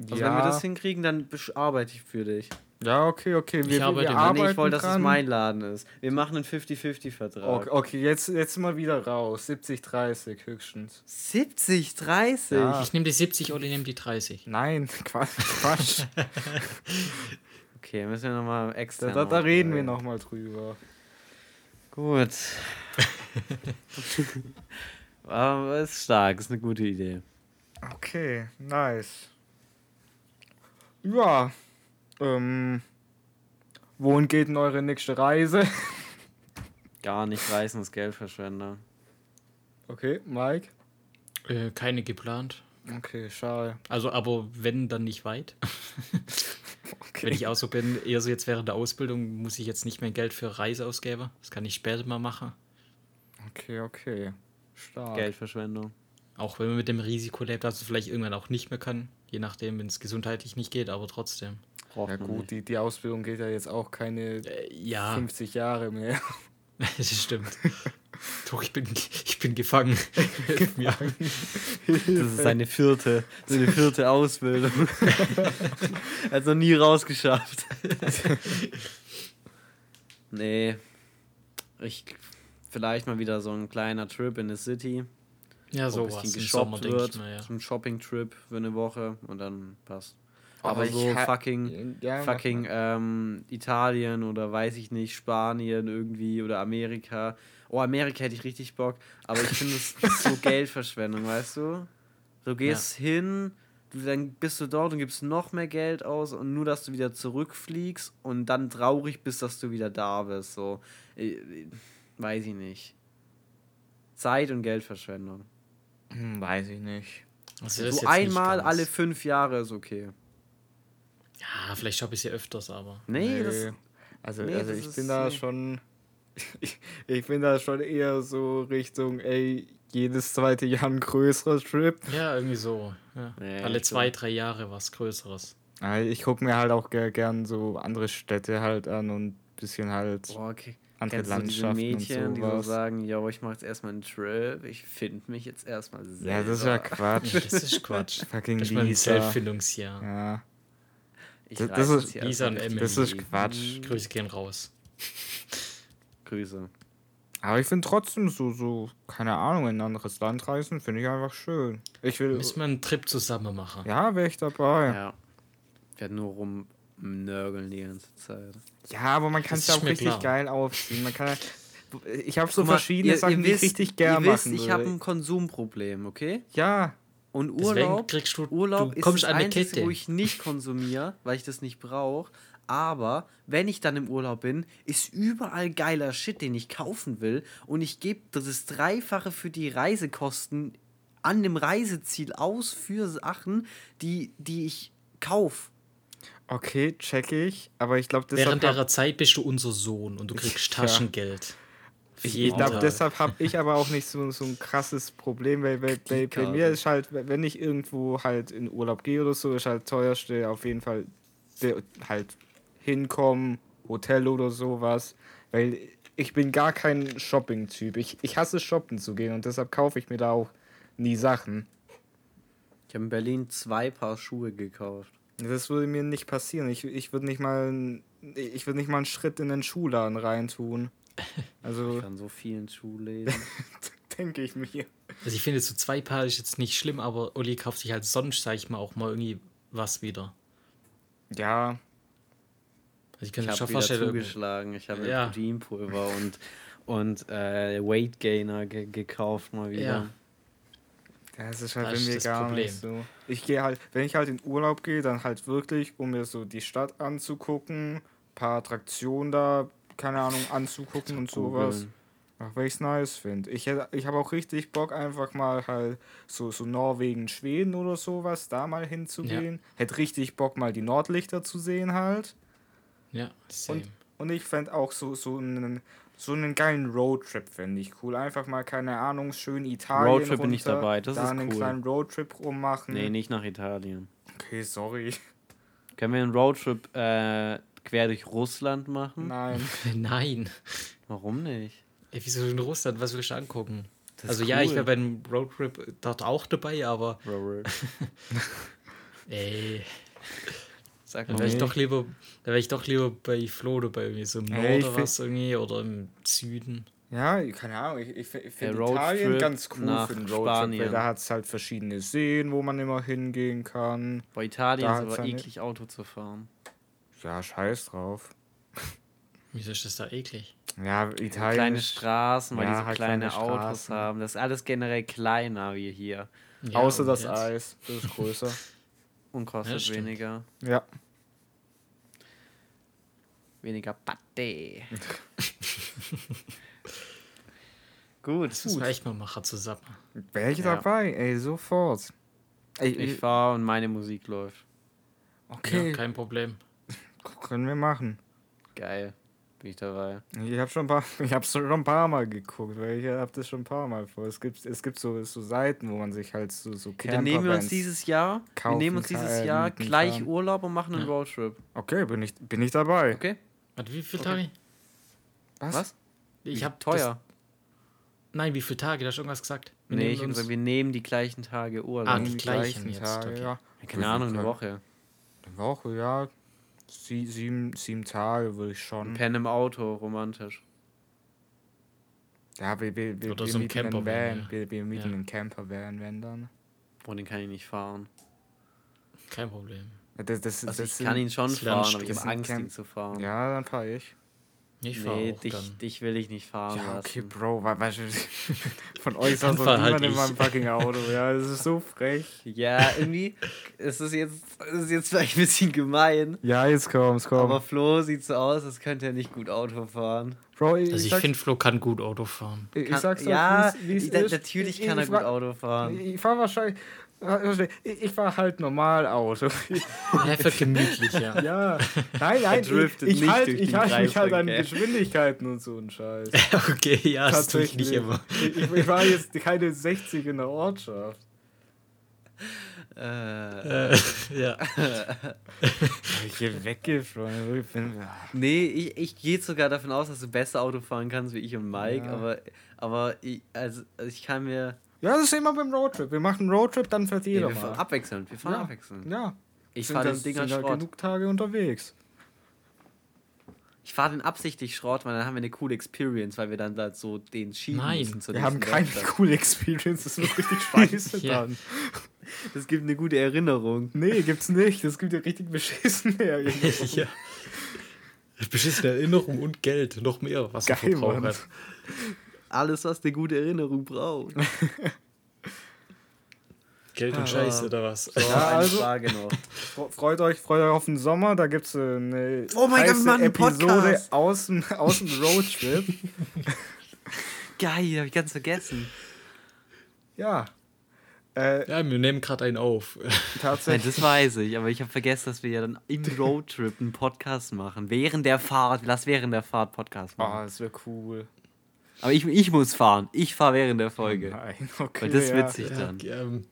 Speaker 3: Also wenn wir
Speaker 2: ja.
Speaker 3: das hinkriegen, dann arbeite ich für dich.
Speaker 2: ja, okay, okay. Wir, wir,
Speaker 1: arbeite
Speaker 2: wir arbeiten
Speaker 3: nee, ich wollte, dass es mein Laden ist. Wir machen einen 50-50-Vertrag.
Speaker 2: Okay, okay jetzt, jetzt mal wieder raus. 70, 30 höchstens.
Speaker 3: 70, 30?
Speaker 2: Ja.
Speaker 1: Ich nehme die 70, Olli nimmt die 30.
Speaker 2: Nein, Quatsch. Quatsch.
Speaker 3: Okay, müssen wir nochmal
Speaker 2: da,
Speaker 3: extern.
Speaker 2: da, da reden wir nochmal drüber.
Speaker 3: Gut. Aber ist stark, ist eine gute Idee.
Speaker 2: Okay, nice. Ja. Ähm. Wohin geht denn eure nächste Reise?
Speaker 3: Gar nicht reißen, das Geldverschwender.
Speaker 2: Okay, Mike.
Speaker 1: Äh, keine geplant.
Speaker 2: Okay, schade.
Speaker 1: Also, aber wenn, dann nicht weit. Wenn ich auch so bin, eher so jetzt während der Ausbildung, muss ich jetzt nicht mehr Geld für Reise ausgeben. Das kann ich später mal machen.
Speaker 2: Okay, okay. Stark.
Speaker 3: Geldverschwendung.
Speaker 1: Auch wenn man mit dem Risiko lebt, dass es vielleicht irgendwann auch nicht mehr kann. Je nachdem, wenn es gesundheitlich nicht geht, aber trotzdem.
Speaker 3: Braucht
Speaker 2: Ja gut, die, die Ausbildung geht ja jetzt auch keine
Speaker 1: Äh, ja,
Speaker 2: 50 Jahre mehr.
Speaker 1: das stimmt. Ich bin, ich bin gefangen. Hilf mir.
Speaker 3: Das ist seine vierte, seine vierte Ausbildung. er hat noch nie rausgeschafft. nee. Ich vielleicht mal wieder so ein kleiner Trip in the City.
Speaker 1: Ja,
Speaker 3: wo ein
Speaker 1: sowas.
Speaker 3: bisschen
Speaker 1: Sommer,
Speaker 3: geshoppt
Speaker 1: denke
Speaker 3: wird.
Speaker 1: mal, ja.
Speaker 3: So ein Shopping-Trip für eine Woche und dann passt. Aber
Speaker 2: ich
Speaker 3: so fucking,
Speaker 2: Ja,
Speaker 3: fucking ähm, Italien oder weiß ich nicht, Spanien irgendwie oder Amerika. Oh, Amerika hätte ich richtig Bock. Aber ich finde es so Geldverschwendung, weißt du? Du gehst hin, du, dann bist du dort und gibst noch mehr Geld aus und nur, dass du wieder zurückfliegst und dann traurig bist, dass du wieder da bist. So, äh, äh, weiß ich nicht. Zeit und Geldverschwendung.
Speaker 2: Hm, weiß ich nicht.
Speaker 1: Also
Speaker 3: So
Speaker 1: nicht
Speaker 3: einmal
Speaker 1: ganz-
Speaker 3: alle fünf Jahre ist okay.
Speaker 1: Ja, vielleicht shoppe ich sie öfters, aber.
Speaker 3: Nee, das,
Speaker 2: also,
Speaker 3: nee,
Speaker 2: also
Speaker 3: das
Speaker 2: ich
Speaker 3: ist-
Speaker 2: bin da
Speaker 3: nee.
Speaker 2: schon. Ich, ich bin da schon eher so Richtung, ey, jedes zweite Jahr ein größerer Trip.
Speaker 1: Ja, irgendwie so. Ja.
Speaker 3: Nee,
Speaker 1: Alle zwei,
Speaker 3: so.
Speaker 1: drei Jahre was Größeres.
Speaker 2: Ja, Ich gucke mir halt auch ger gern so andere Städte halt an und ein bisschen halt
Speaker 3: Boah, okay.
Speaker 2: andere
Speaker 3: Kennst du diese
Speaker 2: Landschaften
Speaker 3: Mädchen,
Speaker 2: und
Speaker 3: die so
Speaker 2: sowas.
Speaker 3: sagen, yo, ich mach jetzt erstmal einen Trip, ich finde mich jetzt erstmal selber.
Speaker 2: ja, das ist ja Quatsch.
Speaker 1: Ja, das ist Quatsch.
Speaker 2: Fucking
Speaker 1: Das ist mal ein
Speaker 2: Lisa.
Speaker 1: Selbstfindungsjahr.
Speaker 2: Ja.
Speaker 3: Ich
Speaker 2: das- das ist-
Speaker 1: Lisa und
Speaker 3: richtig
Speaker 2: Das ist Quatsch.
Speaker 1: Grüße gehen raus.
Speaker 3: Grüße.
Speaker 2: Aber ich finde trotzdem so, so, keine Ahnung, in ein anderes Land reisen, finde ich einfach schön. Ich will.
Speaker 1: Müssen wir einen Trip zusammen machen.
Speaker 2: Ja, wäre ich dabei. Ja,
Speaker 3: Ja. Ich werde nur rumnörgeln die ganze Zeit.
Speaker 2: aber man kann es ja auch richtig
Speaker 1: klar.
Speaker 2: geil aufziehen. Man kann ja, ich habe so
Speaker 3: mal,
Speaker 2: verschiedene
Speaker 3: ihr-
Speaker 2: Sachen,
Speaker 3: ihr
Speaker 2: die ich
Speaker 3: wisst-
Speaker 2: richtig gern
Speaker 3: ihr wisst,
Speaker 2: machen
Speaker 3: Ich habe ein Konsumproblem, okay?
Speaker 2: Ja,
Speaker 3: Und
Speaker 1: Deswegen
Speaker 3: Urlaub,
Speaker 1: kriegst du-
Speaker 3: Urlaub
Speaker 1: du kommst
Speaker 3: ist das
Speaker 1: an eine
Speaker 3: Einzige,
Speaker 1: Kette.
Speaker 3: wo ich nicht konsumiere, weil ich das nicht brauche. Aber wenn ich dann im Urlaub bin, ist überall geiler Shit, den ich kaufen will. Und ich gebe das Dreifache für die Reisekosten an dem Reiseziel aus für Sachen, die, die ich kaufe.
Speaker 2: okay, check ich. Aber ich glaube.
Speaker 1: Während der Zeit bist du unser Sohn und du kriegst. Taschengeld.
Speaker 2: Ich, ich glaube, deshalb habe ich aber auch nicht so, so ein krasses Problem, weil bei, bei, bei mir ist halt, wenn ich irgendwo halt in Urlaub gehe oder so, ist halt teuerste auf jeden Fall der, halt hinkommen, Hotel oder sowas, weil ich bin gar kein Shopping-Typ. Ich, ich hasse shoppen zu gehen und deshalb kaufe ich mir da auch nie Sachen.
Speaker 3: Ich habe in Berlin zwei Paar Schuhe gekauft.
Speaker 2: Das würde mir nicht passieren. Ich, ich würde nicht mal einen- ich würde nicht mal einen Schritt in den Schuhladen reintun. Also
Speaker 3: Ich an so vielen Schuhläden.
Speaker 2: denke ich mir.
Speaker 1: Also ich finde, so zwei Paar ist jetzt nicht schlimm, aber Uli kauft sich halt sonst, sag ich mal, auch mal irgendwie was wieder.
Speaker 2: Ja,
Speaker 1: ich kann
Speaker 3: Ich
Speaker 1: mir
Speaker 3: habe
Speaker 1: schon
Speaker 3: wieder
Speaker 1: vorstellen,
Speaker 3: zugeschlagen. Ich habe
Speaker 1: Ja.
Speaker 3: Proteinpulver und, und äh, Weight Gainer ge gekauft mal wieder.
Speaker 1: Ja.
Speaker 2: Das ist halt
Speaker 1: Das
Speaker 2: bei
Speaker 1: ist
Speaker 2: mir gar
Speaker 1: Problem.
Speaker 2: nicht so. Ich gehe halt, wenn ich halt in Urlaub gehe, dann halt wirklich, um mir so die Stadt anzugucken, paar Attraktionen da, keine Ahnung, anzugucken und sowas. Ach, weil ich es nice finde. Ich, hätt- ich habe auch richtig Bock, einfach mal halt so, so Norwegen, Schweden oder sowas, da mal hinzugehen. Hätte richtig Bock, mal die Nordlichter zu sehen halt.
Speaker 1: Ja, same.
Speaker 2: Und, und ich fände auch so, so einen, so einen geilen Roadtrip, fände ich cool. Einfach mal, keine Ahnung, schön Italien
Speaker 3: Roadtrip bin ich dabei, das
Speaker 2: da
Speaker 3: ist
Speaker 2: einen
Speaker 3: cool.
Speaker 2: kleinen Roadtrip rummachen.
Speaker 3: Nee, nicht nach Italien.
Speaker 2: Okay, sorry.
Speaker 3: Können wir einen Roadtrip äh, quer durch Russland machen?
Speaker 2: Nein.
Speaker 1: Nein.
Speaker 3: Warum nicht?
Speaker 1: Ey, wieso in Russland? Was willst du angucken?
Speaker 3: Das ist
Speaker 1: also ja, ich
Speaker 3: cool.
Speaker 1: wäre beim Roadtrip dort auch dabei, aber
Speaker 3: Road.
Speaker 1: ey,
Speaker 3: Sag mal.
Speaker 1: wäre ich doch lieber, da wäre ich doch lieber bei Flo dabei, irgendwie so im Norden oder
Speaker 2: find-
Speaker 1: was irgendwie oder im Süden.
Speaker 2: Ja, keine Ahnung. Ich, ich, ich finde Italien ganz cool
Speaker 3: nach
Speaker 2: für einen Roadtrip,
Speaker 3: Spanien.
Speaker 2: weil da hat es halt verschiedene Seen, wo man immer hingehen kann.
Speaker 3: Bei Italien
Speaker 2: Da
Speaker 3: ist aber
Speaker 2: ja
Speaker 3: eklig, Auto zu fahren.
Speaker 2: Ja, scheiß drauf.
Speaker 1: Wieso ist das da eklig?
Speaker 2: Ja, Italien.
Speaker 3: Kleine Straßen, weil
Speaker 2: Ja,
Speaker 3: die so
Speaker 2: halt
Speaker 3: kleine,
Speaker 2: kleine
Speaker 3: Autos
Speaker 2: Straßen.
Speaker 3: haben. Das ist alles generell kleiner wie hier.
Speaker 1: Ja,
Speaker 2: außer das
Speaker 1: jetzt?
Speaker 2: Eis. Das ist größer.
Speaker 3: Und kostet
Speaker 1: stimmt.
Speaker 3: weniger.
Speaker 2: ja.
Speaker 3: Weniger Patte. Gut.
Speaker 1: Das müssen wir echt mal machen zusammen.
Speaker 2: Wäre ich
Speaker 3: Ja.
Speaker 2: dabei, ey, sofort. Ey,
Speaker 3: Ich fahre und meine Musik läuft.
Speaker 2: okay,
Speaker 1: Ja, kein Problem.
Speaker 2: können wir machen.
Speaker 3: Geil. Bin ich dabei.
Speaker 2: Ich habe schon ein paar, ich habe schon ein paar Mal geguckt, weil ich habe das schon ein paar Mal vor. Es gibt, es gibt so, so Seiten, wo man sich halt so, so
Speaker 3: Dann nehmen wir uns dieses Jahr, wir nehmen uns dieses Jahr gleich. Urlaub und machen einen
Speaker 1: Ja.
Speaker 3: Roadtrip.
Speaker 2: Okay, bin ich, bin ich dabei.
Speaker 3: Okay?
Speaker 1: Warte, wie viele
Speaker 3: Okay.
Speaker 1: Tage?
Speaker 3: Was?
Speaker 1: Ich habe
Speaker 3: Teuer.
Speaker 1: Nein, wie viele Tage? Da hast du irgendwas gesagt. Wir
Speaker 3: nee, ich
Speaker 1: uns-
Speaker 3: gesagt, wir nehmen die gleichen Tage Urlaub.
Speaker 1: Ah,
Speaker 2: In
Speaker 1: die gleichen jetzt, okay.
Speaker 2: ja.
Speaker 3: Ja, Keine Ahnung, eine Woche.
Speaker 2: Eine Woche, ja. Sie, sieben, sieben Tage würde ich schon.
Speaker 3: Pen im Auto, romantisch.
Speaker 2: Ja, wir, wir, wir,
Speaker 1: Oder
Speaker 2: wir
Speaker 1: so
Speaker 2: mieten einen
Speaker 1: Campervan,
Speaker 2: Van.
Speaker 1: ja.
Speaker 2: Wir, wir mieten
Speaker 1: Ja.
Speaker 2: einen Campervan, wenn dann.
Speaker 3: Boah, den kann ich nicht fahren.
Speaker 1: Kein Problem.
Speaker 2: Ja, Das, das,
Speaker 3: Also
Speaker 2: das
Speaker 3: ich kann ihn schon fahren, aber ich habe Angst, ihn zu fahren.
Speaker 2: Ja, dann fahre ich.
Speaker 1: Ich fahre
Speaker 3: nee,
Speaker 1: auch
Speaker 3: dich,
Speaker 1: dann.
Speaker 3: dich will ich nicht fahren
Speaker 2: Ja,
Speaker 3: lassen.
Speaker 2: okay, Bro, wa- weißt du, von euch aus so
Speaker 1: fahr halt
Speaker 2: niemand in meinem fucking Auto. Ja, das ist so frech.
Speaker 3: Ja, irgendwie ist es jetzt, ist jetzt vielleicht ein bisschen gemein.
Speaker 2: Ja, jetzt kommt's, komm.
Speaker 3: Aber Flo sieht so aus, als könnte er nicht gut Auto fahren.
Speaker 2: Bro, ich,
Speaker 1: Also ich finde, Flo kann gut Auto fahren.
Speaker 2: ich, ich sag's
Speaker 3: ja,
Speaker 2: doch, wie's- wie's
Speaker 3: da-
Speaker 2: ist.
Speaker 3: natürlich
Speaker 2: Ich-
Speaker 3: kann er gut
Speaker 2: fahr-
Speaker 3: Auto fahren.
Speaker 2: Ich, ich fahre wahrscheinlich. Ich, ich fahre halt normal Auto.
Speaker 1: Er wird gemütlich, ja.
Speaker 2: ja. Nein, nein, ich, ich
Speaker 3: nicht
Speaker 2: halte ich halt mich halt an
Speaker 3: okay.
Speaker 2: Geschwindigkeiten und so ein Scheiß.
Speaker 1: Okay, ja, das tue ich nicht immer.
Speaker 2: Ich, ich, ich war jetzt keine 60 in der Ortschaft.
Speaker 3: Äh,
Speaker 1: Äh, ja.
Speaker 2: Ich hier weggeflogen. Bin,
Speaker 3: nee, ich, ich gehe sogar davon aus, dass du besser Auto fahren kannst wie ich und Mike,
Speaker 2: Ja.
Speaker 3: aber, aber ich, also, also ich kann mir.
Speaker 2: Ja, das ist immer beim Roadtrip. Wir machen einen Roadtrip, dann fährt
Speaker 3: Nee,
Speaker 2: jeder
Speaker 3: wir fahren
Speaker 2: mal.
Speaker 3: abwechselnd, wir fahren
Speaker 2: Ja.
Speaker 3: abwechselnd.
Speaker 2: Ja.
Speaker 3: Ich
Speaker 2: Sind
Speaker 3: fahre
Speaker 2: das-
Speaker 3: den Dinger
Speaker 2: sind
Speaker 3: Schrott.
Speaker 2: genug Tage unterwegs.
Speaker 3: Ich fahre den absichtlich Schrott, weil dann haben wir eine coole Experience, weil wir dann da so den schieben
Speaker 1: Nein,
Speaker 3: müssen. zu
Speaker 2: Wir haben keine
Speaker 3: Werkstatt.
Speaker 2: coole Experience. Das wird richtig scheiße dann.
Speaker 3: Das gibt eine gute Erinnerung.
Speaker 2: Nee, gibt's nicht. Das gibt ja richtig beschissene Erinnerungen.
Speaker 1: ja. Beschissene Erinnerung und Geld. Noch mehr, was
Speaker 2: Geil,
Speaker 1: verbraucht
Speaker 2: Mann.
Speaker 3: Alles, was eine gute Erinnerung braucht.
Speaker 1: Geld und Scheiße oder was?
Speaker 3: So,
Speaker 2: Ja, also-. Fre- Freut euch, freut euch auf den Sommer. Da gibt's eine
Speaker 3: Oh mein Gott, wir
Speaker 2: heiße
Speaker 3: machen einen
Speaker 2: Episode
Speaker 3: Podcast.
Speaker 2: aus dem, aus dem Roadtrip.
Speaker 3: Geil, hab ich ganz vergessen.
Speaker 2: ja. Äh,
Speaker 1: Ja, wir nehmen gerade einen auf.
Speaker 3: Nein,
Speaker 2: tatsächlich.
Speaker 3: das weiß ich, aber ich habe vergessen, dass wir ja dann im Roadtrip einen Podcast machen. Während der Fahrt. Lass während der Fahrt Podcast
Speaker 2: Oh,
Speaker 3: machen.
Speaker 2: das wäre cool.
Speaker 3: Aber ich, ich muss fahren. Ich fahre während der Folge.
Speaker 2: Nein, okay.
Speaker 3: Weil das ist
Speaker 2: ja.
Speaker 3: witzig
Speaker 1: Ja,
Speaker 3: dann.
Speaker 1: ähm,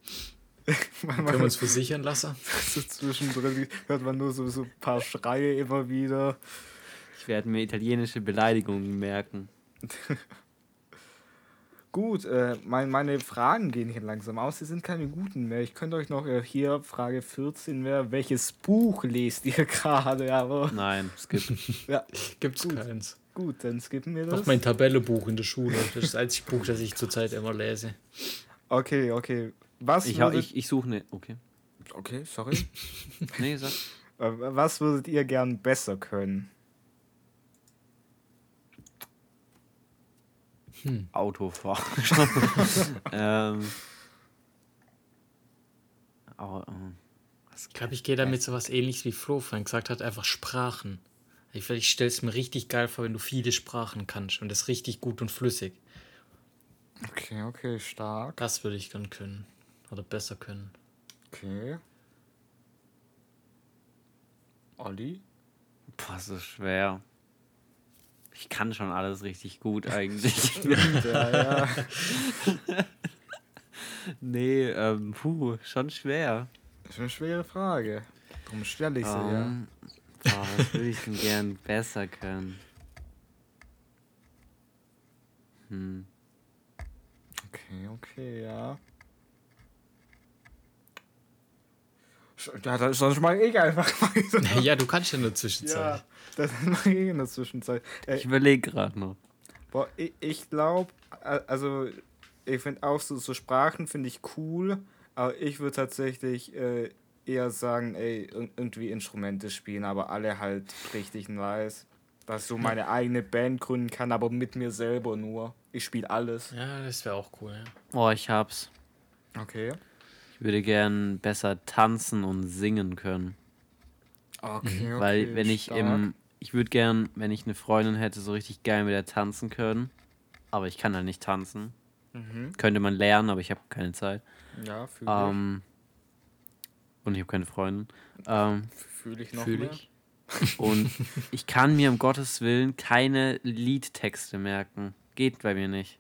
Speaker 2: Man,
Speaker 1: können wir uns versichern lassen?
Speaker 2: so zwischendrin hört man nur so, so ein paar Schreie immer wieder.
Speaker 3: Ich werde mir italienische Beleidigungen merken.
Speaker 2: Gut, äh, mein, meine Fragen gehen hier langsam aus. Sie sind keine guten mehr. Ich könnte euch noch äh, hier Frage 14 wäre, welches Buch lest ihr gerade? Aber
Speaker 3: Nein, es gibt.
Speaker 2: ja,
Speaker 1: Gibt's
Speaker 2: Gut.
Speaker 1: keins.
Speaker 2: Gut, dann skippen wir das.
Speaker 1: Doch mein Tabellebuch in der Schule. Das ist das einzige Buch, das ich zurzeit immer lese.
Speaker 2: Okay, okay. Was
Speaker 3: Ich,
Speaker 2: würdet,
Speaker 3: ich, ich suche eine. Okay.
Speaker 2: okay, sorry.
Speaker 3: Nee, sag.
Speaker 2: Äh, Was würdet ihr gern besser können?
Speaker 3: Autofahren. ähm. Aber, ähm,
Speaker 1: Ich glaube, ich gehe damit so was ähnliches wie Flo vorhin gesagt hat, einfach Sprachen. Ich, ich stelle es mir richtig geil vor, wenn du viele Sprachen kannst und das richtig gut und flüssig.
Speaker 2: Okay, okay, stark.
Speaker 1: Das würde ich dann können. Oder besser können.
Speaker 2: Okay. Olli?
Speaker 3: Boah, so schwer. Ich kann schon alles richtig gut eigentlich.
Speaker 2: ja, ja.
Speaker 3: nee, ähm, puh, schon schwer.
Speaker 2: Das ist eine schwere Frage. Darum stelle ich sie, ja.
Speaker 3: Boah, was würde ich denn gern besser können? Hm.
Speaker 2: Okay, okay, ja. Ja, sonst mache ich einfach weiter.
Speaker 1: Ja, du kannst ja in der
Speaker 2: Ja,
Speaker 1: Zwischenzeit.
Speaker 2: das mache ich in der Zwischenzeit. Äh,
Speaker 3: Ich überlege gerade noch.
Speaker 2: Boah, ich, ich glaube, also ich finde auch so, so Sprachen finde ich cool, aber ich würde tatsächlich äh, eher sagen, ey, ir- irgendwie Instrumente spielen, aber alle halt richtig nice. Dass ich so meine eigene Band gründen kann, aber mit mir selber nur. Ich spiele alles.
Speaker 1: Ja, das wäre auch cool, ja.
Speaker 3: Oh, ich hab's.
Speaker 2: Okay.
Speaker 3: Ich würde gern besser tanzen und singen können.
Speaker 2: Okay, okay.
Speaker 3: Weil wenn ich
Speaker 2: stark.
Speaker 3: im. Ich würde gern, wenn ich eine Freundin hätte, so richtig geil mit der tanzen können. Aber ich kann halt nicht tanzen.
Speaker 2: Mhm.
Speaker 3: Könnte man lernen, aber ich habe keine Zeit.
Speaker 2: Ja, ich.
Speaker 3: Ähm, und ich habe keine Freundin. Ähm,
Speaker 2: Fühle ich noch
Speaker 1: Fühl
Speaker 2: mehr.
Speaker 1: ich.
Speaker 3: und ich kann mir um Gottes Willen keine Liedtexte merken. Geht bei mir nicht.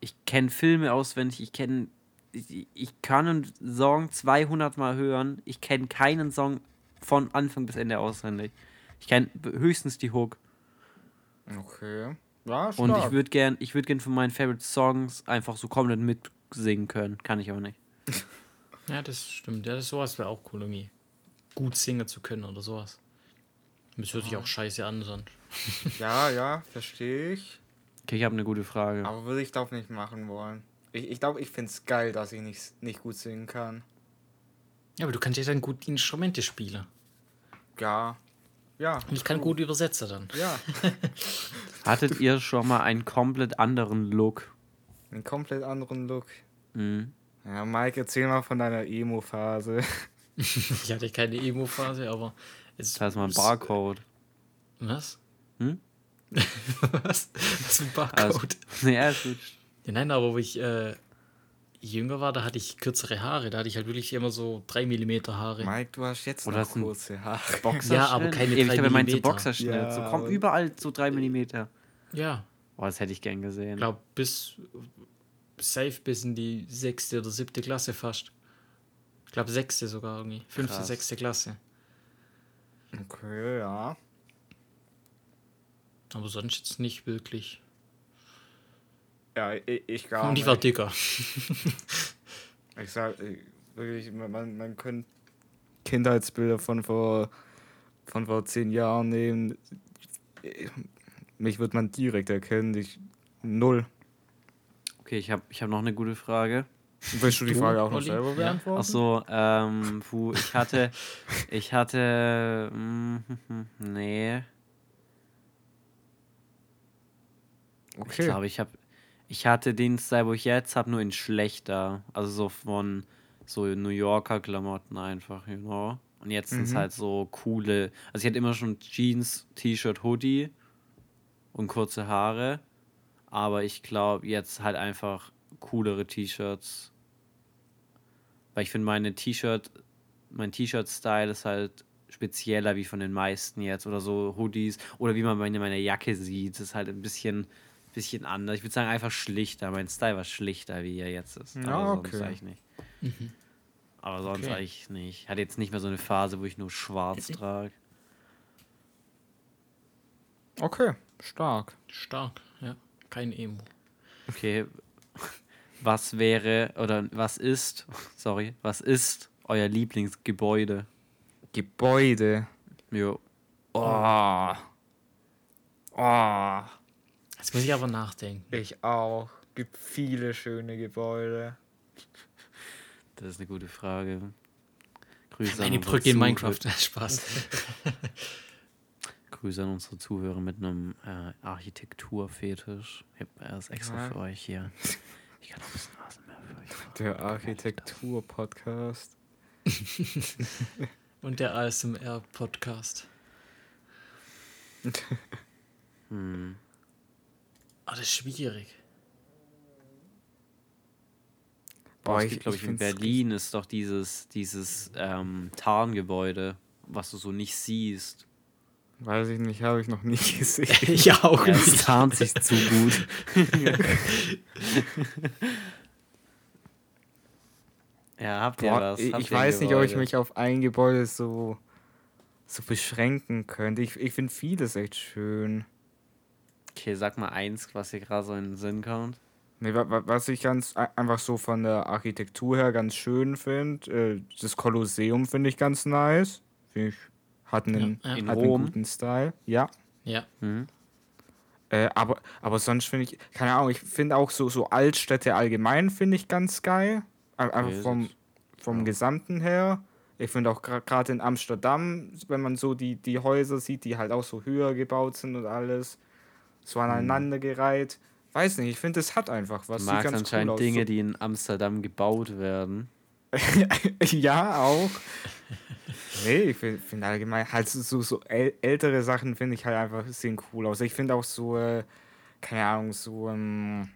Speaker 3: Ich kenne Filme auswendig, ich kenne. Ich, ich kann einen Song 200 Mal hören. Ich kenne keinen Song von Anfang bis Ende auswendig. Ich kenne höchstens die Hook.
Speaker 2: Okay. Ja, stark.
Speaker 3: Und ich würde gern, ich würde gern von meinen Favorite Songs einfach so komplett mitsingen können. Kann ich aber nicht.
Speaker 1: Ja, das stimmt. Ja, das sowas wäre auch cool, irgendwie. Gut singen zu können oder sowas. Das hört sich auch scheiße an, sonst.
Speaker 2: Ja, ja, verstehe ich.
Speaker 3: Okay, ich habe eine gute Frage.
Speaker 2: Aber würde ich doch nicht machen wollen. Ich glaube, ich, glaub, ich finde es geil, dass ich nicht, nicht gut singen kann.
Speaker 1: Ja, aber du kannst ja dann gut Instrumente spielen.
Speaker 2: Ja. Ja.
Speaker 1: Und ich kann gut übersetzen dann.
Speaker 2: Ja.
Speaker 3: Hattet ihr schon mal einen komplett anderen Look?
Speaker 2: Einen komplett anderen Look.
Speaker 3: Mhm.
Speaker 2: Ja, Mike, erzähl mal von deiner Emo-Phase.
Speaker 1: Ich hatte keine Emo-Phase, aber es
Speaker 3: Das heißt mal ein Barcode.
Speaker 1: Was?
Speaker 3: Hm?
Speaker 1: Was? Was für ein
Speaker 3: Also,
Speaker 1: Barcode?
Speaker 3: ja, ist gut.
Speaker 1: Ja, nein, aber wo ich äh, jünger war, da hatte ich kürzere Haare. Da hatte ich halt wirklich immer so 3 mm Haare.
Speaker 2: Mike, du hast jetzt
Speaker 3: Oder
Speaker 2: noch kurze Haare.
Speaker 3: Boxerschnitt.
Speaker 1: Ja, aber keine
Speaker 3: Ey, Ich
Speaker 1: drei
Speaker 3: glaube, er meint so
Speaker 1: Millimeter.
Speaker 3: Boxerschnitt.
Speaker 2: Ja,
Speaker 3: so kommt
Speaker 2: aber-
Speaker 3: überall so 3 mm.
Speaker 1: Ja,
Speaker 3: Boah, das hätte ich gern gesehen.
Speaker 1: ich glaube, bis safe bis in die sechste oder siebte Klasse fast. Ich glaube, sechste sogar irgendwie. Fünfte,
Speaker 3: Krass.
Speaker 1: sechste Klasse.
Speaker 2: Okay, ja.
Speaker 1: Aber sonst jetzt nicht wirklich.
Speaker 2: Ja, ich, ich gar
Speaker 1: Und die war dicker.
Speaker 2: Ich sag, ich- wirklich, man, man man könnte Kindheitsbilder von vor, von vor zehn Jahren nehmen. Mich wird man direkt erkennen. Ich, null.
Speaker 3: Okay, ich habe ich hab noch eine gute Frage.
Speaker 2: Willst du die
Speaker 1: Du,
Speaker 2: Frage auch noch
Speaker 1: Olli?
Speaker 2: selber beantworten?
Speaker 3: Ach so, ähm, puh, ich hatte, ich hatte, mm, nee, ich
Speaker 2: Okay.
Speaker 3: glaube, ich habe, ich hatte den Style, wo ich jetzt habe, nur in schlechter, also so von so New Yorker Klamotten einfach, you know. Und jetzt sind es
Speaker 2: Mhm.
Speaker 3: halt so coole, also ich hatte immer schon Jeans, T-Shirt, Hoodie und kurze Haare, aber ich glaube jetzt halt einfach coolere T-Shirts, weil ich finde meine T-Shirt, mein T-Shirt-Style ist halt spezieller wie von den meisten jetzt oder so Hoodies oder wie man meine, meine Jacke sieht, ist halt ein bisschen, bisschen anders. Ich würde sagen einfach schlichter. Mein Style war schlichter, wie er jetzt ist.
Speaker 2: Ja,
Speaker 3: Aber sonst
Speaker 2: okay.
Speaker 3: eigentlich nicht. Aber sonst
Speaker 1: Okay.
Speaker 3: eigentlich nicht. Ich hatte jetzt nicht mehr so eine Phase, wo ich nur schwarz trage.
Speaker 2: Okay, stark.
Speaker 1: Stark, ja. Kein Emo.
Speaker 3: Okay. Was wäre oder was ist, sorry, was ist euer Lieblingsgebäude?
Speaker 2: Gebäude.
Speaker 3: Jo.
Speaker 2: Oh. Oh.
Speaker 1: Jetzt muss ich aber nachdenken.
Speaker 2: Ich auch. Gibt viele schöne Gebäude.
Speaker 3: Das ist eine gute Frage. Grüße an
Speaker 1: Eine
Speaker 3: unsere
Speaker 1: Brücke in Minecraft. Spaß.
Speaker 3: Grüße an unsere Zuhörer mit einem äh, Architekturfetisch. Ich habe erst extra
Speaker 2: Ja.
Speaker 3: für euch hier. Ich kann auch ein bisschen Rasenmäher für euch machen.
Speaker 2: Der Architektur-Podcast.
Speaker 1: Und der ASMR-Podcast.
Speaker 3: Hm.
Speaker 1: Ah, das ist schwierig.
Speaker 3: Boah,
Speaker 2: Boah,
Speaker 3: es
Speaker 2: ich-
Speaker 3: gibt, glaube
Speaker 2: ich
Speaker 3: ich, in Berlin ist doch dieses, dieses ähm, Tarngebäude, was du so nicht siehst.
Speaker 2: Weiß ich nicht, habe ich noch nie gesehen.
Speaker 1: ich auch
Speaker 3: Ja, es
Speaker 1: nicht.
Speaker 3: tarnt sich zu gut. ja, habt ihr
Speaker 2: Boah,
Speaker 3: was?
Speaker 2: ich
Speaker 3: Habt
Speaker 2: ich
Speaker 3: ihr
Speaker 2: weiß nicht, ob ich mich auf ein Gebäude so, so beschränken könnte. Ich, ich finde vieles echt schön.
Speaker 3: Okay, sag mal eins, was dir gerade so in den Sinn kommt.
Speaker 2: Nee, wa- wa- was ich ganz ei- einfach so von der Architektur her ganz schön finde, äh, das Kolosseum finde ich ganz nice. Find ich, hat einen,
Speaker 1: Ja, ja.
Speaker 2: Hat einen guten Style. Ja.
Speaker 1: Ja,
Speaker 3: Hm?
Speaker 2: Äh, aber, aber sonst finde ich, keine Ahnung, ich finde auch so, so Altstädte allgemein finde ich ganz geil. Ein- Einfach vom, vom
Speaker 3: ja.
Speaker 2: Gesamten her. Ich finde auch gerade in Amsterdam, wenn man so die, die Häuser sieht, die halt auch so höher gebaut sind und alles, so
Speaker 3: Hm.
Speaker 2: aneinandergereiht. Weiß nicht, ich finde, es hat einfach was.
Speaker 3: Du magst
Speaker 2: ganz
Speaker 3: anscheinend
Speaker 2: cool.
Speaker 3: Dinge, die in Amsterdam gebaut werden.
Speaker 2: ja, auch. Nee, ich finde find allgemein halt so, so, so äl ältere Sachen finde ich halt einfach sehen cool aus. Ich finde auch so, äh, keine Ahnung, so ähm,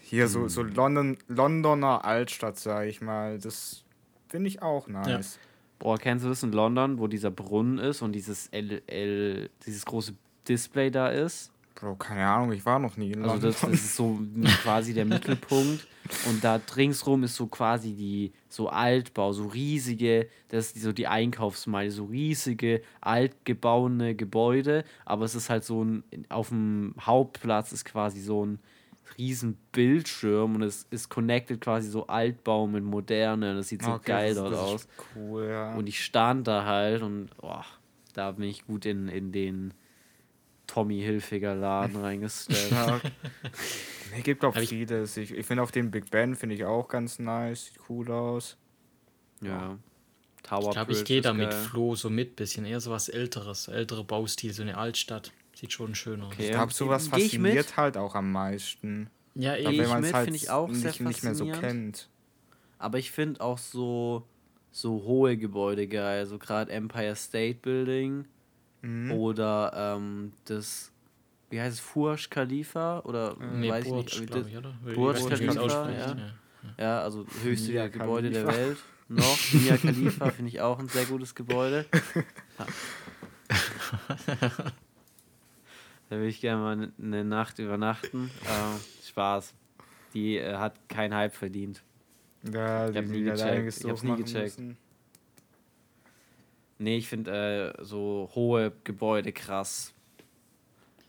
Speaker 2: hier so, so London, Londoner Altstadt, sag ich mal. Das finde ich auch nice.
Speaker 3: Boah, kennst du das in London, wo dieser Brunnen ist und dieses L, L, dieses große Display da ist?
Speaker 2: Bro, keine Ahnung, ich war noch nie in
Speaker 3: Also
Speaker 2: London.
Speaker 3: das, das ist so quasi der Mittelpunkt und da ringsrum ist so quasi die so Altbau, so riesige, das ist so die Einkaufsmeile, so riesige altgebauene Gebäude, aber es ist halt so ein auf dem Hauptplatz ist quasi so ein riesen Bildschirm und es ist connected quasi so Altbau mit moderne, das sieht so
Speaker 2: Okay,
Speaker 3: geil
Speaker 2: das-
Speaker 3: dort
Speaker 2: das
Speaker 3: aus.
Speaker 2: Cool, ja.
Speaker 3: Und ich stand da halt und boah, da bin ich gut in, in den Tommy Hilfiger Laden reingesteppt.
Speaker 2: ja. Nee, gibt auch vieles. Ich, ich finde auf den Big Ben finde ich auch ganz nice, sieht cool aus.
Speaker 3: Ja. Tower
Speaker 1: ich glaube, ich gehe da mit. Flo so mit, bisschen eher so was Älteres, ältere Baustil, so eine Altstadt. Sieht schon schön aus.
Speaker 3: Okay.
Speaker 2: Ich glaube, sowas
Speaker 3: mit?
Speaker 2: fasziniert halt auch am meisten.
Speaker 1: Ja,
Speaker 3: Geh
Speaker 2: Aber
Speaker 3: ich
Speaker 1: eben.
Speaker 2: wenn man
Speaker 3: mit,
Speaker 2: es halt
Speaker 3: finde ich auch sehr
Speaker 2: nicht, nicht mehr so
Speaker 3: faszinierend.
Speaker 2: kennt.
Speaker 3: Aber ich finde auch so, so hohe Gebäude geil. So gerade Empire State Building
Speaker 2: Mhm.
Speaker 3: oder ähm, das, wie heißt es, Fursch Khalifa? Oder
Speaker 1: Nee,
Speaker 3: weiß ich
Speaker 1: Burj,
Speaker 3: nicht. das-
Speaker 1: ich, oder?
Speaker 3: Burj
Speaker 1: Ich
Speaker 3: Khalifa,
Speaker 1: ausspricht,
Speaker 3: ja. Ja, also höchste
Speaker 2: Mia
Speaker 3: Gebäude der. Welt. Noch. Mia Khalifa finde ich auch ein sehr gutes Gebäude. da will ich gerne mal eine Nacht übernachten. Äh, Spaß. Die äh, hat keinen Hype verdient.
Speaker 2: Ja,
Speaker 3: Ich hab
Speaker 2: die-
Speaker 3: nie
Speaker 2: hat
Speaker 3: gecheckt. Ich hab's nie gecheckt.
Speaker 2: müssen.
Speaker 3: Nee, ich finde äh, so hohe Gebäude krass.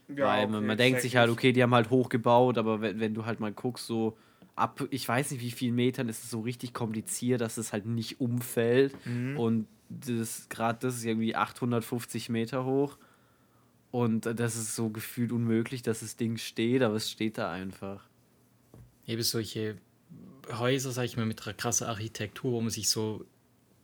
Speaker 2: Ja,
Speaker 3: weil man,
Speaker 2: okay,
Speaker 3: man denkt sich halt, okay, die haben halt hoch gebaut, aber wenn, wenn du halt mal guckst, so ab, ich weiß nicht wie vielen Metern, ist es so richtig kompliziert, dass es halt nicht umfällt.
Speaker 2: Mhm.
Speaker 3: Und das gerade das ist irgendwie 850 Meter hoch. Und äh, das ist so gefühlt unmöglich, dass das Ding steht, aber es steht da einfach.
Speaker 1: Eben solche Häuser, sag ich mal, mit einer krassen Architektur, wo man sich so,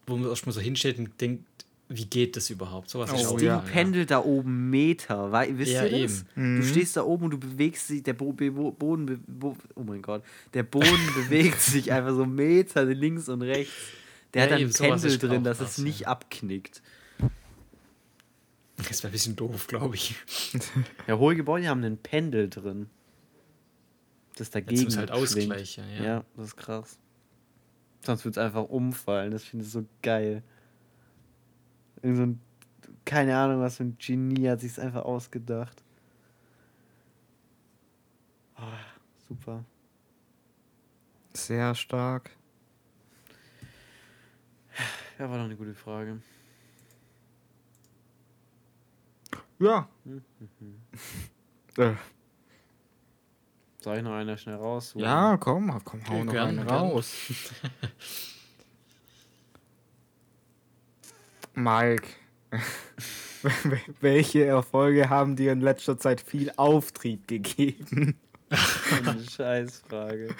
Speaker 1: wo man erstmal so hinstellt und denkt, wie geht das überhaupt? Sowas
Speaker 2: Oh,
Speaker 1: ist
Speaker 3: Das
Speaker 1: auch
Speaker 3: Ding
Speaker 2: ja.
Speaker 3: pendelt da oben Meter, wei- wisst
Speaker 1: Ja,
Speaker 3: ihr das?
Speaker 1: eben.
Speaker 3: Du
Speaker 2: Mhm.
Speaker 3: stehst da oben und du bewegst dich, der Bo Be Bo Boden, be Bo oh mein Gott, der Boden bewegt sich einfach so Meter links und rechts. Der
Speaker 1: Ja,
Speaker 3: hat dann
Speaker 1: eben,
Speaker 3: ein Pendel
Speaker 1: ist
Speaker 3: drin, dass es nicht
Speaker 1: ja.
Speaker 3: abknickt.
Speaker 1: Das wäre ein bisschen doof, glaube ich.
Speaker 3: Ja, hohe Gebäude haben einen Pendel drin. Das dagegen
Speaker 1: muss halt
Speaker 3: schwingt.
Speaker 1: ausgleichen, ja.
Speaker 3: Ja, das ist krass. Sonst wird es einfach umfallen. Das finde ich so geil. Irgend so ein, keine Ahnung, was für ein Genie hat sich einfach ausgedacht. Ah, super.
Speaker 2: Sehr stark.
Speaker 3: Ja, war doch eine gute Frage.
Speaker 2: Ja.
Speaker 3: Mhm.
Speaker 2: Äh,
Speaker 3: Soll ich noch einer schnell raus?
Speaker 2: ja, komm, komm, hau noch
Speaker 1: gern,
Speaker 2: einen
Speaker 1: gern.
Speaker 2: raus. Mike, welche Erfolge haben dir in letzter Zeit viel Auftrieb gegeben?
Speaker 3: Eine Scheißfrage.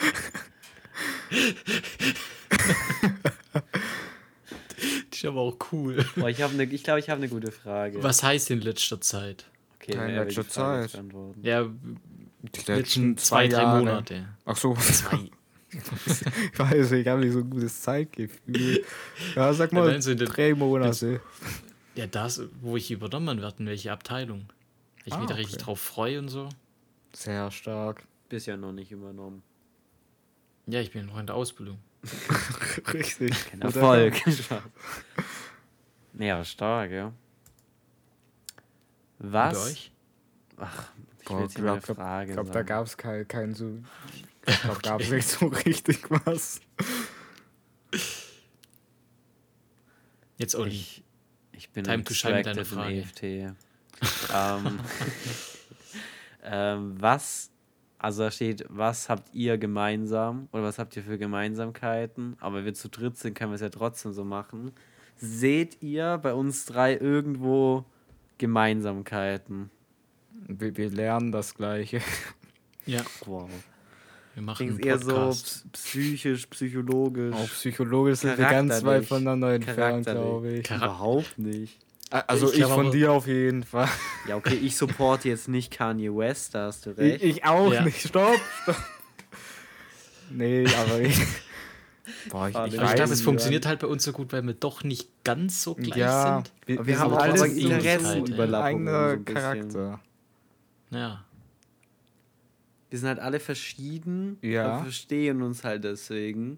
Speaker 1: Das ist aber auch cool.
Speaker 3: Boah, ich, ne, ich glaube, ich habe eine gute Frage.
Speaker 1: Was heißt in letzter Zeit?
Speaker 3: Okay,
Speaker 2: in
Speaker 3: die
Speaker 2: letzter Zeit.
Speaker 1: Ja,
Speaker 2: Die
Speaker 1: letzten zwei, drei
Speaker 2: Jahre.
Speaker 1: Monate.
Speaker 2: Ach so,
Speaker 1: Zwei.
Speaker 2: Ich weiß, ich habe nicht so ein gutes Zeitgefühl. Ja, sag
Speaker 1: Ja,
Speaker 2: mal,
Speaker 1: den-
Speaker 2: drei Monate.
Speaker 1: Ja, das, wo ich übernommen werde, in welche Abteilung. Ich
Speaker 2: Ah,
Speaker 1: mich da richtig drauf freue und so.
Speaker 2: Sehr stark.
Speaker 3: Bisher noch nicht übernommen.
Speaker 1: Ja, ich bin noch in der Ausbildung.
Speaker 2: Richtig.
Speaker 3: Kein Erfolg. Aber stark, ja. Was? Ach, ich
Speaker 2: Boah,
Speaker 3: will jetzt eine
Speaker 2: glaub-
Speaker 3: Frage
Speaker 2: Ich glaube, da gab es kein, kein so. Ich glaube, gab es nicht so richtig was.
Speaker 1: Jetzt Olli.
Speaker 3: Ich, ich bin
Speaker 1: Time to shine
Speaker 3: distracted in EFT. ähm, ähm, was, also da steht, was habt ihr gemeinsam oder was habt ihr für Gemeinsamkeiten? Aber wir zu dritt sind, können wir es ja trotzdem so machen. Seht ihr bei uns drei irgendwo Gemeinsamkeiten?
Speaker 2: Wir, wir lernen das Gleiche.
Speaker 1: Ja,
Speaker 3: Wow.
Speaker 1: Wir machen einen
Speaker 3: eher so psychisch, psychologisch.
Speaker 2: Auch psychologisch sind wir ganz weit voneinander entfernt, glaube ich.
Speaker 1: Chara-
Speaker 3: Überhaupt nicht.
Speaker 2: Also
Speaker 1: Ich
Speaker 2: ich,
Speaker 1: glaub
Speaker 2: von dir auf jeden Fall.
Speaker 3: Ja, okay, ich supporte jetzt nicht Kanye West, da hast du
Speaker 2: Ich,
Speaker 3: recht.
Speaker 2: ich auch
Speaker 1: Ja.
Speaker 2: nicht. Stopp, stopp. Nee, aber ich. Boah, ich, ich
Speaker 1: ich glaube, es funktioniert halt bei uns so gut, weil wir doch nicht ganz so gleich
Speaker 2: Ja,
Speaker 1: sind.
Speaker 2: wir, wir
Speaker 3: haben
Speaker 2: sind
Speaker 3: auch
Speaker 2: alle
Speaker 3: aber
Speaker 1: trotzdem
Speaker 2: so
Speaker 1: Interessen
Speaker 2: ein
Speaker 3: Interessenüberlappungen so
Speaker 2: eigener
Speaker 3: bisschen.
Speaker 2: Charakter.
Speaker 1: Ja.
Speaker 3: Wir sind halt alle verschieden,
Speaker 2: Ja.
Speaker 3: verstehen uns halt deswegen.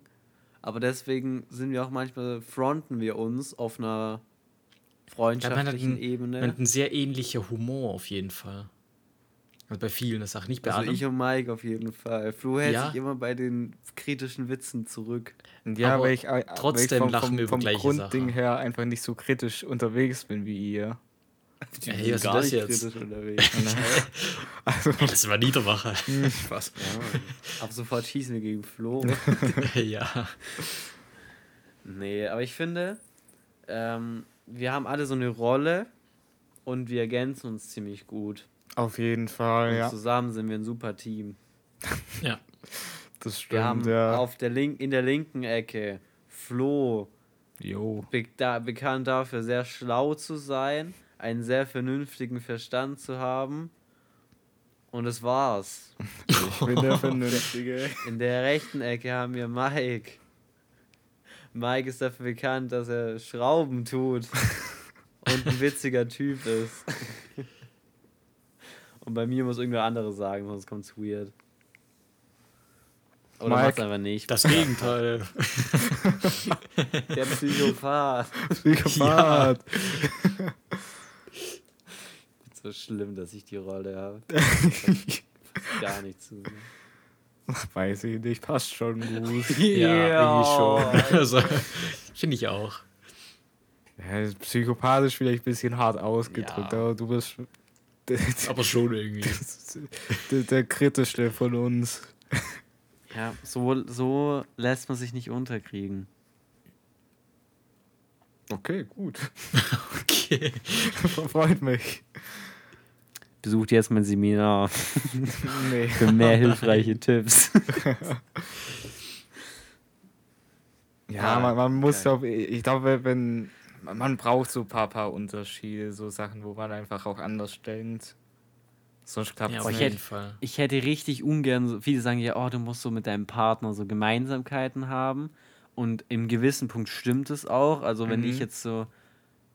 Speaker 3: Aber deswegen sind wir auch manchmal, fronten wir uns auf einer freundschaftlichen
Speaker 1: einen,
Speaker 3: Ebene.
Speaker 1: man hat einen sehr ähnlicher Humor auf jeden Fall. Also bei vielen Sachen, nicht bei
Speaker 3: Also
Speaker 1: allen.
Speaker 3: ich und Mike auf jeden Fall. Flo hält
Speaker 1: Ja.
Speaker 3: sich immer bei den kritischen Witzen zurück.
Speaker 2: Ja,
Speaker 1: Aber
Speaker 2: weil ich, äh, weil ich
Speaker 1: trotzdem
Speaker 2: vom,
Speaker 1: lachen
Speaker 2: vom,
Speaker 1: wir über
Speaker 2: vom
Speaker 1: gleiche
Speaker 2: Grundding
Speaker 1: Sachen.
Speaker 2: her einfach nicht so kritisch unterwegs bin wie ihr.
Speaker 3: Die
Speaker 1: Hey,
Speaker 3: sind
Speaker 1: was ist
Speaker 3: gar
Speaker 1: das
Speaker 3: nicht
Speaker 1: jetzt?
Speaker 2: Also,
Speaker 1: Das war Niedermacher.
Speaker 2: was?
Speaker 3: ja. Ab sofort schießen wir gegen Flo.
Speaker 1: ja.
Speaker 3: Nee, aber ich finde, ähm, wir haben alle so eine Rolle und wir ergänzen uns ziemlich gut.
Speaker 2: Auf jeden Fall,
Speaker 3: Und
Speaker 2: ja.
Speaker 3: zusammen sind wir ein super Team.
Speaker 1: Ja.
Speaker 2: Das
Speaker 3: Wir haben
Speaker 2: stimmt, ja.
Speaker 3: auf der Link in der linken Ecke Flo,
Speaker 2: Jo.
Speaker 3: be da, bekannt dafür, sehr schlau zu sein, einen sehr vernünftigen Verstand zu haben. Und das war's.
Speaker 2: Ich bin der Vernünftige.
Speaker 3: In der rechten Ecke haben wir Mike. Mike ist dafür bekannt, dass er Schrauben tut und ein witziger Typ ist. Und bei mir muss irgendwer andere sagen, sonst kommt's weird. Oder
Speaker 2: Mike.
Speaker 3: macht's einfach nicht.
Speaker 1: Das Gegenteil.
Speaker 3: Der Psychopath.
Speaker 2: Psychopath.
Speaker 3: So schlimm, dass ich die Rolle habe. Gar nicht zu.
Speaker 2: Weiß ich nicht, passt schon gut.
Speaker 1: Ja, irgendwie schon. Also, finde ich auch.
Speaker 2: Ja, psychopathisch vielleicht ein bisschen hart ausgedrückt,
Speaker 3: Ja.
Speaker 2: aber du bist der,
Speaker 1: Aber schon irgendwie.
Speaker 2: der, der kritischste von uns.
Speaker 3: Ja, so, so lässt man sich nicht unterkriegen.
Speaker 2: Okay, gut.
Speaker 1: Okay.
Speaker 2: Freut mich.
Speaker 3: Besucht jetzt mein Seminar
Speaker 2: Nee.
Speaker 3: für mehr hilfreiche Tipps.
Speaker 2: Ja, man, man muss
Speaker 3: geil.
Speaker 2: auch, ich glaube, wenn man braucht so ein paar, paar Unterschiede, so Sachen, wo man einfach auch anders denkt. Sonst klappt
Speaker 1: Ja,
Speaker 2: es
Speaker 1: auf
Speaker 3: ich
Speaker 2: nicht.
Speaker 1: jeden Fall.
Speaker 3: Ich hätte richtig ungern, so, viele sagen ja, oh, du musst so mit deinem Partner so Gemeinsamkeiten haben. Und im gewissen Punkt stimmt es auch. Also wenn
Speaker 2: Mhm.
Speaker 3: ich jetzt so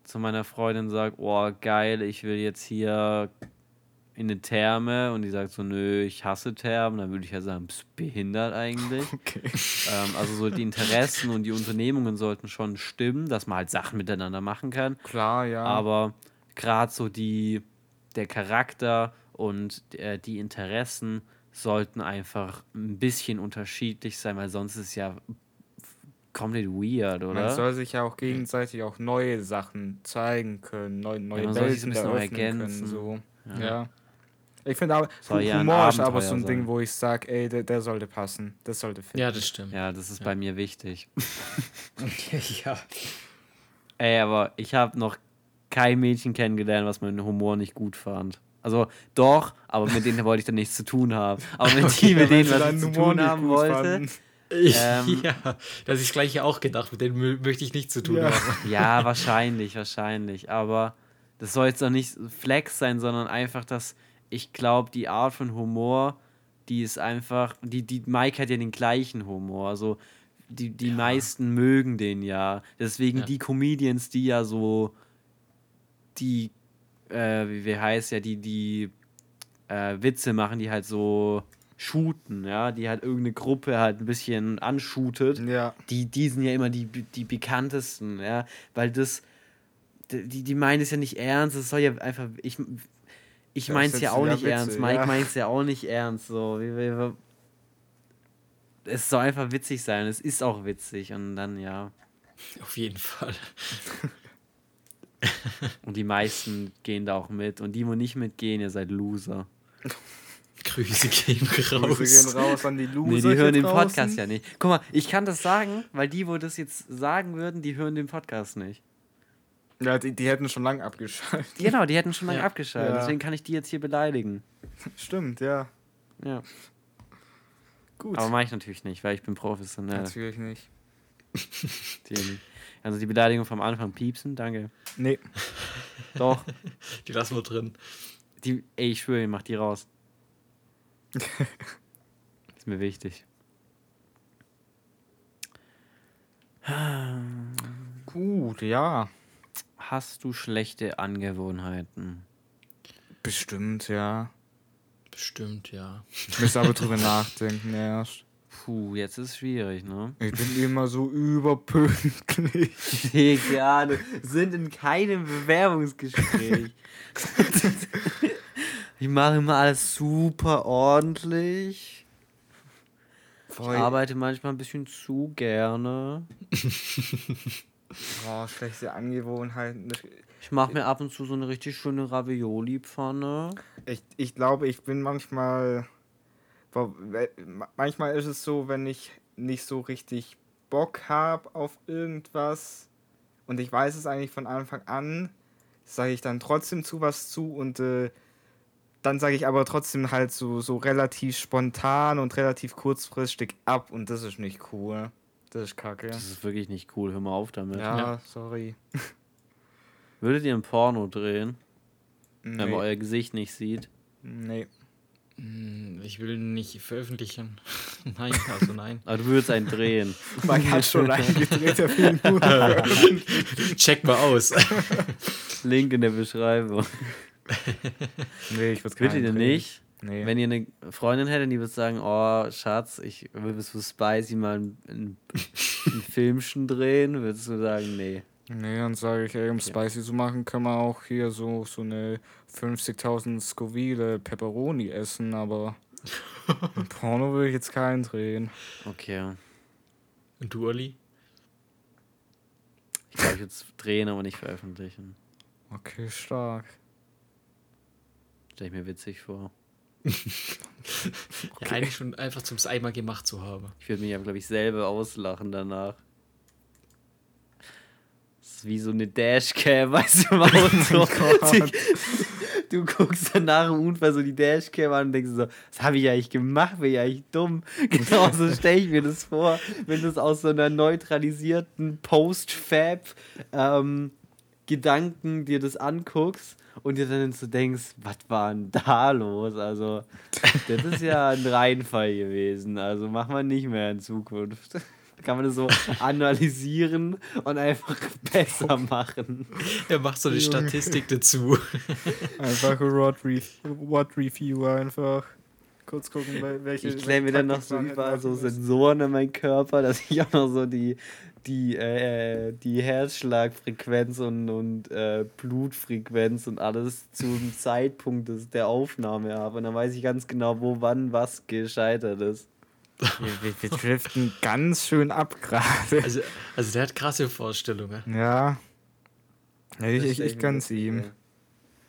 Speaker 3: zu meiner Freundin sage, oh geil, ich will jetzt hier in eine Therme und die sagt so, nö, ich hasse Thermen, dann würde ich ja sagen, bist behindert eigentlich.
Speaker 2: Okay.
Speaker 3: ähm, also so die Interessen und die Unternehmungen sollten schon stimmen, dass man halt Sachen miteinander machen kann.
Speaker 2: Klar, ja.
Speaker 3: Aber gerade so die, der Charakter und äh, die Interessen sollten einfach ein bisschen unterschiedlich sein, weil sonst ist es ja komplett weird,
Speaker 2: man
Speaker 3: oder?
Speaker 2: soll sich ja auch gegenseitig auch neue Sachen zeigen können, neue, neue
Speaker 3: man soll sich ein bisschen
Speaker 2: eröffnen
Speaker 3: ergänzen.
Speaker 2: können. So.
Speaker 3: Ja.
Speaker 2: Ja. Ich finde aber,
Speaker 3: Soll ja ein
Speaker 2: Humor ist aber so ein Ding,
Speaker 3: sein.
Speaker 2: wo ich sage, ey, der, der sollte passen. Das sollte finden.
Speaker 1: Ja, das stimmt.
Speaker 3: Ja, das ist bei mir wichtig.
Speaker 1: ja.
Speaker 3: Ey, aber ich habe noch kein Mädchen kennengelernt, was meinen Humor nicht gut fand. Also doch, aber mit denen wollte ich dann nichts zu tun haben. Aber mit die, mit denen, was ich zu tun haben wollte, Ähm,
Speaker 1: ja, das ist gleich auch gedacht, mit denen mö- möchte ich nichts zu tun
Speaker 2: Ja.
Speaker 1: haben.
Speaker 3: Ja, wahrscheinlich, wahrscheinlich. Aber das soll jetzt doch nicht Flex sein, sondern einfach, dass ich glaube, die Art von Humor, die ist einfach, die, die Mike hat ja den gleichen Humor. Also die, die meisten mögen den ja. Deswegen
Speaker 1: Ja.
Speaker 3: die Comedians, die ja so die äh, wie, wie heißt ja, die, die äh, Witze machen, die halt so shooten, ja, die halt irgendeine Gruppe halt ein bisschen anshootet.
Speaker 2: Ja.
Speaker 3: Die, die sind ja immer die, die bekanntesten, ja, weil das, die, die meinen es ja nicht ernst, es soll ja einfach, ich, ich meine es ja auch nicht
Speaker 2: Witze,
Speaker 3: ernst, Mike
Speaker 2: ja.
Speaker 3: meint es ja auch nicht ernst, so, es soll einfach witzig sein, es ist auch witzig und dann, ja,
Speaker 1: Auf jeden Fall.
Speaker 3: und die meisten gehen da auch mit und die, wo nicht mitgehen, ihr seid Loser.
Speaker 1: Grüße gehen raus.
Speaker 2: Grüße gehen raus an die Loser
Speaker 3: Nee, die hören den. Podcast ja nicht. Guck mal, ich kann das sagen, weil die, wo das jetzt sagen würden, die hören den Podcast nicht.
Speaker 2: Ja, die, die hätten schon lange abgeschaltet.
Speaker 3: Genau, die hätten schon lange
Speaker 1: Ja.
Speaker 3: abgeschaltet.
Speaker 2: Ja.
Speaker 3: Deswegen kann ich die jetzt hier beleidigen.
Speaker 2: Stimmt, ja.
Speaker 3: Ja.
Speaker 2: Gut.
Speaker 3: Aber mache ich natürlich nicht, weil ich bin professionell.
Speaker 2: Natürlich nicht.
Speaker 3: Die- Also die Beleidigung vom Anfang piepsen, danke.
Speaker 2: Nee.
Speaker 3: Doch.
Speaker 1: Die lassen wir drin.
Speaker 3: Die, ey, ich schwöre, ich mach die raus. ist mir wichtig.
Speaker 2: Gut, ja.
Speaker 3: Hast du schlechte Angewohnheiten?
Speaker 2: Bestimmt, ja.
Speaker 1: Bestimmt, ja.
Speaker 2: Ich müsste aber drüber nachdenken erst.
Speaker 3: Puh, jetzt ist es schwierig, ne?
Speaker 2: Ich bin immer so überpünktlich.
Speaker 3: Digga, wir sind in keinem Bewerbungsgespräch. ich mache immer alles super ordentlich. Ich arbeite manchmal ein bisschen zu gerne.
Speaker 2: Boah, schlechte Angewohnheiten.
Speaker 3: Ich mache mir ab und zu so eine richtig schöne Ravioli-Pfanne.
Speaker 2: Ich, ich glaube, ich bin manchmal. Manchmal ist es so, wenn ich nicht so richtig Bock habe auf irgendwas und ich weiß es eigentlich von Anfang an, sage ich dann trotzdem zu was zu und äh, dann sage ich aber trotzdem halt so, so relativ spontan und relativ kurzfristig ab und das ist nicht cool. Das ist kacke.
Speaker 3: Das ist wirklich nicht cool. Hör mal auf damit.
Speaker 2: Ja,
Speaker 1: Ja.
Speaker 2: sorry.
Speaker 3: Würdet ihr ein Porno drehen, wenn man
Speaker 2: Nee.
Speaker 3: euer Gesicht nicht sieht?
Speaker 2: nee.
Speaker 1: Hm, Ich will nicht veröffentlichen. nein, also nein.
Speaker 3: Aber du würdest einen drehen.
Speaker 2: Man hat schon eingedreht, der Film nur.
Speaker 1: Check mal aus.
Speaker 3: Link in der Beschreibung.
Speaker 2: nee, ich würde
Speaker 3: Würdet ihr nicht?
Speaker 2: Nee.
Speaker 3: Wenn ihr eine Freundin hättet, die würde sagen, oh Schatz, ich will bis für Spicy mal ein, ein, ein Filmchen drehen, würdest du sagen, nee.
Speaker 2: Nee, dann sage ich, ey, um spicy zu machen, können wir auch hier so, so eine 50.000 Scoville Pepperoni essen, aber im Porno würde ich jetzt keinen drehen.
Speaker 3: Okay.
Speaker 1: Und du, Olli?
Speaker 3: Ich glaube, ich würde es drehen, aber nicht veröffentlichen.
Speaker 2: Okay, stark.
Speaker 3: Stell ich mir witzig vor.
Speaker 1: Ja, eigentlich schon einfach zum einmal gemacht zu haben.
Speaker 3: Ich würde mich aber, glaube ich, selber auslachen danach. Das ist wie so eine Dashcam, weißt du, im Auto.
Speaker 2: Gott.
Speaker 3: du guckst dann nach dem Unfall so die Dashcam an und denkst so, was habe ich eigentlich gemacht? Bin ich eigentlich dumm? Genauso stelle ich mir das vor, wenn du es aus so einer neutralisierten Post-Fab ähm, Gedanken dir das anguckst und dir dann so denkst, was war denn da los? Also, das ist ja ein Reinfall gewesen. Also machen wir nicht mehr in Zukunft. Kann man das so analysieren und einfach besser machen.
Speaker 1: Er macht so eine Statistik dazu.
Speaker 2: Einfach Rod, Re Rod Review einfach. Kurz gucken, wel- welche.
Speaker 3: Ich klemme mir dann noch so überall so Sensoren in meinen Körper, dass ich auch noch so die, die, äh, die Herzschlagfrequenz und, und äh, Blutfrequenz und alles zum Zeitpunkt des, der Aufnahme habe. Und dann weiß ich ganz genau, wo, wann, was gescheitert ist.
Speaker 2: Wir, wir, wir driften ganz schön ab gerade.
Speaker 1: Also, also der hat krasse Vorstellungen.
Speaker 2: Ja. ja ich, ich, ich gönn's ihm.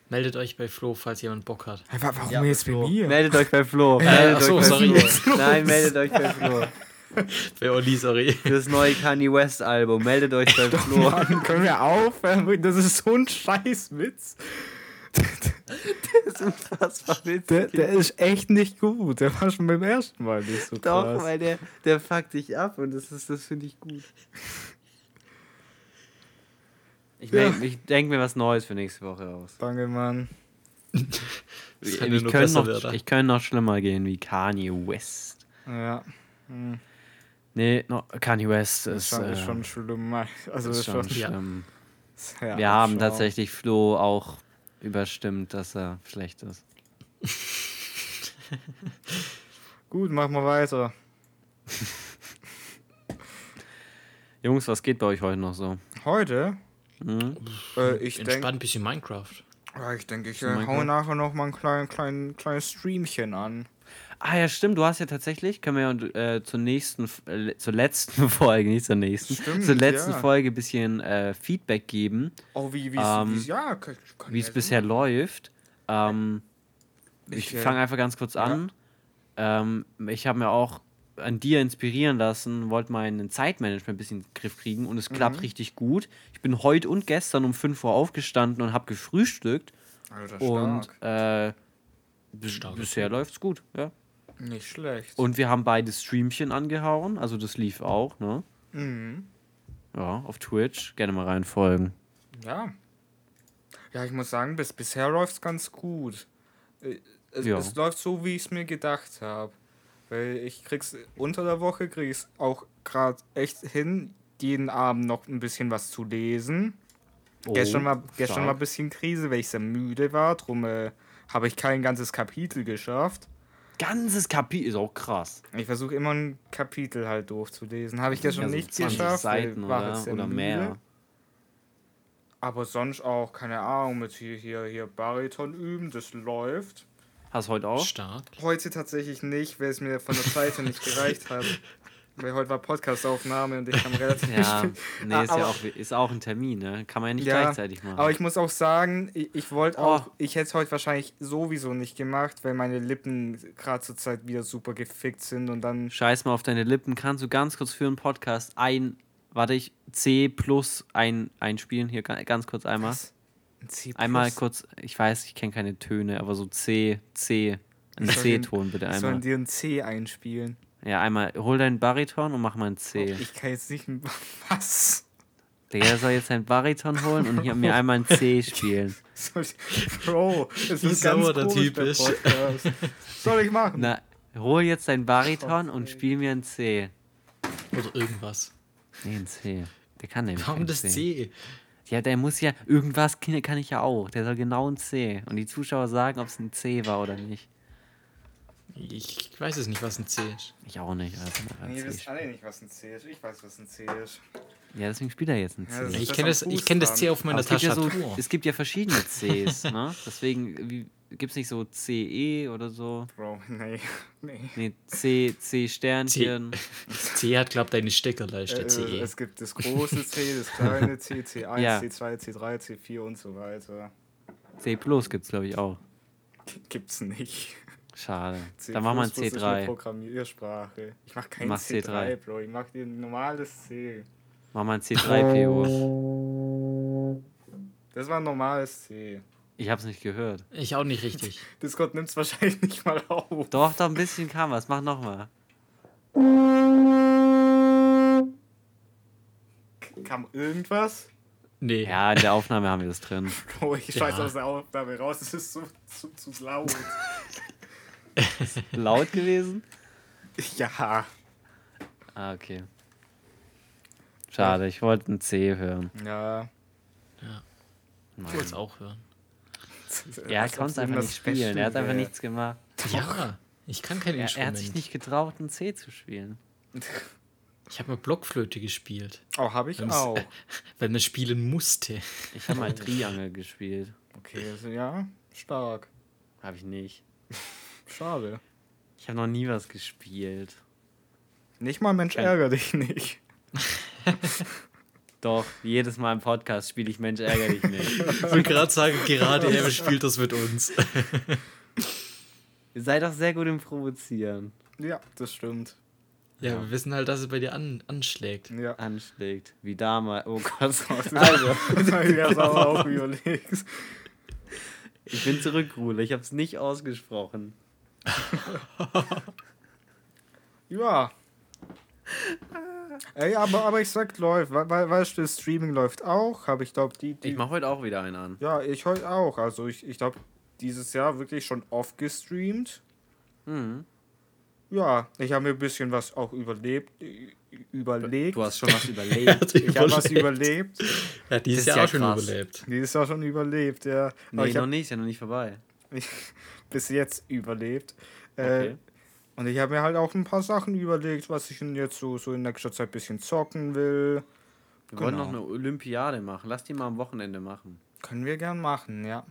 Speaker 1: Meldet euch bei Flo, falls jemand Bock hat.
Speaker 2: Warum
Speaker 3: Ja,
Speaker 2: jetzt bei mir?
Speaker 3: Meldet euch bei Flo.
Speaker 1: Äh,
Speaker 3: Meldet
Speaker 1: ach so,
Speaker 3: euch bei
Speaker 1: sorry.
Speaker 3: Flo. Nein, meldet euch bei Flo.
Speaker 1: Bei Olli, sorry.
Speaker 3: Für das neue Kanye West Album. Meldet euch bei Flo.
Speaker 2: Mann, können wir aufhören? Das ist so ein Scheißwitz.
Speaker 3: Das ist unfassbar witzig.
Speaker 2: Der, der ist echt nicht gut. Der war schon beim ersten Mal nicht so
Speaker 3: Doch,
Speaker 2: krass.
Speaker 3: weil der, der fuckt dich ab und das, ist- das finde ich gut. Ich,
Speaker 2: Ja.
Speaker 3: ich denke mir was Neues für nächste Woche aus.
Speaker 2: Danke, Mann.
Speaker 3: Ich könnte
Speaker 1: besser
Speaker 3: noch, ich noch schlimmer gehen wie Kanye West.
Speaker 2: Ja. Hm.
Speaker 3: Nee, no, Kanye West
Speaker 2: Das
Speaker 3: ist,
Speaker 2: ist schon,
Speaker 3: äh,
Speaker 2: ist schon schlimm. Also,
Speaker 3: ist schon schlimm.
Speaker 2: ja,
Speaker 3: Wir haben
Speaker 2: schon.
Speaker 3: tatsächlich Flo auch überstimmt, dass er schlecht ist.
Speaker 2: Gut, machen wir weiter.
Speaker 3: Jungs, was geht bei euch heute noch so?
Speaker 2: Heute,
Speaker 3: Mhm.
Speaker 2: äh, ich
Speaker 1: Entspannt
Speaker 2: denke,
Speaker 1: ein bisschen Minecraft.
Speaker 2: ich, denk, ich äh, hau nachher noch mal ein klein, klein, kleines Streamchen an.
Speaker 3: Ah ja, stimmt, du hast ja tatsächlich, können wir ja äh, zur nächsten, äh, zur letzten Folge, nicht zur nächsten,
Speaker 2: Stimmt,
Speaker 3: zur letzten
Speaker 2: ja.
Speaker 3: Folge ein bisschen äh, Feedback geben,
Speaker 2: Oh, wie
Speaker 3: Ähm,
Speaker 2: ja, kann
Speaker 3: wie
Speaker 2: ja
Speaker 3: es bisher läuft. Ähm, ich
Speaker 2: Ich, äh,
Speaker 3: fange einfach ganz kurz
Speaker 2: ja.
Speaker 3: an. Ähm, ich habe mir auch an dir inspirieren lassen, wollte mein Zeitmanagement ein bisschen in den Griff kriegen und es klappt
Speaker 2: Mhm.
Speaker 3: richtig gut. Ich bin heute und gestern um 5 Uhr aufgestanden und habe gefrühstückt
Speaker 2: Alter,
Speaker 3: und
Speaker 2: stark.
Speaker 3: äh, bis,
Speaker 1: Starkes
Speaker 3: bisher läuft's gut, ja.
Speaker 2: Nicht schlecht.
Speaker 3: Und wir haben beide Streamchen angehauen, also das lief auch, ne?
Speaker 2: mhm.
Speaker 3: Ja, auf Twitch. Gerne mal reinfolgen.
Speaker 2: Ja. Ja, ich muss sagen, bis bisher läuft's ganz gut. Äh, Es,
Speaker 3: Ja.
Speaker 2: es läuft so, wie ich es mir gedacht habe. Weil ich krieg's unter der Woche krieg ich's auch gerade echt hin, jeden Abend noch ein bisschen was zu lesen. gestern war gestern war ein bisschen Krise, weil ich sehr müde war, drum äh, habe ich kein ganzes Kapitel geschafft.
Speaker 3: Ganzes Kapitel ist auch krass.
Speaker 2: Ich versuche immer ein Kapitel halt durchzulesen. Habe ich gestern
Speaker 3: Also
Speaker 2: nicht
Speaker 3: 20
Speaker 2: geschafft.
Speaker 3: Seiten
Speaker 2: war
Speaker 3: oder, oder mehr.
Speaker 2: Aber sonst auch, keine Ahnung, mit hier, hier, hier Bariton üben, das läuft.
Speaker 3: Hast du heute auch?
Speaker 1: Stark.
Speaker 2: Heute tatsächlich nicht, weil es mir von der Zeit her nicht gereicht hat. Weil heute war Podcastaufnahme und ich kam relativ
Speaker 3: Ja, nee, ist ja auch, ist auch ein Termin, ne? Kann man ja nicht
Speaker 2: Ja,
Speaker 3: gleichzeitig machen.
Speaker 2: Aber ich muss auch sagen, ich, ich wollte
Speaker 3: Oh.
Speaker 2: auch, ich hätte es heute wahrscheinlich sowieso nicht gemacht, weil meine Lippen gerade zur Zeit wieder super gefickt sind und dann.
Speaker 3: Scheiß mal auf deine Lippen. Kannst du ganz kurz für einen Podcast ein, warte ich, C plus ein, einspielen? Hier ga- ganz kurz einmal.
Speaker 2: Was? Ein C++?
Speaker 3: Einmal kurz, ich weiß, ich kenne keine Töne, aber so C, C. Ein C-Ton bitte einmal.
Speaker 2: dir ein C einspielen.
Speaker 3: Ja, einmal, hol deinen Bariton und mach mal ein C.
Speaker 2: Ich kann jetzt nicht. Was?
Speaker 3: Der soll jetzt einen Bariton holen und hier mir einmal ein C spielen.
Speaker 2: Bro, das
Speaker 1: Wie
Speaker 2: ist ganz
Speaker 1: sauer der
Speaker 2: komisch,
Speaker 1: Typ
Speaker 2: der
Speaker 1: ist.
Speaker 2: Podcast. Soll ich machen?
Speaker 3: Na, hol jetzt deinen Bariton und spiel mir ein C.
Speaker 1: Oder irgendwas.
Speaker 3: Nee, ein C. Der kann nämlich
Speaker 1: Warum das C?
Speaker 3: Ja, der muss ja, irgendwas kann ich ja auch. Der soll genau ein C. Und die Zuschauer sagen, ob es ein C war oder nicht.
Speaker 1: Ich weiß es nicht, was ein C ist.
Speaker 3: Ich auch nicht. Also
Speaker 2: Nee, ihr
Speaker 3: C
Speaker 2: wisst
Speaker 3: spielen.
Speaker 2: alle nicht, was ein C ist. Ich weiß, was ein C ist.
Speaker 3: ja, deswegen spielt er jetzt ein C.
Speaker 2: Ja,
Speaker 1: Ich kenne das, ich kenn das. C auf meiner
Speaker 3: Aber es, gibt ja so,
Speaker 1: Tastatur.
Speaker 3: es gibt ja verschiedene Cs, ne? Deswegen gibt es nicht so CE oder so.
Speaker 2: Bro, nee. nee.
Speaker 3: Nee, C, C Sternchen.
Speaker 1: Das C hat, glaubt deine Steckerleiste,
Speaker 2: Äh,
Speaker 1: CE.
Speaker 2: Es gibt das große C, das kleine C, C1,
Speaker 3: Ja.
Speaker 2: C2, C3, C4 und so weiter.
Speaker 3: C Plus gibt es, glaube ich, auch.
Speaker 2: Gibt's nicht.
Speaker 3: Schade.
Speaker 2: C++
Speaker 3: Dann machen wir ein
Speaker 2: ist eine
Speaker 3: C3.
Speaker 2: Programmiersprache. Ich mach kein
Speaker 3: Mach
Speaker 2: C3,
Speaker 3: C3.
Speaker 2: Bro. Ich mach dir ein normales C.
Speaker 3: Machen wir ein C3PO.
Speaker 2: Das war ein normales C.
Speaker 3: Ich hab's nicht gehört.
Speaker 1: Ich auch nicht richtig.
Speaker 2: Discord nimmt's wahrscheinlich nicht mal auf.
Speaker 3: Doch, doch, ein bisschen kam was. Mach nochmal.
Speaker 2: Kam irgendwas?
Speaker 1: Nee.
Speaker 3: Ja, in der Aufnahme haben wir das drin.
Speaker 2: Bro, ich
Speaker 1: Ja.
Speaker 2: scheiß aus der Aufnahme raus. Es ist so, so zu laut.
Speaker 3: Laut gewesen?
Speaker 2: ja.
Speaker 3: Ah, okay. Schade, ich wollte ein C hören.
Speaker 2: Ja.
Speaker 1: Ich wollte es auch hören.
Speaker 3: Ja, er konnte
Speaker 2: es
Speaker 3: einfach nicht spielen. Er hat einfach
Speaker 2: wär.
Speaker 3: nichts gemacht.
Speaker 1: Ja, ich kann kein
Speaker 3: Er, er
Speaker 1: Instrument.
Speaker 3: hat sich nicht getraut, ein C zu spielen.
Speaker 1: ich habe mal Blockflöte gespielt,
Speaker 2: Oh, habe ich
Speaker 1: Wenn
Speaker 2: auch.
Speaker 1: weil man spielen musste.
Speaker 3: Ich habe mal Triangel gespielt.
Speaker 2: Okay, also ja, stark.
Speaker 3: Habe ich nicht.
Speaker 2: Schade.
Speaker 3: Ich habe noch nie was gespielt.
Speaker 2: Nicht mal Mensch
Speaker 3: Kein-
Speaker 2: ärger dich nicht.
Speaker 3: Doch, jedes Mal im Podcast spiele ich Mensch ärger dich nicht.
Speaker 1: Ich will gerade sagen, gerade er spielt das mit uns.
Speaker 3: Ihr seid doch sehr gut im Provozieren.
Speaker 2: Ja, das stimmt.
Speaker 1: Ja,
Speaker 3: Ja.
Speaker 1: wir wissen halt, dass es bei dir an, anschlägt.
Speaker 2: Ja.
Speaker 3: Anschlägt. Wie damals. Oh Gott.
Speaker 2: Also, ja, das auch überlegst.
Speaker 3: Ich bin zurück, Rule. Ich habe es nicht ausgesprochen.
Speaker 2: Ja. Ey, aber, aber ich sag, läuft. Weil, weil, weißt du, das Streaming läuft auch. Habe ich glaube, die, die.
Speaker 3: Ich mache heute auch wieder einen an.
Speaker 2: ja, ich heute auch. Also, ich, ich glaube, dieses Jahr wirklich schon oft gestreamt.
Speaker 3: Mhm.
Speaker 2: Ja, ich habe mir ein bisschen was auch überlebt, überlegt.
Speaker 3: Du hast schon was überlegt.
Speaker 2: ich habe was überlebt.
Speaker 1: Ja, dieses Jahr
Speaker 3: ja
Speaker 1: auch schon überlebt.
Speaker 2: Dieses Jahr schon überlebt, ja. Aber
Speaker 3: Nee,
Speaker 2: ich
Speaker 3: noch
Speaker 2: habe
Speaker 3: nicht, ist ja noch nicht vorbei.
Speaker 2: bis jetzt überlebt. Äh,
Speaker 3: Okay.
Speaker 2: und ich habe mir halt auch ein paar Sachen überlegt, was ich jetzt so, so in nächster Zeit ein bisschen zocken will.
Speaker 3: Wir wollen noch
Speaker 2: genau.
Speaker 3: eine Olympiade machen. Lass die mal am Wochenende machen.
Speaker 2: Können wir gern machen, ja.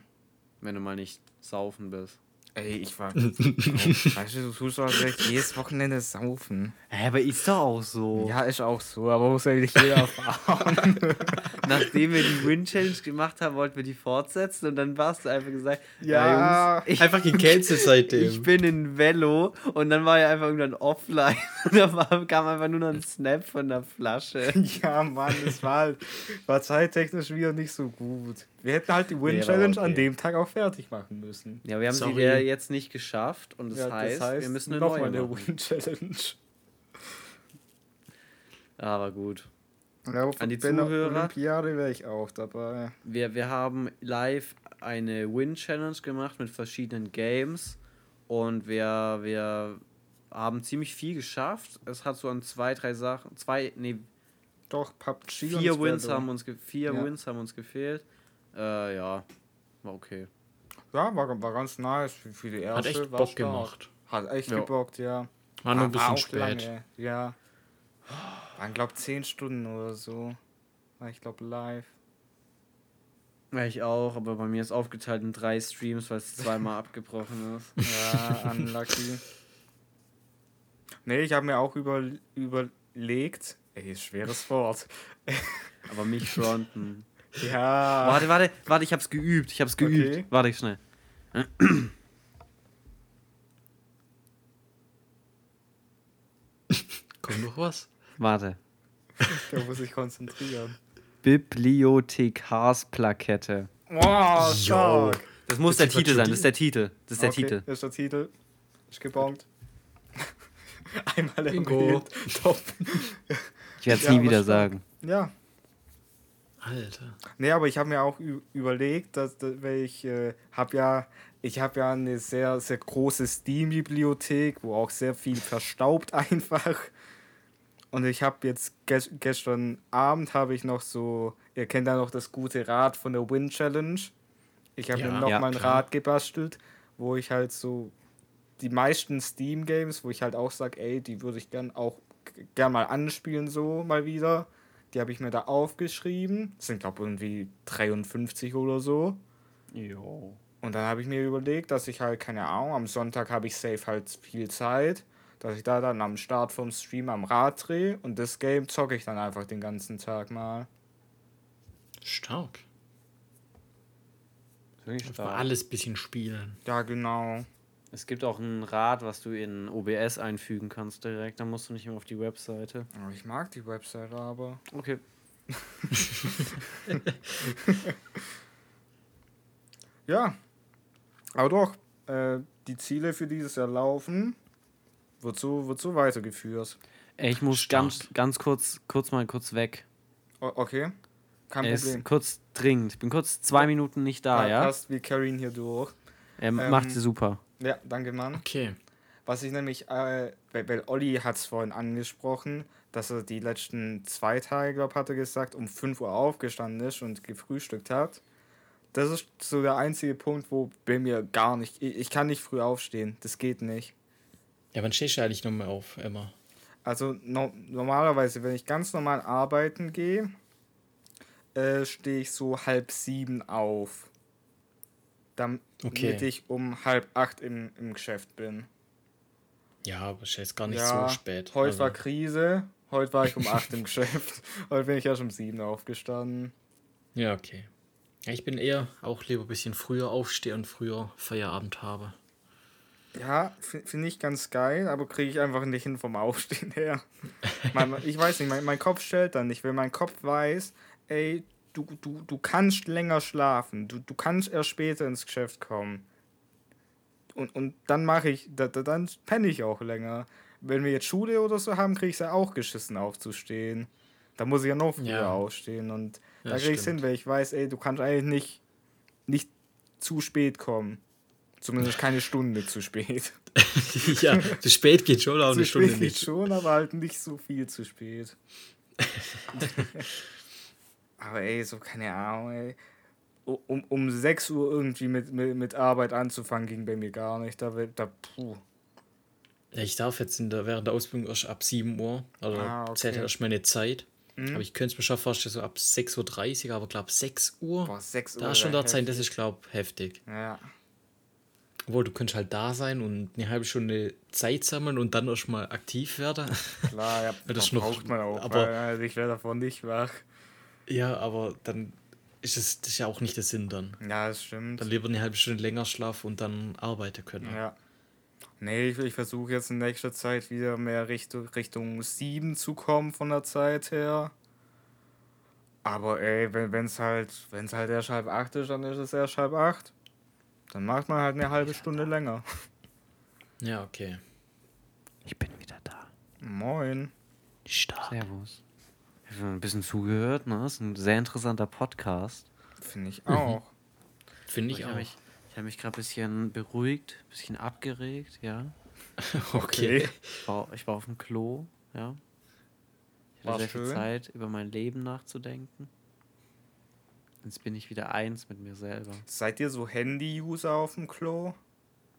Speaker 3: Wenn du mal nicht saufen bist.
Speaker 2: Ey, ich war. weißt du, du tust doch direkt jedes Wochenende saufen.
Speaker 3: Hä, aber ist doch auch so.
Speaker 2: Ja, ist auch so, aber muss ja nicht jeder erfahren.
Speaker 3: Nachdem wir die Win-Challenge gemacht haben, wollten wir die fortsetzen und dann warst du einfach gesagt,
Speaker 2: Ja.
Speaker 3: Jungs, ich,
Speaker 1: Einfach gecancelt seitdem.
Speaker 3: ich bin in Velo und dann war er einfach irgendwann offline und da war, kam einfach nur noch ein Snap von der Flasche.
Speaker 2: ja, Mann, das war halt. War zeittechnisch wieder nicht so gut. Wir hätten halt die Win-Challenge an
Speaker 3: okay.
Speaker 2: dem Tag auch fertig machen müssen.
Speaker 3: Ja, wir haben
Speaker 1: Sorry.
Speaker 3: sie ja jetzt nicht geschafft und das,
Speaker 2: Ja,
Speaker 3: heißt, wir müssen eine
Speaker 2: noch
Speaker 3: neue
Speaker 2: mal eine
Speaker 3: machen.
Speaker 2: Win-Challenge.
Speaker 3: Aber gut.
Speaker 2: Ja,
Speaker 3: An die Zuhörer.
Speaker 2: Olympiade wäre ich auch dabei.
Speaker 3: Wir, wir haben live eine Win-Challenge gemacht mit verschiedenen Games und wir, wir haben ziemlich viel geschafft. Es hat so an zwei, drei Sachen, zwei, nee,
Speaker 2: Doch, PUBG
Speaker 3: vier
Speaker 2: und
Speaker 3: Wins haben uns, vier
Speaker 2: Ja.
Speaker 3: Wins haben uns gefehlt. Äh, ja, war okay.
Speaker 2: Ja, war, war ganz nice für, für die erste.
Speaker 1: Hat echt
Speaker 2: war
Speaker 1: Bock
Speaker 2: stark.
Speaker 1: gemacht.
Speaker 2: Hat echt
Speaker 3: Ja.
Speaker 2: gebockt, ja.
Speaker 1: War nur ein
Speaker 2: War- war
Speaker 1: bisschen
Speaker 2: auch
Speaker 1: spät.
Speaker 2: Lange, ja. Waren, glaub 10 Stunden oder so. War ich glaub live.
Speaker 3: Ja, ich auch, aber bei mir ist aufgeteilt in drei Streams, weil es zweimal abgebrochen ist.
Speaker 2: Ja, unlucky. Nee, ich habe mir auch über, überlegt. Ey, schweres Wort.
Speaker 3: Aber mich fronten.
Speaker 2: Ja.
Speaker 3: Warte, warte, warte, ich hab's geübt. Ich hab's geübt.
Speaker 2: Okay.
Speaker 3: Warte, schnell.
Speaker 1: Kommt noch was?
Speaker 3: Warte.
Speaker 2: Da muss ich konzentrieren.
Speaker 3: Bibliothekarsplakette.
Speaker 2: Wow, stark.
Speaker 3: Das muss
Speaker 1: Ist
Speaker 3: der Titel sein, das ist der Titel. Das ist der
Speaker 2: okay,
Speaker 3: Titel.
Speaker 2: Das ist der Titel. Ist gebongt. Einmal erwähnt. Top.
Speaker 3: Ich werde es
Speaker 2: Ja,
Speaker 3: nie wieder
Speaker 2: stark.
Speaker 3: sagen.
Speaker 2: Ja.
Speaker 1: Alter.
Speaker 2: Nee, aber ich habe mir auch überlegt, dass, dass weil ich äh, habe ja ich habe ja eine sehr sehr große Steam Bibliothek, wo auch sehr viel verstaubt einfach. Und ich habe jetzt ges gestern Abend habe ich noch so, ihr kennt ja noch das gute Rad von der Win Challenge. Ich habe
Speaker 1: Ja.
Speaker 2: mir noch
Speaker 3: Ja,
Speaker 2: mal ein
Speaker 1: klar.
Speaker 2: Rad gebastelt, wo ich halt so die meisten Steam Games, wo ich halt auch sage, ey, die würde ich gern auch gern mal anspielen so mal wieder. Die habe ich mir da aufgeschrieben. Das sind glaube irgendwie 53 oder so.
Speaker 3: Jo.
Speaker 2: Und dann habe ich mir überlegt, dass ich halt, keine Ahnung, am Sonntag habe ich safe halt viel Zeit, dass ich da dann am Start vom Stream am Rad drehe und das Game zocke ich dann einfach den ganzen Tag mal.
Speaker 1: Stark.
Speaker 3: Wirklich stark.
Speaker 1: alles bisschen spielen.
Speaker 2: Ja, genau.
Speaker 3: Es gibt auch ein Rad, was du in OBS einfügen kannst direkt. Da musst du nicht mehr auf die Webseite.
Speaker 2: Aber Ich mag die Website aber.
Speaker 3: Okay.
Speaker 2: Ja. Aber doch, äh, die Ziele für dieses Jahr laufen. Wird so, wird so weitergeführt.
Speaker 3: Ey, ich muss ganz, ganz kurz, kurz mal kurz weg.
Speaker 2: O okay. Kein
Speaker 3: Er ist
Speaker 2: Problem.
Speaker 3: kurz dringend. Ich bin kurz zwei Minuten nicht da, ja?
Speaker 2: Passt wie Karin hier durch.
Speaker 3: Er
Speaker 2: Ähm,
Speaker 3: macht sie super.
Speaker 2: Ja, danke, Mann.
Speaker 1: Okay.
Speaker 2: Was ich nämlich, äh, weil, weil Olli hat es vorhin angesprochen, dass er die letzten zwei Tage, glaube ich, hat er gesagt, um 5 Uhr aufgestanden ist und gefrühstückt hat. Das ist so der einzige Punkt, wo bei mir gar nicht, ich, ich kann nicht früh aufstehen, das geht nicht.
Speaker 1: Ja, wann stehst du eigentlich nochmal auf, immer?
Speaker 2: Also no normalerweise, wenn ich ganz normal arbeiten gehe, äh, stehe ich so halb sieben auf. Damit
Speaker 1: Okay.
Speaker 2: ich um halb acht im, im Geschäft bin.
Speaker 1: Ja, aber ist jetzt gar nicht
Speaker 2: ja,
Speaker 1: so spät.
Speaker 2: Heute
Speaker 1: Also,
Speaker 2: war Krise, heute war ich um 8 im Geschäft. Heute bin ich erst um 7 aufgestanden.
Speaker 1: Ja, okay. Ja, ich bin eher auch lieber ein bisschen früher aufstehe und früher Feierabend habe.
Speaker 2: Ja, finde ich ganz geil, aber kriege ich einfach nicht hin vom Aufstehen her. mein, ich weiß nicht, mein, mein Kopf stellt dann nicht, wenn mein Kopf weiß, ey, du, du, du kannst länger schlafen, du, du kannst erst später ins Geschäft kommen. Und, und dann mache ich, da, da, dann penne ich auch länger. Wenn wir jetzt Schule oder so haben, kriege ich es ja auch geschissen aufzustehen. Da muss ich ja noch früher
Speaker 1: Ja.
Speaker 2: aufstehen und
Speaker 1: Ja,
Speaker 2: da kriege ich es hin, weil ich weiß, ey, du kannst eigentlich nicht, nicht zu spät kommen. Zumindest keine Stunde zu spät.
Speaker 1: ja, zu spät geht schon, aber
Speaker 2: zu
Speaker 1: eine Stunde
Speaker 2: spät geht
Speaker 1: nicht.
Speaker 2: schon, aber halt nicht so viel zu spät. aber ey, so keine Ahnung, ey. Um, um 6 Uhr irgendwie mit, mit, mit Arbeit anzufangen, ging bei mir gar nicht. Da, da puh.
Speaker 1: Ja, ich darf jetzt in der, während der Ausbildung erst ab 7 Uhr, also
Speaker 2: Ah, okay.
Speaker 1: zählt erst meine Zeit.
Speaker 2: Mhm.
Speaker 1: Aber ich könnte es mir schon vorstellen, so ab 6.30 Uhr, aber glaube 6 Uhr,
Speaker 2: Boah, 6 Uhr.
Speaker 1: da schon dort sein, das ist, glaube heftig.
Speaker 2: Ja,
Speaker 1: Obwohl, du könntest halt da sein und eine halbe Stunde Zeit sammeln und dann erst mal aktiv werden.
Speaker 2: klar, ja,
Speaker 1: Das
Speaker 2: das
Speaker 1: noch-
Speaker 2: braucht man auch.
Speaker 1: aber-
Speaker 2: also ich wäre davon nicht wach.
Speaker 1: Ja, aber dann ist es das ist ja auch nicht der Sinn dann.
Speaker 2: Ja, das stimmt.
Speaker 1: Dann lieber eine halbe Stunde länger schlafen und dann arbeiten können.
Speaker 2: Ja. Nee, ich, ich versuche jetzt in nächster Zeit wieder mehr Richtung, Richtung 7 zu kommen von der Zeit her. Aber ey, wenn es halt, wenn's halt erst halb acht ist, dann ist es erst halb acht. Dann macht man halt eine halbe Stunde länger.
Speaker 1: Ja, okay.
Speaker 3: Ich bin wieder da.
Speaker 2: Moin.
Speaker 1: Stark.
Speaker 3: Servus. Habe ein bisschen zugehört, ne? Das ist ein sehr interessanter Podcast.
Speaker 2: Finde ich auch.
Speaker 1: Finde ich
Speaker 3: ich
Speaker 1: auch.
Speaker 3: habe mich, ich hab mich gerade ein bisschen beruhigt, ein bisschen abgeregt, ja.
Speaker 1: okay.
Speaker 3: Ich war, ich war auf dem Klo, ja. Ich
Speaker 2: War
Speaker 3: hatte sehr viel
Speaker 2: schön.
Speaker 3: Zeit, über mein Leben nachzudenken. Jetzt bin ich wieder eins mit mir selber.
Speaker 2: Seid ihr so Handy-User auf dem Klo?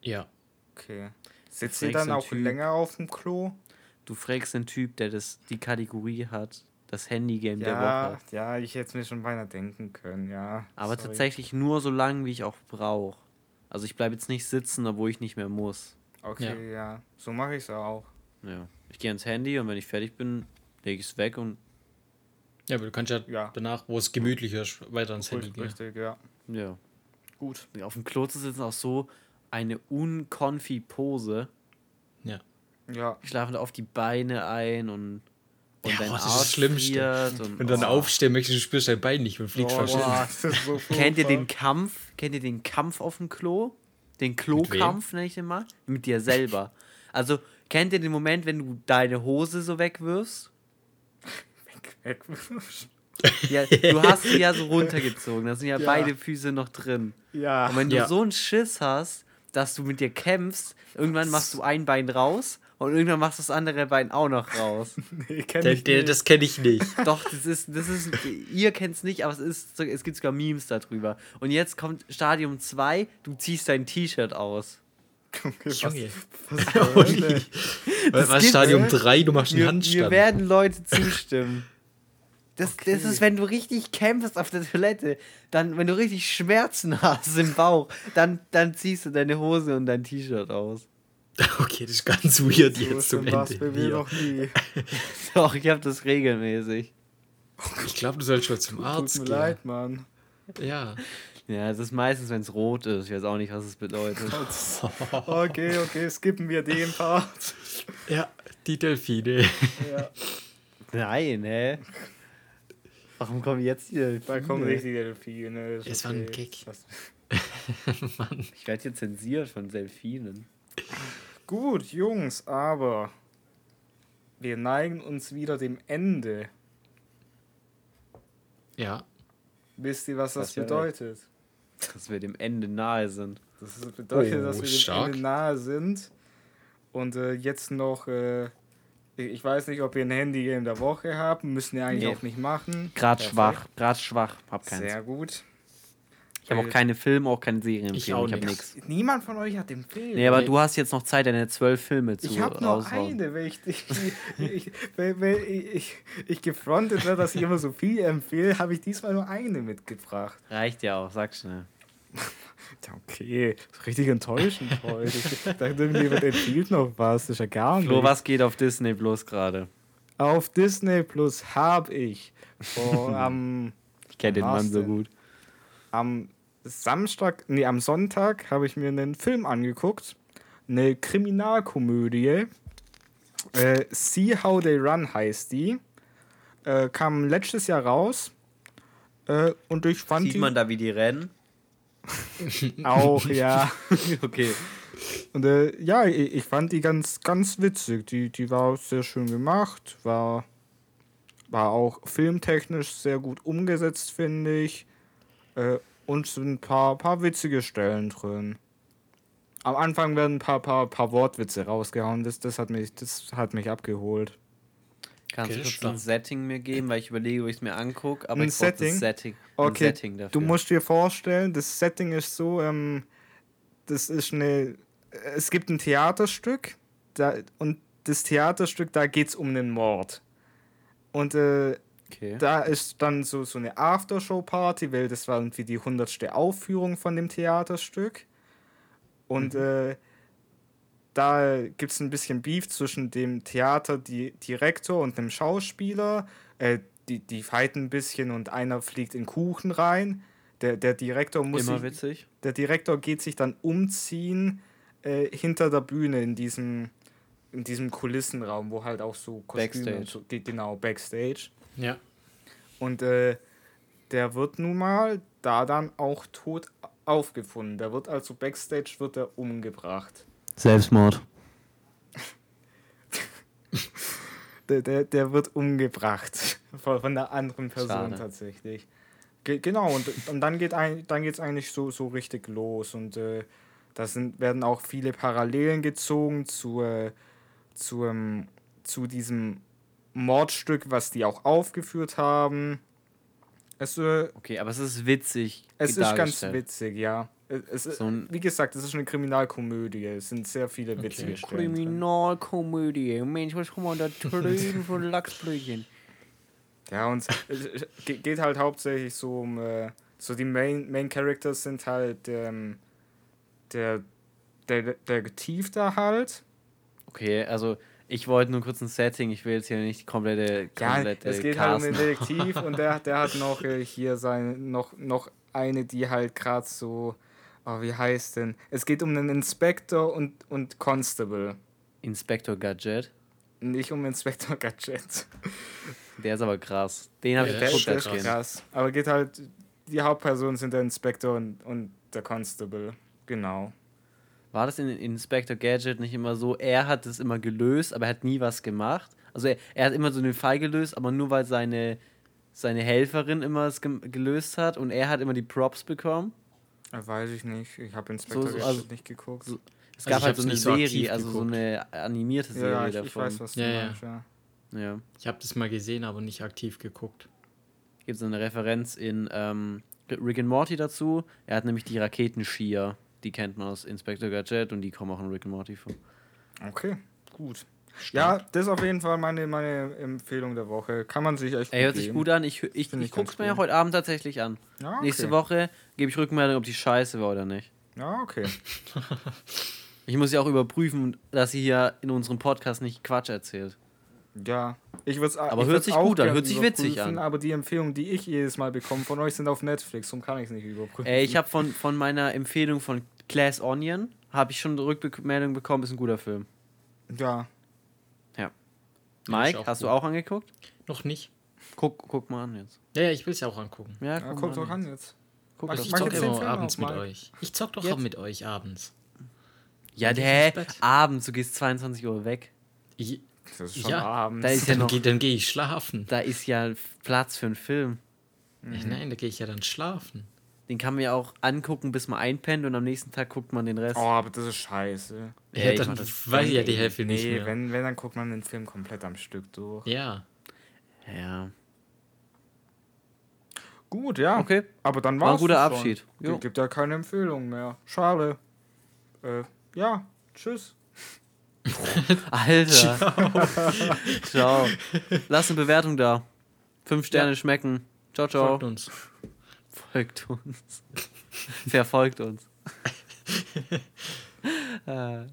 Speaker 1: Ja.
Speaker 2: Okay. Sitzt ihr dann auch
Speaker 3: Typ.
Speaker 2: länger auf dem Klo?
Speaker 3: Du fragst den Typ, der das, die Kategorie hat, das Handygame der
Speaker 2: Ja,
Speaker 3: Woche.
Speaker 2: ja, ich hätte es mir schon beinahe denken können, ja.
Speaker 3: Aber
Speaker 2: Sorry.
Speaker 3: tatsächlich nur so lange, wie ich auch brauche. Also ich bleibe jetzt nicht sitzen, obwohl ich nicht mehr muss.
Speaker 2: Okay, ja. So mache ich es auch.
Speaker 3: Ja. Ich gehe ans Handy und wenn ich fertig bin, lege ich es weg und
Speaker 1: Ja, aber du kannst ja,
Speaker 2: Ja.
Speaker 1: danach, wo es gemütlicher ist, weiter ans Handy gehen.
Speaker 2: richtig, ja.
Speaker 3: ja.
Speaker 2: Gut.
Speaker 3: Auf dem Klo zu sitzen ist auch so eine unconfy Pose.
Speaker 1: Ja.
Speaker 2: Ja.
Speaker 3: Ich schlafe da auf die Beine ein und, und
Speaker 1: Ja,
Speaker 3: dein
Speaker 1: boah, das ist das
Speaker 3: Arsch
Speaker 1: Schlimmste.
Speaker 3: Und,
Speaker 1: Wenn du dann
Speaker 3: oh.
Speaker 1: aufstehen möchtest, du spürst dein Bein nicht und fliegst
Speaker 2: Boah,
Speaker 1: fast hin.
Speaker 2: boah, das ist so
Speaker 3: Kennt ihr den Kampf? Kennt ihr den Kampf auf dem Klo? Den Klokampf, nenne ich den mal? Mit dir selber. Also, kennt ihr den Moment, wenn du deine Hose so wegwirfst?
Speaker 2: Wegwirfst.
Speaker 3: Ja, du hast sie ja so runtergezogen. Da sind ja,
Speaker 2: Ja.
Speaker 3: beide Füße noch drin.
Speaker 2: Ja.
Speaker 3: Und wenn du
Speaker 1: Ja.
Speaker 3: so einen Schiss hast, dass du mit dir kämpfst, irgendwann machst du ein Bein raus und irgendwann machst du das andere Bein auch noch raus.
Speaker 2: nee, kenn
Speaker 1: Der,
Speaker 2: ich
Speaker 1: der,
Speaker 2: nicht.
Speaker 1: das kenne ich nicht.
Speaker 3: Doch, das ist, das ist, ihr kennt es nicht, aber es, ist, es gibt sogar Memes darüber. Und jetzt kommt Stadium 2, du ziehst dein T-Shirt aus.
Speaker 2: Okay, was,
Speaker 1: Junge.
Speaker 2: was?
Speaker 1: Was, was
Speaker 3: gibt's,
Speaker 1: Stadium
Speaker 2: ne?
Speaker 1: 3, du machst einen
Speaker 3: mir
Speaker 1: Handstand.
Speaker 3: werden Leute zustimmen. Das, das
Speaker 2: Okay.
Speaker 3: ist, wenn du richtig kämpfst auf der Toilette, dann, wenn du richtig Schmerzen hast im Bauch, dann, dann ziehst du deine Hose und dein T-Shirt aus.
Speaker 1: Okay, das ist ganz weird
Speaker 2: So
Speaker 1: jetzt zum Ende.
Speaker 2: bei mir
Speaker 1: Hier.
Speaker 2: noch nie.
Speaker 3: Doch, ich habe das regelmäßig.
Speaker 1: Ich glaube, du sollst schon zum
Speaker 2: Tut
Speaker 1: Arzt
Speaker 2: mir
Speaker 1: gehen.
Speaker 2: leid, Mann.
Speaker 1: Ja.
Speaker 3: Ja, das ist meistens, wenn es rot ist. Ich weiß auch nicht, was es bedeutet.
Speaker 2: Okay, okay, skippen wir den Part.
Speaker 1: Ja, die Delfine.
Speaker 2: Ja,
Speaker 3: Nein, hä? Warum kommen jetzt hier?
Speaker 2: da kommen richtig Delfine.
Speaker 1: Es war ein
Speaker 2: okay.
Speaker 1: Gag.
Speaker 2: Das-
Speaker 3: Ich werde hier zensiert von Delfinen.
Speaker 2: Gut, Jungs, aber wir neigen uns wieder dem Ende.
Speaker 1: Ja.
Speaker 2: Wisst ihr, was das
Speaker 3: ja
Speaker 2: bedeutet?
Speaker 3: Dass wir dem Ende nahe sind.
Speaker 2: Das bedeutet,
Speaker 1: Oh,
Speaker 2: dass wir dem
Speaker 1: stark.
Speaker 2: Ende nahe sind. Und äh, jetzt noch, äh, ich weiß nicht, ob ihr ein Handygame der Woche habt. Müssen wir eigentlich
Speaker 3: Nee.
Speaker 2: auch nicht machen.
Speaker 3: Grad
Speaker 2: Perfekt.
Speaker 3: schwach, grad schwach. Hab keins.
Speaker 2: Sehr gut.
Speaker 3: Ich habe auch keine Filme, auch keine Serien.
Speaker 1: Ich auch
Speaker 3: ich habe nichts.
Speaker 2: Niemand von euch hat den Film.
Speaker 3: Nee, aber
Speaker 1: Nee.
Speaker 3: du hast jetzt noch Zeit, deine zwölf Filme zu
Speaker 2: Ich habe nur eine, weil ich, ich, ich, weil, weil ich, ich, gefrontet werde, dass ich immer so viel empfehle, habe ich diesmal nur eine mitgebracht.
Speaker 3: Reicht ja auch, sag schnell.
Speaker 2: Ja, okay, richtig enttäuschend heute. Ich dachte, irgendjemand empfiehlt noch was, das ist ja gar nicht.
Speaker 3: Flo, was geht auf Disney bloß gerade?
Speaker 2: Auf Disney Plus habe ich vor, am,
Speaker 3: Ich kenne den Mann so gut.
Speaker 2: am Samstag, nee, am Sonntag habe ich mir einen Film angeguckt. Eine Kriminalkomödie. Äh, See How They Run heißt die. Äh, kam letztes Jahr raus. Äh, und ich fand
Speaker 3: Sieht
Speaker 2: die
Speaker 3: man da, wie die rennen?
Speaker 2: auch, ja.
Speaker 3: okay.
Speaker 2: Und äh, ja, ich, ich fand die ganz, ganz witzig. Die, die war sehr schön gemacht, war, war auch filmtechnisch sehr gut umgesetzt, finde ich. Äh, und sind ein paar, paar witzige Stellen drin. am Anfang werden ein paar, paar, paar Wortwitze rausgehauen. Das, das, hat mich, das hat mich abgeholt.
Speaker 3: Kannst
Speaker 1: Okay,
Speaker 3: du kurz ein Setting mir geben, weil ich überlege, ob ich es mir angucke, aber
Speaker 2: Ein
Speaker 3: ich brauch das
Speaker 2: Setting?
Speaker 3: Setting, ein
Speaker 2: Okay,
Speaker 3: Setting dafür.
Speaker 2: Du musst dir vorstellen, das Setting ist so, ähm, das ist eine, es gibt ein Theaterstück da, und das Theaterstück, da geht es um einen Mord. Und äh,
Speaker 3: okay.
Speaker 2: da ist dann so, so eine Aftershow-Party, weil das war irgendwie die hundertste Aufführung von dem Theaterstück. Und äh, da gibt es ein bisschen Beef zwischen dem Theaterdirektor und dem Schauspieler. Äh, die, die fighten ein bisschen und einer fliegt in Kuchen rein. Der, der Direktor muss
Speaker 3: Immer
Speaker 2: sich,
Speaker 3: witzig.
Speaker 2: der Direktor geht sich dann umziehen äh, hinter der Bühne in diesem, in diesem Kulissenraum, wo halt auch so Kostüme
Speaker 3: Backstage.
Speaker 2: und so, ge- genau, Backstage.
Speaker 1: Ja.
Speaker 2: Und äh, der wird nun mal da dann auch tot aufgefunden. Der wird also Backstage wird er umgebracht.
Speaker 3: Selbstmord.
Speaker 2: Der, der, der wird umgebracht von, von der anderen Person
Speaker 3: Schade.
Speaker 2: tatsächlich. Ge genau, und, und dann geht ein, dann geht's eigentlich so, so richtig los. Und äh, da sind, werden auch viele Parallelen gezogen zu, äh, zu, ähm, zu diesem Mordstück, was die auch aufgeführt haben. Es, äh,
Speaker 3: Okay, aber es ist witzig.
Speaker 2: Es ist ganz witzig, ja. Es, es,
Speaker 3: So ein-
Speaker 2: wie gesagt, es ist eine Kriminalkomödie. Es sind sehr viele witzige Stellen. drin.
Speaker 3: Kriminalkomödie. Mensch, was haben wir da drüben für Lachsblöchen?
Speaker 2: Ja, und es es ge- geht halt hauptsächlich so um. Äh, so die Main, Main Characters sind halt ähm, der, der Detektiv da halt.
Speaker 3: Okay, also ich wollte nur kurz ein Setting. Ich will jetzt hier nicht komplette,
Speaker 2: Ja,
Speaker 3: komplette
Speaker 2: es geht halt um den. Detektiv und der, der hat noch äh, hier seine, noch, noch eine, die halt gerade so. Oh, wie heißt denn? Es geht um einen Inspector und, und Constable.
Speaker 3: Inspector Gadget.
Speaker 2: Nicht um Inspector Gadget.
Speaker 3: Der ist aber krass. Den habe
Speaker 1: Ja,
Speaker 3: ich
Speaker 2: Der,
Speaker 1: der ist
Speaker 2: krass. Aber geht halt, die Hauptpersonen sind der Inspektor und, und der Constable. Genau.
Speaker 3: War das in Inspector Gadget nicht immer so? Er hat es immer gelöst, aber er hat nie was gemacht. Also er, er hat immer so den Fall gelöst, aber nur weil seine, seine Helferin immer es gem- gelöst hat und er hat immer die Props bekommen.
Speaker 2: Weiß ich nicht. Ich habe Inspektor
Speaker 3: So- so-
Speaker 2: Gadget
Speaker 3: also-
Speaker 2: nicht geguckt.
Speaker 3: so- Es
Speaker 1: Also
Speaker 3: gab
Speaker 1: ich
Speaker 3: halt so eine
Speaker 1: so
Speaker 3: Serie, also so
Speaker 1: geguckt.
Speaker 3: eine animierte Serie
Speaker 2: ja, ich,
Speaker 3: davon.
Speaker 2: ich weiß, was du
Speaker 1: Ja, ja.
Speaker 2: meinst, ja.
Speaker 3: Ja.
Speaker 1: Ich habe das mal gesehen, aber nicht aktiv geguckt.
Speaker 3: Gibt so eine Referenz in ähm, Rick and Morty dazu. Er hat nämlich die Raketenskier. Die kennt man aus Inspector Gadget und die kommen auch in Rick and Morty vor.
Speaker 2: Okay, gut. Ja, das ist auf jeden Fall meine, meine Empfehlung der Woche. Kann man sich echt
Speaker 3: Ey, hört sich
Speaker 2: geben.
Speaker 3: gut an. Ich, ich,
Speaker 2: Find
Speaker 3: ich
Speaker 2: ich
Speaker 3: guck's mir ja
Speaker 2: cool.
Speaker 3: heute Abend tatsächlich an.
Speaker 2: Ja, okay.
Speaker 3: Nächste Woche gebe ich Rückmeldung, ob die scheiße war oder nicht.
Speaker 2: Ja, okay.
Speaker 3: Ich muss ja auch überprüfen, dass sie hier in unserem Podcast nicht Quatsch erzählt.
Speaker 2: Ja, ich würde
Speaker 3: Aber hört sich gut an, hört sich witzig an.
Speaker 2: Aber die Empfehlungen, die ich jedes Mal bekomme von euch, sind auf Netflix. Darum kann ich es nicht überprüfen.
Speaker 3: Äh, ich habe von, von meiner Empfehlung von Glass Onion, habe ich schon eine Rückmeldung bekommen, ist ein guter Film.
Speaker 2: Ja,
Speaker 3: Mike,
Speaker 1: auch
Speaker 3: hast du
Speaker 1: gut.
Speaker 3: auch angeguckt?
Speaker 1: Noch nicht.
Speaker 3: Guck, guck mal an jetzt.
Speaker 1: Ja, ja, ich will es ja auch angucken.
Speaker 3: Ja,
Speaker 2: ja
Speaker 3: guck
Speaker 2: kommt
Speaker 3: mal
Speaker 2: doch
Speaker 3: an.
Speaker 2: jetzt.
Speaker 3: Guck
Speaker 1: Ich
Speaker 3: mal.
Speaker 1: zock immer abends
Speaker 2: auf,
Speaker 1: mit
Speaker 2: Mike.
Speaker 1: euch. Ich zock doch
Speaker 3: Jetzt?
Speaker 1: auch mit euch abends.
Speaker 3: Ja, hä? Abends, du gehst 22 Uhr weg.
Speaker 1: Ich,
Speaker 2: Das ist schon
Speaker 1: Ja,
Speaker 2: abends.
Speaker 3: Da ist ja
Speaker 1: dann
Speaker 3: noch,
Speaker 1: gehe dann geh ich schlafen.
Speaker 3: da ist ja Platz für einen Film.
Speaker 1: Nein, da gehe ich ja dann schlafen.
Speaker 3: Den kann man ja auch angucken, bis man einpennt und am nächsten Tag guckt man den Rest.
Speaker 2: oh, aber das ist scheiße.
Speaker 3: Ja,
Speaker 1: Ja, dann
Speaker 3: das-
Speaker 1: weiß ich ja die Hälfte nicht
Speaker 2: nee,
Speaker 1: mehr.
Speaker 2: Wenn, wenn, dann guckt man den Film komplett am Stück durch.
Speaker 1: Ja.
Speaker 3: Ja.
Speaker 2: Gut, ja.
Speaker 3: Okay.
Speaker 2: Aber dann
Speaker 3: War ein
Speaker 2: war's
Speaker 3: guter
Speaker 2: schon.
Speaker 3: Abschied. Jo.
Speaker 2: Gibt, gibt ja keine Empfehlung mehr. Schade. Äh, ja, tschüss.
Speaker 3: Alter. Ciao. Lass eine Bewertung da. Fünf Sterne schmecken. Ciao, ciao.
Speaker 1: Folgt uns.
Speaker 3: Folgt uns. Verfolgt uns. äh.